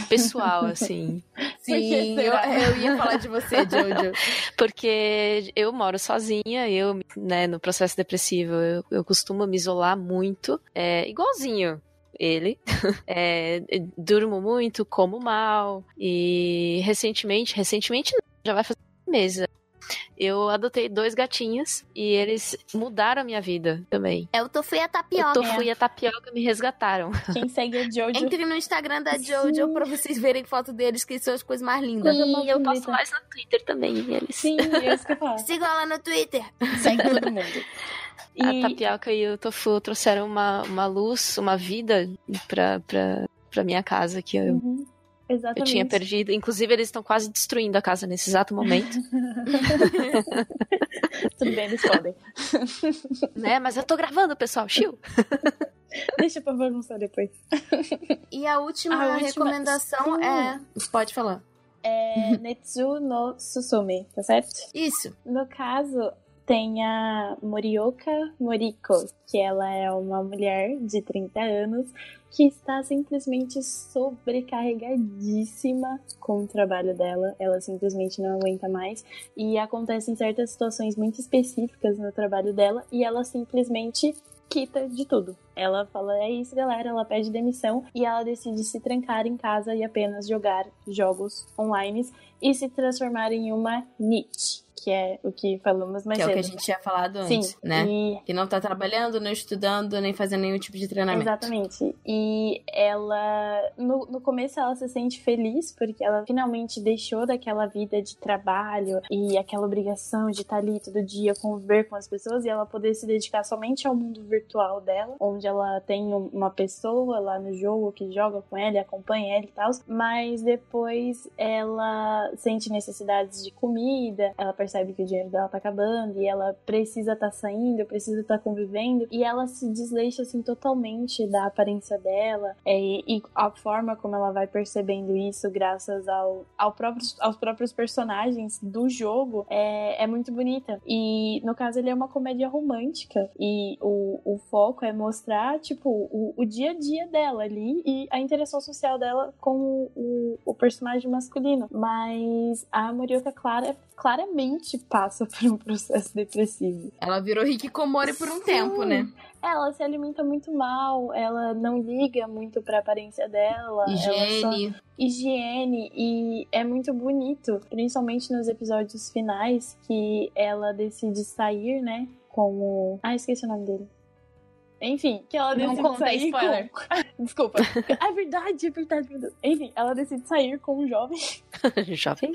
B: pessoal, assim.
A: Sim, eu,
F: será?
A: eu ia falar de você, Jojo.
B: Porque eu moro sozinha, eu, né, no processo depressivo, eu, eu costumo me isolar muito, é, igualzinho ele. É, durmo muito, como mal, e recentemente, recentemente não, já vai fazer meses, eu adotei dois gatinhos e eles mudaram a minha vida também.
A: É o Tofu e a
B: O
A: tapioca.
B: Tofu e a Tapioca me resgataram.
F: Quem segue a Jojo.
A: Entre no Instagram da Jojo pra vocês verem foto deles, que são as coisas mais lindas.
F: Mais
B: E eu posto mais no Twitter também, eles.
F: Sim, é isso que eu falo.
A: Sigam ela no Twitter.
F: Segue todo mundo.
B: A
F: E-
B: tapioca e o tofu trouxeram uma, uma luz, uma vida pra, pra, pra minha casa que eu,
F: Uhum,
B: eu
F: Exatamente.
B: tinha perdido. Inclusive, eles estão quase destruindo a casa nesse exato momento.
F: Tudo bem, eles podem.
B: né? Mas eu tô gravando, pessoal. Chiu!
F: Deixa pra bagunçar depois.
A: E a última,
F: A última-
A: recomendação
F: Sim.
A: é. Pode falar.
F: É Netsu no Susume, tá certo?
A: Isso.
F: No caso, tem a Morioka Moriko, que ela é uma mulher de 30 anos que está simplesmente sobrecarregadíssima com o trabalho dela. Ela simplesmente não aguenta mais. E acontecem certas situações muito específicas no trabalho dela e ela simplesmente quita de tudo. Ela fala, é isso, galera, ela pede demissão e ela decide se trancar em casa e apenas jogar jogos online e se transformar em uma niche, que é o que falamos mais
A: que é o
F: cedo.
A: que a gente tinha falado antes,
F: Sim,
A: né?
F: e
A: Que não tá trabalhando, não estudando, nem fazendo nenhum tipo de treinamento.
F: Exatamente. E ela, no, no começo, ela se sente feliz porque ela finalmente deixou daquela vida de trabalho e aquela obrigação de estar ali todo dia, conviver com as pessoas e ela poder se dedicar somente ao mundo virtual dela, onde ela tem um- uma pessoa lá no jogo que joga com ela, acompanha ela e tal. Mas depois ela sente necessidades de comida, ela percebe que o dinheiro dela tá acabando e ela precisa estar saindo, precisa estar convivendo e ela se desleixa assim totalmente da aparência dela é, e a forma como ela vai percebendo isso graças ao, ao próprios, aos próprios personagens do jogo é, é muito bonita. E no caso ele é uma comédia romântica e o, o foco é mostrar tipo o, o dia a dia dela ali e a interação social dela com o, o personagem masculino. Mas a Morioka Clara claramente passa por um processo depressivo.
A: Ela virou Hikikomori por um
F: Sim.
A: tempo, né?
F: Ela se alimenta muito mal, ela não liga muito pra aparência dela. ela só-
A: Higiene.
F: higiene e é muito bonito, principalmente nos episódios finais que ela decide sair, né, com o... Ah, esqueci o nome dele. Enfim, que ela
D: Não
F: decide
D: conta
F: sair
D: spoiler.
F: com... Desculpa. É verdade, é verdade, meu Deus. Enfim, ela decide sair com um jovem
B: Jovem.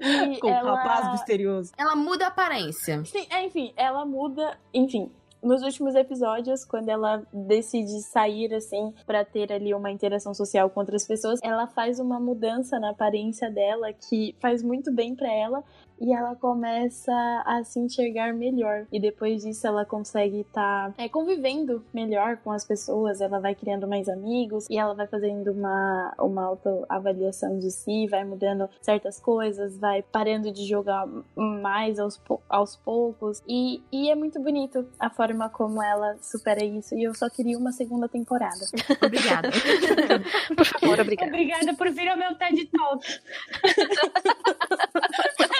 F: E
G: Com um
F: ela...
G: rapaz misterioso.
A: Ela muda a aparência.
F: Sim, é, enfim, ela muda. Enfim, nos últimos episódios, quando ela decide sair assim para ter ali uma interação social com outras pessoas, ela faz uma mudança na aparência dela que faz muito bem para ela e ela começa a se enxergar melhor. E depois disso ela consegue estar tá, é, convivendo melhor com as pessoas, ela vai criando mais amigos e ela vai fazendo uma, uma autoavaliação de si, vai mudando certas coisas, vai parando de jogar mais aos, aos poucos. E, e é muito bonito a forma como ela supera isso. E eu só queria uma segunda temporada.
A: Obrigada.
B: por favor, obrigada.
D: Obrigada por vir ao meu TED Talk.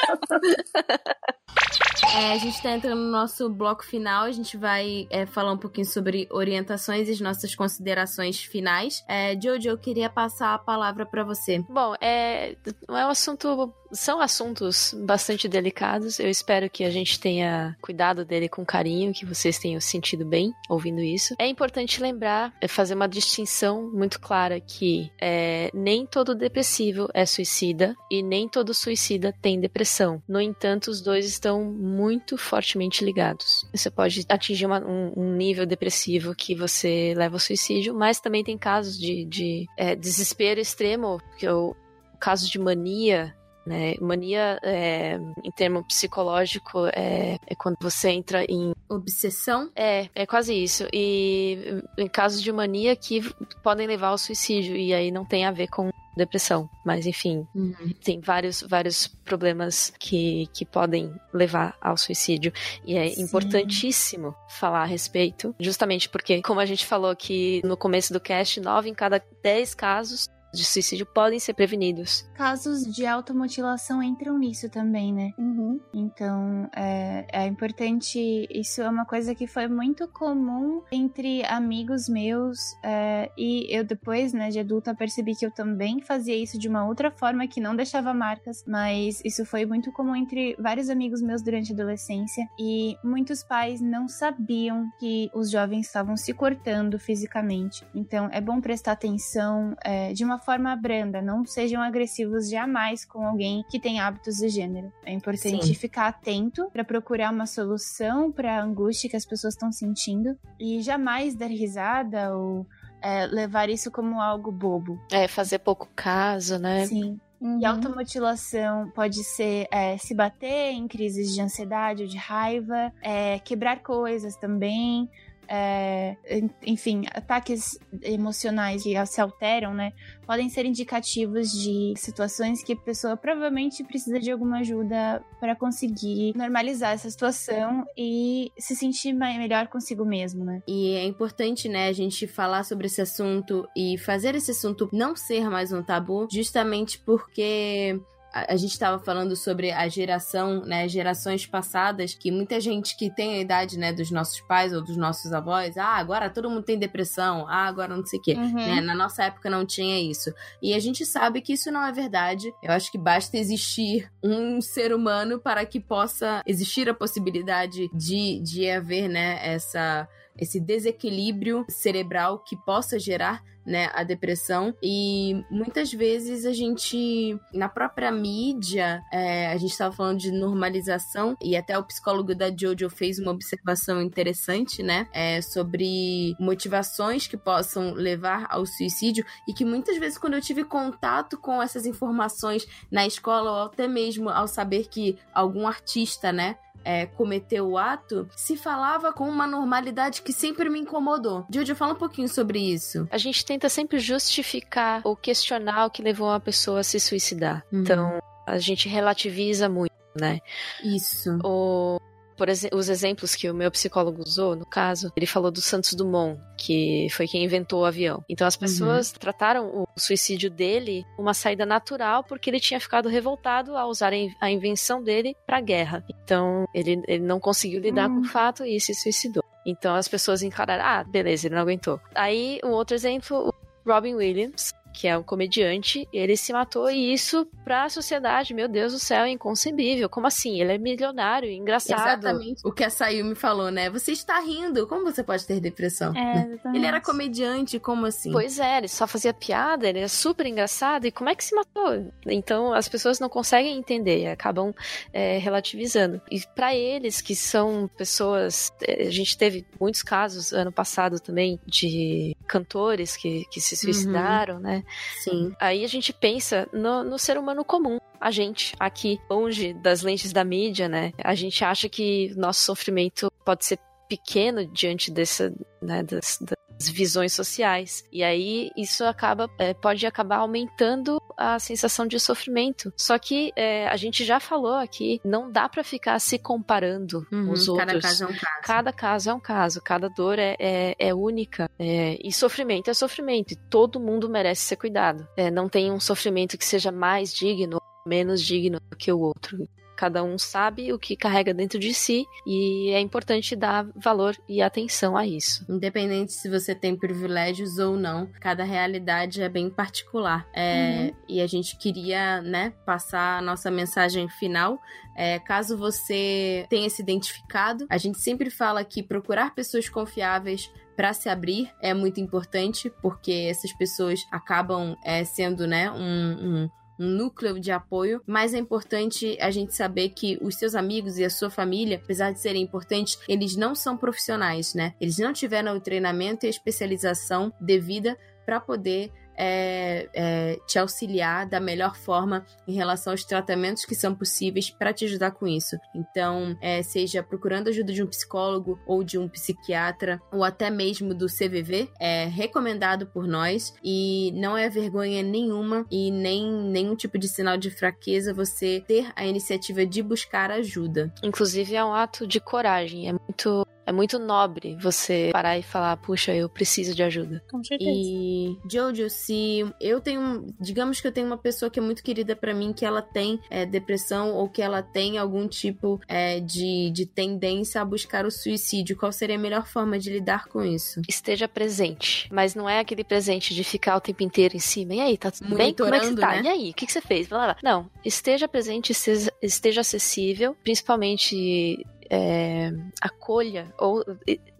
A: É, a gente está entrando no nosso bloco final. A gente vai é, falar um pouquinho sobre orientações e as nossas considerações finais. É, Jojo, eu queria passar a palavra para você.
B: Bom, é, é um assunto são assuntos bastante delicados. Eu espero que a gente tenha cuidado dele com carinho, que vocês tenham sentido bem ouvindo isso. É importante lembrar, é fazer uma distinção muito clara que é, nem todo depressivo é suicida e nem todo suicida tem depressão. No entanto, os dois estão muito fortemente ligados. Você pode atingir uma, um, um, nível depressivo que você leva ao suicídio, mas também tem casos de, de é, desespero extremo, que é o caso de mania né? Mania, é, em termo psicológico, é, é, quando você entra em.
A: Obsessão?
B: É, é quase isso. E em casos de mania que podem levar ao suicídio, e aí não tem a ver com depressão. Mas enfim, uhum. tem vários, vários problemas que, que podem levar ao suicídio. E é Sim. importantíssimo falar a respeito, justamente porque, como a gente falou aqui no começo do cast, nove em cada dez casos de suicídio podem ser prevenidos.
D: Casos de automutilação entram nisso também, né?
F: Uhum.
D: Então, é, é importante. Isso é uma coisa que foi muito comum entre amigos meus. É, e eu, depois, né, de adulta, percebi que eu também fazia isso de uma outra forma que não deixava marcas. Mas isso foi muito comum entre vários amigos meus durante a adolescência. E muitos pais não sabiam que os jovens estavam se cortando fisicamente. Então, é bom prestar atenção é, de uma forma branda, não sejam agressivos jamais com alguém que tem hábitos de gênero. É importante Sim. ficar atento para procurar uma solução para a angústia que as pessoas estão sentindo e jamais dar risada ou é, levar isso como algo bobo.
B: É, fazer pouco caso, né?
D: Sim. Uhum. E automutilação pode ser é, se bater em crises de ansiedade ou de raiva, é, quebrar coisas também, é, enfim, ataques emocionais que se alteram, né, podem ser indicativos de situações que a pessoa provavelmente precisa de alguma ajuda para conseguir normalizar essa situação e se sentir melhor consigo mesmo, né?
A: E é importante, né, a gente falar sobre esse assunto e fazer esse assunto não ser mais um tabu, justamente porque a, gente estava falando sobre a geração, né, gerações passadas, que muita gente que tem a idade, né, dos nossos pais ou dos nossos avós, ah, agora todo mundo tem depressão, ah, agora não sei o quê. Uhum. Né? Na nossa época não tinha isso. E a gente sabe que isso não é verdade. Eu acho que basta existir um ser humano para que possa existir a possibilidade de, de haver, né, essa esse desequilíbrio cerebral que possa gerar né, a depressão. E muitas vezes a gente, na própria mídia, é, a gente estava falando de normalização, e até o psicólogo da Jojo fez uma observação interessante, né, é, sobre motivações que possam levar ao suicídio, e que muitas vezes, quando eu tive contato com essas informações na escola, ou até mesmo ao saber que algum artista, né, é, cometeu o ato, se falava com uma normalidade que sempre me incomodou. Jojo, fala um pouquinho sobre isso.
B: A gente tenta sempre justificar ou questionar o que levou uma pessoa a se suicidar. Uhum. Então, a gente relativiza muito, né?
A: Isso.
B: O por os exemplos que o meu psicólogo usou, no caso, ele falou do Santos Dumont, que foi quem inventou o avião. Então as pessoas uhum. trataram o suicídio dele uma saída natural porque ele tinha ficado revoltado ao usar a invenção dele para guerra. Então ele, ele não conseguiu lidar uhum. com o fato e se suicidou. Então as pessoas encararam, ah, beleza, ele não aguentou. Aí um outro exemplo, o Robin Williams, que é um comediante, ele se matou e isso pra sociedade, meu Deus do céu, é inconcebível. Como assim? Ele é milionário, engraçado.
A: Exatamente o que a Sayumi falou, né? Você está rindo, como você pode ter depressão?
D: É,
A: ele era comediante, como assim?
B: Pois é, ele só fazia piada, ele é super engraçado, e como é que se matou? Então as pessoas não conseguem entender, acabam é, relativizando. E para eles, que são pessoas. É, a gente teve muitos casos ano passado também de cantores que, que se suicidaram, uhum. né?
A: Sim.
B: Aí a gente pensa no, no ser humano comum. A gente, aqui, longe das lentes da mídia, né? A gente acha que nosso sofrimento pode ser pequeno diante dessa, né, das, das visões sociais. E aí isso acaba é, pode acabar aumentando a sensação de sofrimento. Só que é, a gente já falou aqui, não dá para ficar se comparando uhum, os outros.
A: Cada caso é um caso.
B: Cada caso é um caso, cada dor é, é, é única. É, e sofrimento é sofrimento. E todo mundo merece ser cuidado. É, não tem um sofrimento que seja mais digno menos digno do que o outro. Cada um sabe o que carrega dentro de si e é importante dar valor e atenção a isso.
A: Independente se você tem privilégios ou não, cada realidade é bem particular. É, uhum. E a gente queria, né, passar a nossa mensagem final é, caso você tenha se identificado, a gente sempre fala que procurar pessoas confiáveis para se abrir é muito importante, porque essas pessoas acabam é, sendo né, um, um, um núcleo de apoio, mas é importante a gente saber que os seus amigos e a sua família, apesar de serem importantes, eles não são profissionais, né? Eles não tiveram o treinamento e a especialização devida para poder é, é, te auxiliar da melhor forma em relação aos tratamentos que são possíveis para te ajudar com isso. Então, é, seja procurando ajuda de um psicólogo ou de um psiquiatra ou até mesmo do CVV, é recomendado por nós e não é vergonha nenhuma e nem nenhum tipo de sinal de fraqueza você ter a iniciativa de buscar ajuda.
B: Inclusive, é um ato de coragem, é muito é muito nobre você parar e falar, puxa, eu preciso de ajuda.
D: Com certeza.
A: E, Jojo, se eu tenho, digamos que eu tenho uma pessoa que é muito querida para mim, que ela tem é, depressão ou que ela tem algum tipo é, de, de tendência a buscar o suicídio, qual seria a melhor forma de lidar com isso?
B: Esteja presente, mas não é aquele presente de ficar o tempo inteiro em cima. E aí, tá tudo bem? Como é que você tá? Né? E aí, o que, que você fez? Não, esteja presente, esteja, esteja acessível, principalmente é, acolha ou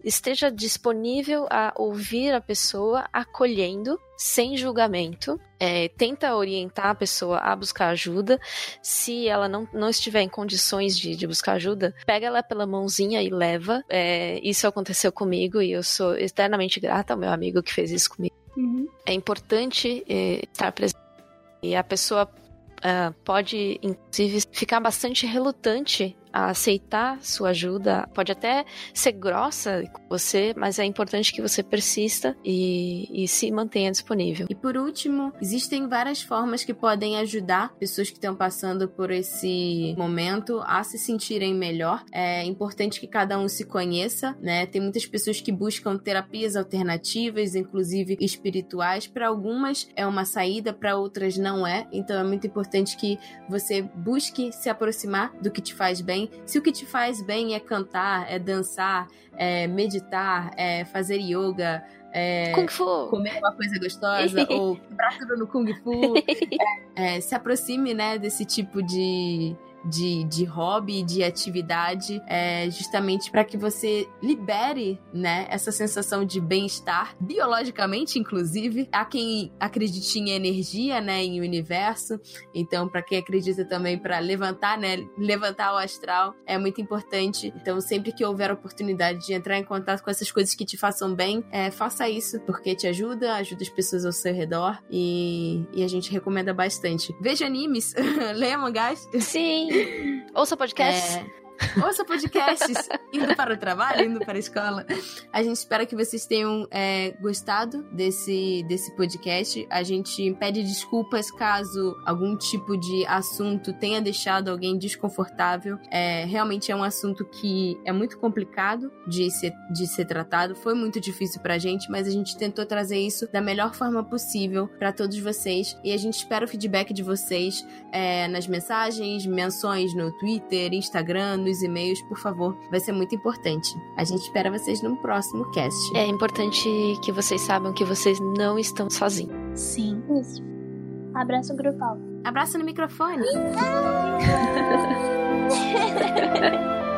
B: esteja disponível a ouvir a pessoa acolhendo, sem julgamento. É, tenta orientar a pessoa a buscar ajuda. Se ela não, não estiver em condições de, de buscar ajuda, pega ela pela mãozinha e leva. É, isso aconteceu comigo e eu sou eternamente grata ao meu amigo que fez isso comigo.
D: Uhum.
B: É importante é, estar presente. E a pessoa uh, pode, inclusive, ficar bastante relutante a aceitar sua ajuda. Pode até ser grossa com você, mas é importante que você persista e, e, se mantenha disponível.
A: E por último, existem várias formas que podem ajudar pessoas que estão passando por esse momento a se sentirem melhor. É importante que cada um se conheça, né? Tem muitas pessoas que buscam terapias alternativas, inclusive espirituais. Para algumas é uma saída, para outras não é. Então é muito importante que você busque se aproximar do que te faz bem bem. Se o que te faz bem é cantar, é dançar, é meditar, é fazer yoga, é,
B: Kung Fu.
A: comer uma coisa gostosa ou quebrar tudo no Kung Fu, é, é, se aproxime né, desse tipo de, de, de hobby, de atividade, é, justamente para que você libere, né, essa sensação de bem-estar, biologicamente, inclusive. Há quem acredite em energia, né, em universo. Então, para quem acredita também para levantar, né, levantar o astral, é muito importante. Então, sempre que houver oportunidade de entrar em contato com essas coisas que te façam bem, é, faça isso, porque te ajuda, ajuda as pessoas ao seu redor e, e a gente recomenda bastante. Veja animes, leia mangás.
B: Sim. Ouça podcast.
A: É, Ouça podcasts indo para o trabalho, indo para a escola. A gente espera que vocês tenham é, gostado desse, desse podcast. A gente pede desculpas caso algum tipo de assunto tenha deixado alguém desconfortável. É, realmente é um assunto que é muito complicado de ser, de ser tratado. Foi muito difícil para a gente, mas a gente tentou trazer isso da melhor forma possível para todos vocês. E a gente espera o feedback de vocês é, nas mensagens, menções no Twitter, Instagram, no nos e-mails, por favor. Vai ser muito importante. A gente espera vocês no próximo cast.
B: É importante que vocês saibam que vocês não estão sozinhos.
A: Sim.
F: Isso. Abraço grupal.
A: Abraço no microfone.